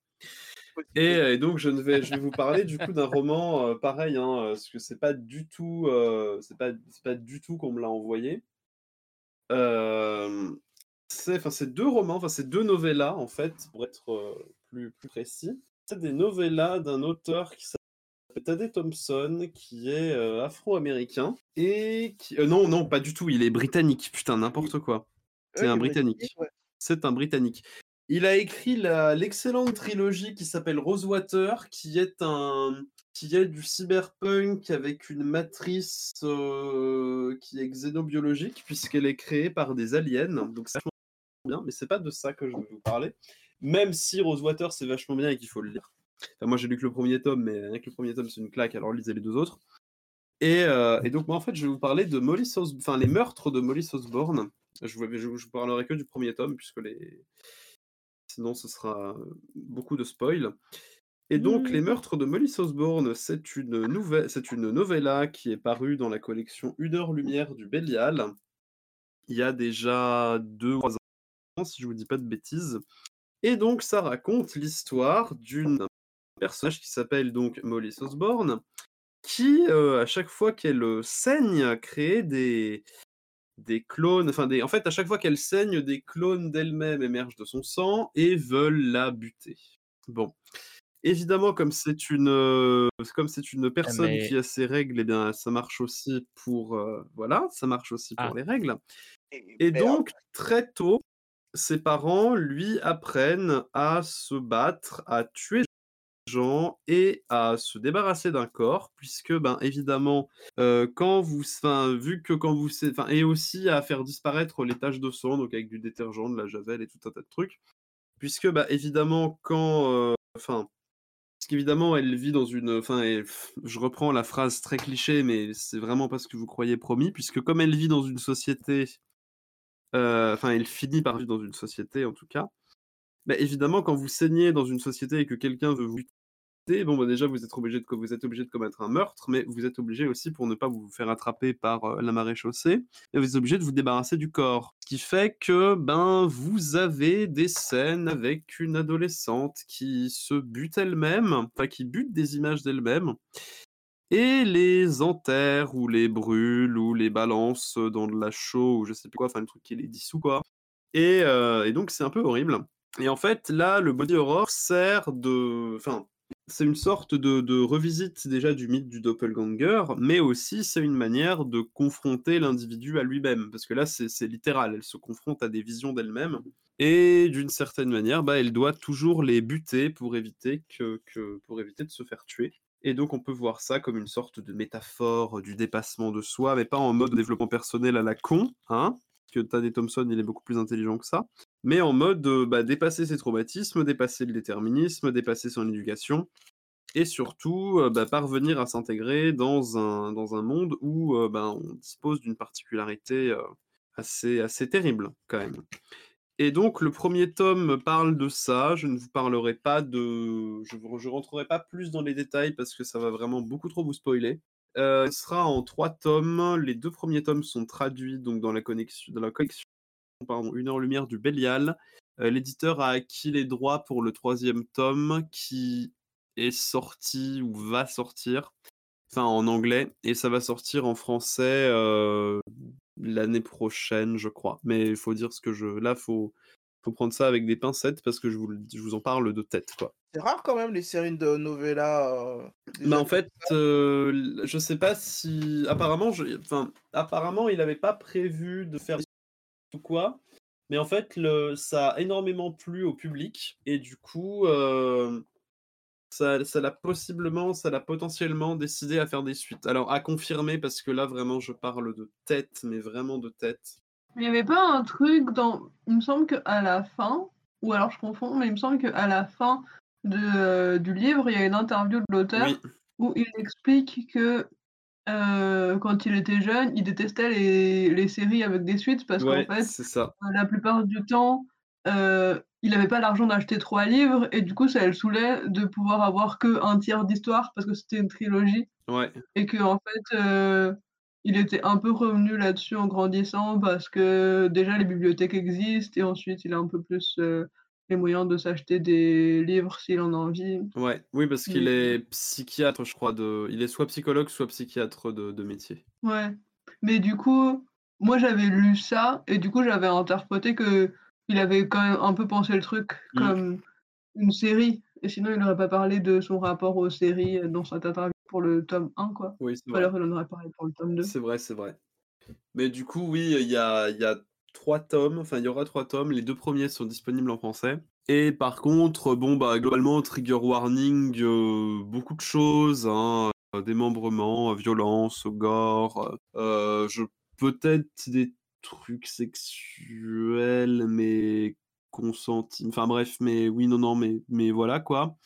Et, euh, et donc je, ne vais, je vais vous parler du coup d'un roman euh, pareil, hein, parce que c'est pas du tout, euh, c'est pas, c'est pas du tout qu'on me l'a envoyé. Euh, c'est, enfin, c'est deux romans, enfin c'est deux novellas en fait, pour être plus, plus précis. C'est des novellas d'un auteur qui s'appelle Tadé Thompson, qui est euh, afro-américain et qui, euh, non, non, pas du tout, il est britannique. Putain, n'importe quoi. C'est Ouais, un britannique. ouais. C'est un britannique. Il a écrit l'excellente trilogie qui s'appelle Rosewater, qui est un qui est du cyberpunk avec une matrice euh, qui est xénobiologique puisqu'elle est créée par des aliens. Donc c'est vachement bien, mais c'est pas de ça que je veux vous parler. Même si Rosewater c'est vachement bien et qu'il faut le lire. Enfin, moi j'ai lu que le premier tome, mais avec le premier tome c'est une claque, alors lisez les deux autres. Et, euh, et donc moi en fait je vais vous parler de Molly enfin les meurtres de Molly Osborne. Je vous, je, vous parlerai que du premier tome puisque les sinon ce sera beaucoup de spoil. Et donc les meurtres de Molly Osborne, c'est une nouvelle, c'est une novella qui est parue dans la collection Une heure lumière du Bélial. Il y a déjà deux ou trois ans, si je vous dis pas de bêtises. Et donc ça raconte l'histoire d'une personnage qui s'appelle donc Molly Osborne, qui euh, à chaque fois qu'elle euh, saigne crée des des clones, enfin des, en fait à chaque fois qu'elle saigne, des clones d'elle-même émergent de son sang et veulent la buter. Bon, évidemment comme c'est une euh, comme c'est une personne mais- qui a ses règles, eh bien ça marche aussi pour euh, voilà, ça marche aussi pour Ah. les règles. Et, donc, très tôt, ses parents lui apprennent à se battre, à tuer et à se débarrasser d'un corps, puisque, ben, évidemment, euh, quand vous, enfin, vu que quand vous, enfin, et aussi à faire disparaître les taches de sang, donc avec du détergent, de la javel et tout un tas de trucs, puisque, bah, évidemment, quand, euh, enfin, parce qu'évidemment, elle vit dans une. Enfin, je reprends la phrase très cliché, mais c'est vraiment pas ce que vous croyez promis, puisque comme elle vit dans une société euh, enfin, elle finit par vivre dans une société en tout cas. Bah, évidemment, quand vous saignez dans une société et que quelqu'un veut vous bon, bah, déjà, vous êtes obligé de, vous êtes obligé de commettre un meurtre, mais vous êtes obligé aussi, pour ne pas vous faire attraper par euh, la marée chaussée, et vous êtes obligé de vous débarrasser du corps. Ce qui fait que, ben, vous avez des scènes avec une adolescente qui se bute elle-même, enfin, qui bute des images d'elle-même, et les enterre, ou les brûle, ou les balance dans de la chaux, ou je sais plus quoi, enfin, le truc qui les dissout, quoi. Et, euh, et donc, c'est un peu horrible. Et en fait, là, le body horror sert de. Enfin, c'est une sorte de, revisite déjà du mythe du doppelganger, mais aussi c'est une manière de confronter l'individu à lui-même, parce que là c'est littéral, elle se confronte à des visions d'elle-même, et d'une certaine manière, bah, elle doit toujours les buter pour éviter, que, pour éviter de se faire tuer. Et donc on peut voir ça comme une sorte de métaphore du dépassement de soi, mais pas en mode développement personnel à la con, hein, que Tane Thompson il est beaucoup plus intelligent que ça, mais en mode bah, dépasser ses traumatismes, dépasser le déterminisme, dépasser son éducation, et surtout euh, bah, parvenir à s'intégrer dans un, dans un monde où euh, bah, on dispose d'une particularité euh, assez, assez terrible quand même. Et donc le premier tome parle de ça, je ne vous parlerai pas de... Je ne rentrerai pas plus dans les détails parce que ça va vraiment beaucoup trop vous spoiler. Euh, ce sera en trois tomes. Les deux premiers tomes sont traduits donc dans la, connexion, dans la collection pardon, Une heure lumière du Bélial. Euh, l'éditeur a acquis les droits pour le troisième tome qui est sorti ou va sortir, enfin en anglais, et ça va sortir en français euh, l'année prochaine, je crois. Mais il faut dire ce que je. Là, faut faut prendre ça avec des pincettes parce que je vous, je vous en parle de tête, quoi. C'est rare quand même les séries de novella. Euh, bah en fait, euh, je sais pas si apparemment, je... enfin apparemment, il n'avait pas prévu de faire ou quoi, mais en fait, le... ça a énormément plu au public et du coup, euh, ça, ça l'a possiblement, ça l'a potentiellement décidé à faire des suites. Alors à confirmer parce que là vraiment, je parle de tête, mais vraiment de tête. Il n'y avait pas un truc dans. Il me semble qu'à la fin, ou alors je confonds, mais il me semble qu'à la fin de, euh, du livre, il y a une interview de l'auteur où il explique que euh, quand il était jeune, il détestait les, les séries avec des suites parce qu'en fait, ça. Euh, la plupart du temps, il n'avait pas l'argent d'acheter trois livres et du coup, ça le saoulait de pouvoir avoir que un tiers d'histoire parce que c'était une trilogie. Ouais. Et que en fait, il était un peu revenu là-dessus en grandissant parce que déjà les bibliothèques existent et ensuite il a un peu plus euh, les moyens de s'acheter des livres s'il en a envie. Ouais, oui, parce qu'il est psychiatre, je crois. De... Il est soit psychologue, soit psychiatre de, de métier. Ouais. Mais du coup, moi j'avais lu ça et du coup j'avais interprété que il avait quand même un peu pensé le truc mmh. comme une série. Et sinon, il n'aurait pas parlé de son rapport aux séries dans cette interview pour le tome 1, quoi. Oui, c'est vrai. Alors, il en aurait parlé pour le tome 2. C'est vrai, c'est vrai. Mais du coup, oui, il y a, y a trois tomes, enfin, il y aura trois tomes. Les deux premiers sont disponibles en français. Et par contre, bon, bah, globalement, trigger warning, euh, beaucoup de choses, hein, euh, démembrement, violence, gore, euh, je peut-être des trucs sexuels, mais consentis. Enfin bref, mais oui, non, non, mais, mais voilà quoi.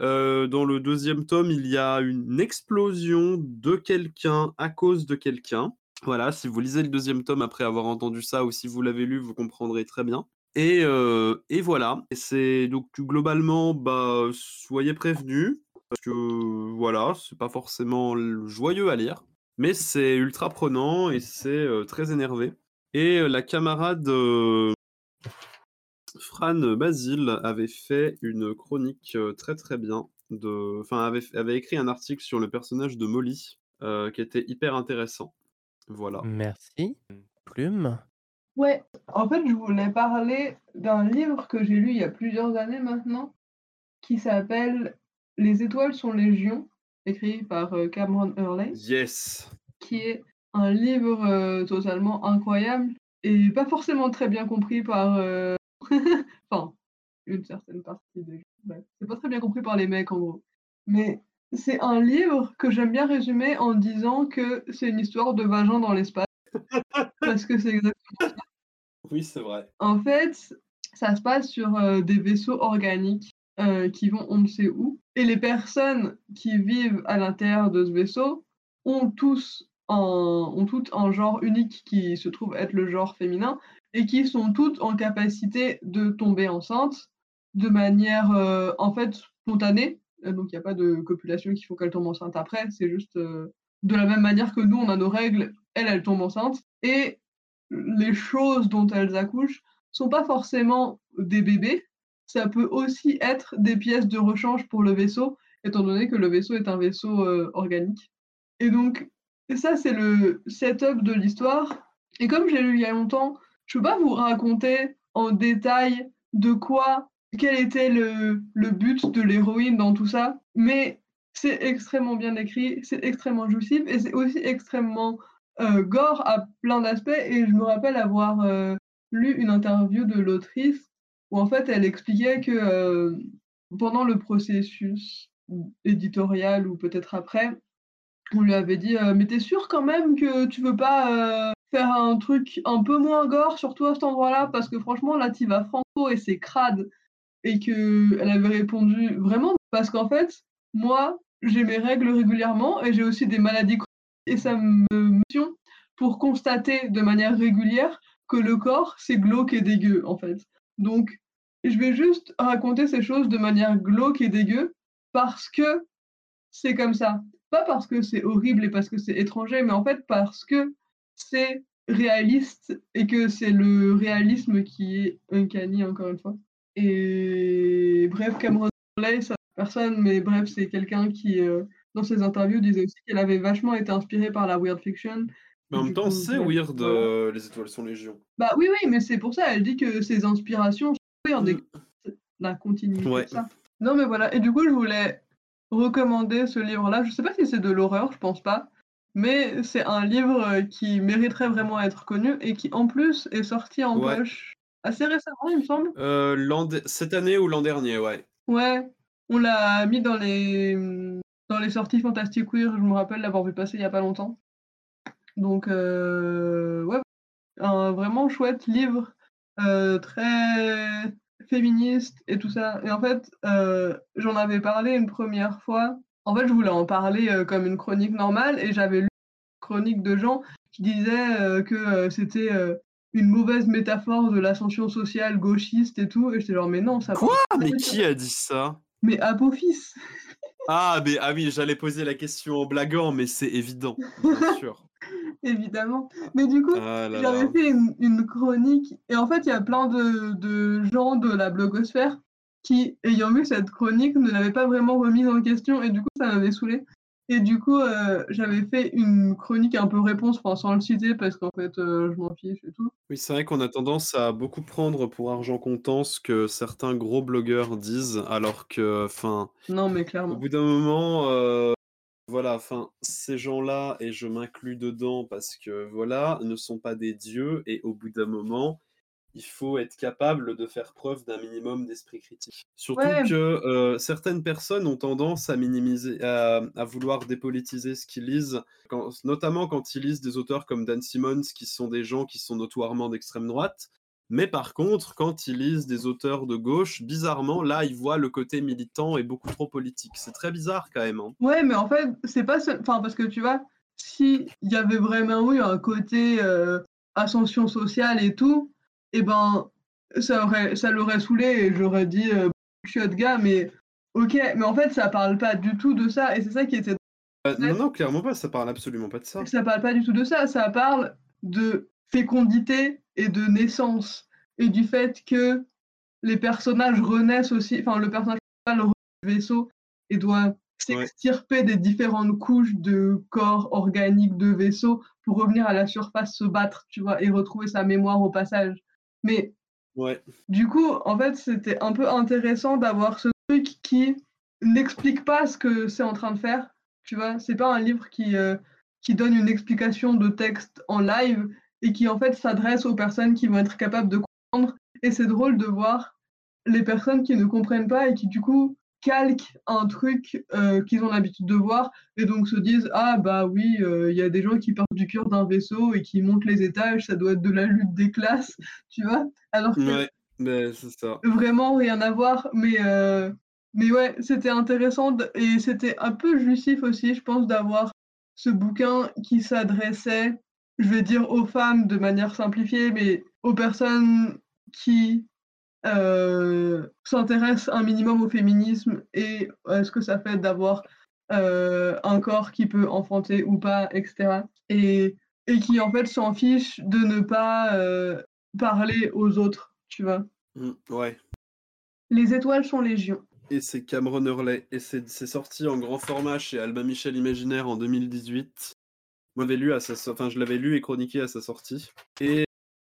Euh, dans le deuxième tome, il y a une explosion de quelqu'un à cause de quelqu'un. Voilà, si vous lisez le deuxième tome après avoir entendu ça, ou si vous l'avez lu, vous comprendrez très bien. Et, euh, et voilà, c'est donc globalement, bah, soyez prévenus, parce que voilà, c'est pas forcément joyeux à lire, mais c'est ultra prenant et c'est euh, très énervé. Et la camarade Fran Basile avait fait une chronique très très bien, enfin avait, avait écrit un article sur le personnage de Molly qui était hyper intéressant. Voilà. Merci. Plume. Ouais, en fait, je voulais parler d'un livre que j'ai lu il y a plusieurs années maintenant, qui s'appelle Les étoiles sont légion, écrit par Cameron Hurley. Yes. Qui est un livre totalement incroyable et pas forcément très bien compris par enfin, une certaine partie des gens. C'est pas très bien compris par les mecs en gros. Mais c'est un livre que j'aime bien résumer en disant que c'est une histoire de vagin dans l'espace. parce que c'est exactement ça. Oui, c'est vrai. En fait, ça se passe sur euh, des vaisseaux organiques euh, qui vont on ne sait où. Et les personnes qui vivent à l'intérieur de ce vaisseau ont tous ont toutes un genre unique qui se trouve être le genre féminin et qui sont toutes en capacité de tomber enceinte de manière euh, en fait spontanée. Donc il n'y a pas de copulation qu'il faut qu'elle tombe enceinte après, c'est juste de la même manière que nous, on a nos règles, elle, elle tombe enceinte, et les choses dont elles accouchent sont pas forcément des bébés, ça peut aussi être des pièces de rechange pour le vaisseau, étant donné que le vaisseau est un vaisseau organique. Et donc, ça, c'est le setup de l'histoire. Et comme j'ai lu il y a longtemps, je peux pas vous raconter en détail de quoi, quel était le, le but de l'héroïne dans tout ça, mais c'est extrêmement bien écrit, c'est extrêmement jouissif et c'est aussi extrêmement euh, gore à plein d'aspects. Et je me rappelle avoir euh, lu une interview de l'autrice où en fait elle expliquait que euh, pendant le processus éditorial ou peut-être après, on lui avait dit mais t'es sûr quand même que tu veux pas faire un truc un peu moins gore surtout à cet endroit-là? Parce que franchement là tu vas franco et c'est crade et que elle avait répondu vraiment parce qu'en fait moi j'ai mes règles régulièrement et j'ai aussi des maladies et ça me mission pour constater de manière régulière que le corps c'est glauque et dégueu en fait. Donc je vais juste raconter ces choses de manière glauque et dégueu parce que c'est comme ça. Pas parce que c'est horrible et parce que c'est étranger, mais en fait parce que c'est réaliste et que c'est le réalisme qui est uncanny encore une fois. Et bref, Cameron Lay, ça personne, mais bref, c'est quelqu'un qui, euh, dans ses interviews, disait aussi qu'elle avait vachement été inspirée par la weird fiction. Mais en même temps, c'est weird, euh, les étoiles sont légion. Bah oui, oui, mais c'est pour ça, elle dit que ses inspirations sont weird et mm. la continuité de ça. Non, mais voilà, et du coup, je voulais recommander ce livre-là. Je sais pas si c'est de l'horreur, je pense pas. Mais c'est un livre euh, qui mériterait vraiment être connu et qui en plus est sorti en poche assez récemment, il me semble. Euh, cette année ou l'an dernier, ouais. Ouais, on l'a mis dans les, dans les sorties Fantastic Queer, je me rappelle l'avoir vu passer il n'y a pas longtemps. Donc, euh, ouais, un vraiment chouette livre, euh, très féministe et tout ça. Et en fait, euh, j'en avais parlé une première fois. En fait, je voulais en parler comme une chronique normale et j'avais lu une chronique de gens qui disaient que c'était une mauvaise métaphore de l'ascension sociale gauchiste et tout. Et j'étais genre, mais non, ça. Quoi Mais qui a dit ça? Mais Apophis ah, mais, ah oui, j'allais poser la question en blaguant, mais c'est évident, bien sûr. Évidemment. Mais du coup, ah j'avais fait une, chronique, et en fait, il y a plein de, de, gens de la blogosphère qui, ayant vu cette chronique, ne l'avaient pas vraiment remise en question, et du coup, ça m'avait saoulé. Et du coup, euh, j'avais fait une chronique un peu réponse, enfin, sans le citer, parce qu'en fait, euh, je m'en fiche et tout. Oui, c'est vrai qu'on a tendance à beaucoup prendre pour argent comptant ce que certains gros blogueurs disent, alors que, enfin, Non, mais clairement. au bout d'un moment, euh, voilà, enfin, ces gens-là, et je m'inclus dedans parce que, voilà, ne sont pas des dieux, et au bout d'un moment, il faut être capable de faire preuve d'un minimum d'esprit critique. Surtout que euh, certaines personnes ont tendance à minimiser, à, vouloir dépolitiser ce qu'ils lisent, notamment quand ils lisent des auteurs comme Dan Simmons, qui sont des gens qui sont notoirement d'extrême droite. Mais par contre, quand ils lisent des auteurs de gauche, bizarrement, là, ils voient le côté militant et beaucoup trop politique. C'est très bizarre quand même. Hein. Ouais, mais en fait, c'est pas Enfin, parce que tu vois, s'il y avait vraiment eu un côté euh, ascension sociale et tout, eh ben, ça, aurait, ça l'aurait saoulé et j'aurais dit euh, de gars, mais ok, mais en fait, ça parle pas du tout de ça et c'est ça qui était. Euh, non, non, clairement pas, ça parle absolument pas de ça. Ça parle pas du tout de ça, ça parle de fécondité et de naissance et du fait que les personnages renaissent aussi, enfin, le personnage principal du vaisseau et doit s'extirper des différentes couches de corps organiques de vaisseau pour revenir à la surface, se battre, tu vois, et retrouver sa mémoire au passage. Mais ouais. du coup, en fait, c'était un peu intéressant d'avoir ce truc qui n'explique pas ce que c'est en train de faire. Tu vois, c'est pas un livre qui, euh, qui donne une explication de texte en live et qui en fait s'adresse aux personnes qui vont être capables de comprendre. Et c'est drôle de voir les personnes qui ne comprennent pas et qui du coup calquent un truc euh, qu'ils ont l'habitude de voir et donc se disent ah bah oui euh, il y a des gens qui partent du cœur d'un vaisseau et qui montent les étages ça doit être de la lutte des classes tu vois? Alors que ouais, ça. vraiment rien à voir mais euh, mais ouais c'était intéressant et c'était un peu jouissif aussi je pense d'avoir ce bouquin qui s'adressait je vais dire aux femmes de manière simplifiée mais aux personnes qui euh, s'intéresse un minimum au féminisme et à ce que ça fait d'avoir euh, un corps qui peut enfanter ou pas, etc. Et, et qui en fait s'en fiche de ne pas euh, parler aux autres, tu vois. Mmh, ouais. Les étoiles sont légion. Et c'est Cameron Hurley. Et c'est c'est sorti en grand format chez Albin Michel Imaginaire en 2018. Moi, lu à sa so- enfin, je l'avais lu et chroniqué à sa sortie. Et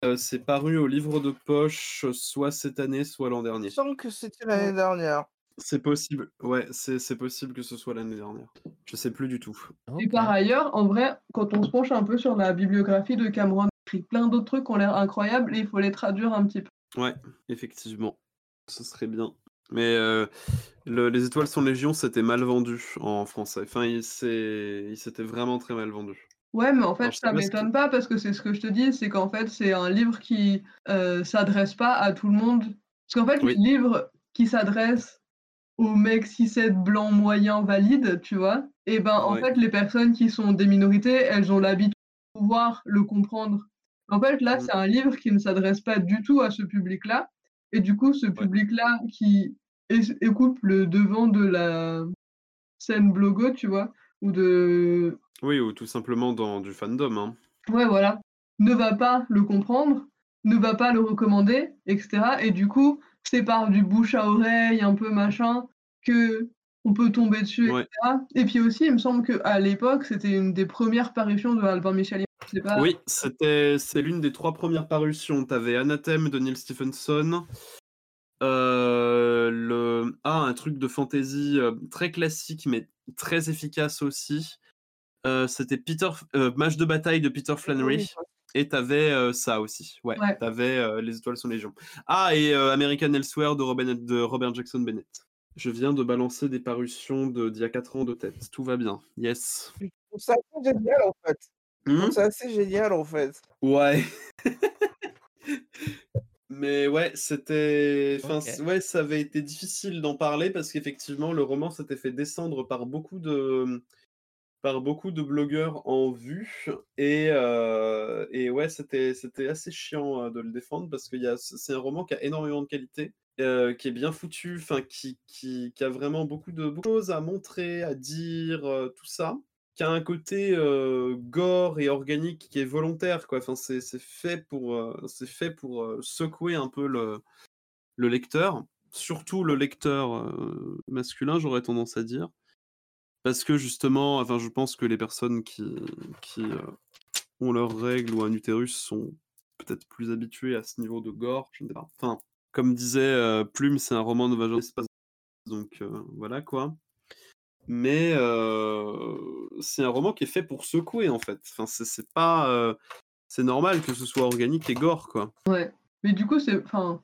euh, c'est paru au livre de poche soit cette année, soit l'an Il dernier. me semble que c'était l'année dernière. C'est possible. Ouais, c'est c'est possible que ce soit l'année dernière. Je sais plus du tout. Et par ailleurs, en vrai, quand on se penche un peu sur la bibliographie de Cameron, il écrit plein d'autres trucs qui ont l'air incroyables et il faut les traduire un petit peu. Ouais, effectivement. Ce serait bien. Mais euh, le- Les Étoiles sont Légion, c'était mal vendu en français. Enfin, il s'est- il s'était vraiment très mal vendu. Ouais, mais en fait, Alors, ça m'étonne pas parce que c'est ce que je te dis, c'est qu'en fait, c'est un livre qui euh, s'adresse pas à tout le monde. Parce qu'en fait, Oui. les livres qui s'adressent aux mecs 6-7 blancs moyens valides, tu vois, et ben en Ouais. fait, les personnes qui sont des minorités, elles ont l'habitude de pouvoir le comprendre. En fait, là, Mm. c'est un livre qui ne s'adresse pas du tout à ce public-là. Et du coup, ce public-là qui écoute le devant de la scène blogo, tu vois, ou de Oui, ou tout simplement dans du fandom. Hein. ouais, voilà, ne va pas le comprendre, ne va pas le recommander, etc. Et du coup, c'est par du bouche à oreille, un peu machin, que on peut tomber dessus, Ouais. etc. Et puis aussi, il me semble qu'à l'époque, c'était une des premières parutions de Albin Michel. Pas... Oui, c'était c'est l'une des trois premières parutions. T'avais Anathème de Neil Stephenson. Euh, le ah un truc de fantasy euh, très classique mais très efficace aussi. Euh, c'était Peter Match de bataille de Peter Flannery. Et t'avais ça aussi. Ouais. Ouais. T'avais Les Étoiles sont Légion. Ah et American Elsewhere de Robin- de Robert Jackson Bennett. Je viens de balancer des parutions de d'il y a 4 ans de tête. Tout va bien. Yes. Assez génial en fait. Trouve ça assez génial en fait. Ouais. Mais ouais, c'était. Enfin, ouais, ça avait été difficile d'en parler parce qu'effectivement, le roman s'était fait descendre par beaucoup de par beaucoup de blogueurs en vue et, euh, et ouais, c'était c'était assez chiant euh, de le défendre parce que c'est un roman qui a énormément de qualité, euh, qui est bien foutu, enfin qui, qui, qui a vraiment beaucoup de, beaucoup de choses à montrer, à dire, euh, tout ça qui a un côté gore et organique qui est volontaire quoi. Enfin c'est fait pour c'est fait pour secouer un peu le, le lecteur. Surtout le lecteur masculin j'aurais tendance à dire. Parce que justement enfin je pense que les personnes qui qui ont leurs règles ou un utérus sont peut-être plus habituées à ce niveau de gore enfin comme disait Plume c'est un roman de donc voilà quoi mais euh, c'est un roman qui est fait pour secouer en fait. Enfin, c'est pas, euh, c'est normal que ce soit organique et gore quoi. Ouais. Mais du coup, c'est enfin,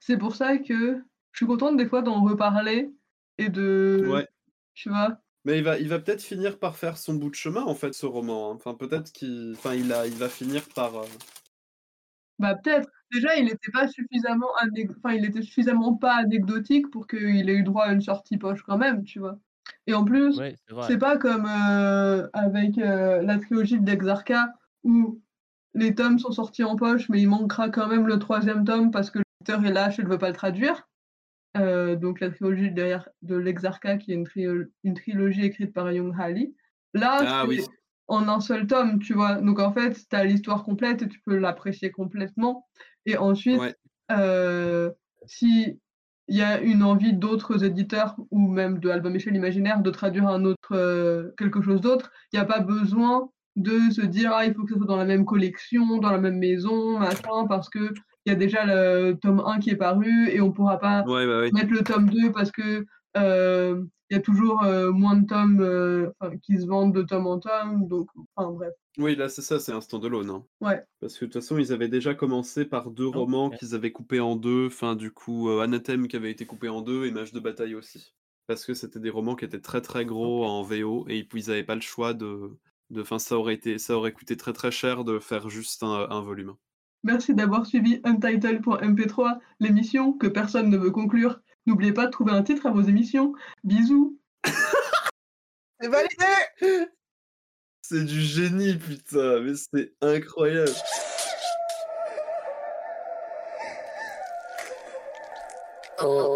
c'est pour ça que je suis contente des fois d'en reparler et de, Ouais. tu vois, Mais il va, il va peut-être finir par faire son bout de chemin en fait ce roman. hein. Enfin peut-être qu'il, enfin il a, il va finir par. euh, bah peut-être. Déjà, il n'était pas suffisamment, enfin, il était suffisamment pas anecdotique pour qu'il ait eu droit à une sortie poche quand même, tu vois? Et en plus, Ouais, c'est pas comme euh, avec euh, la trilogie d'Exarca où les tomes sont sortis en poche, mais il manquera quand même le troisième tome parce que l'auteur est lâche et ne veut pas le traduire. Euh, donc la trilogie derrière de l'Exarca, qui est une, trilogie écrite par Young Halley. Là, Ah oui. en un seul tome, tu vois. Donc en fait, tu as l'histoire complète et tu peux l'apprécier complètement. Et ensuite, Ouais. euh, si il y a une envie d'autres éditeurs ou même de Album Michel Imaginaire de traduire un autre euh, quelque chose d'autre, il n'y a pas besoin de se dire ah il faut que ce soit dans la même collection, dans la même maison, machin, parce que il y a déjà le tome 1 qui est paru et on pourra pas Ouais bah oui. mettre le tome 2 parce que il y a toujours euh, moins de tomes euh, qui se vendent de tome en tome, donc enfin bref. Oui là c'est ça, c'est un stand-alone. hein. Ouais. Parce que de toute façon ils avaient déjà commencé par deux romans Ok. qu'ils avaient coupés en deux. Enfin du coup euh, Anathème qui avait été coupé en deux et Mage de bataille aussi. Parce que c'était des romans qui étaient très très gros en VO et ils n'avaient pas le choix de. de enfin, ça aurait été, ça aurait coûté très très cher de faire juste un, un volume. Merci d'avoir suivi Untitled.mp3, l'émission que personne ne veut conclure. N'oubliez pas de trouver un titre à vos émissions. Bisous. c'est validé. C'est du génie, putain, mais c'est incroyable. Oh.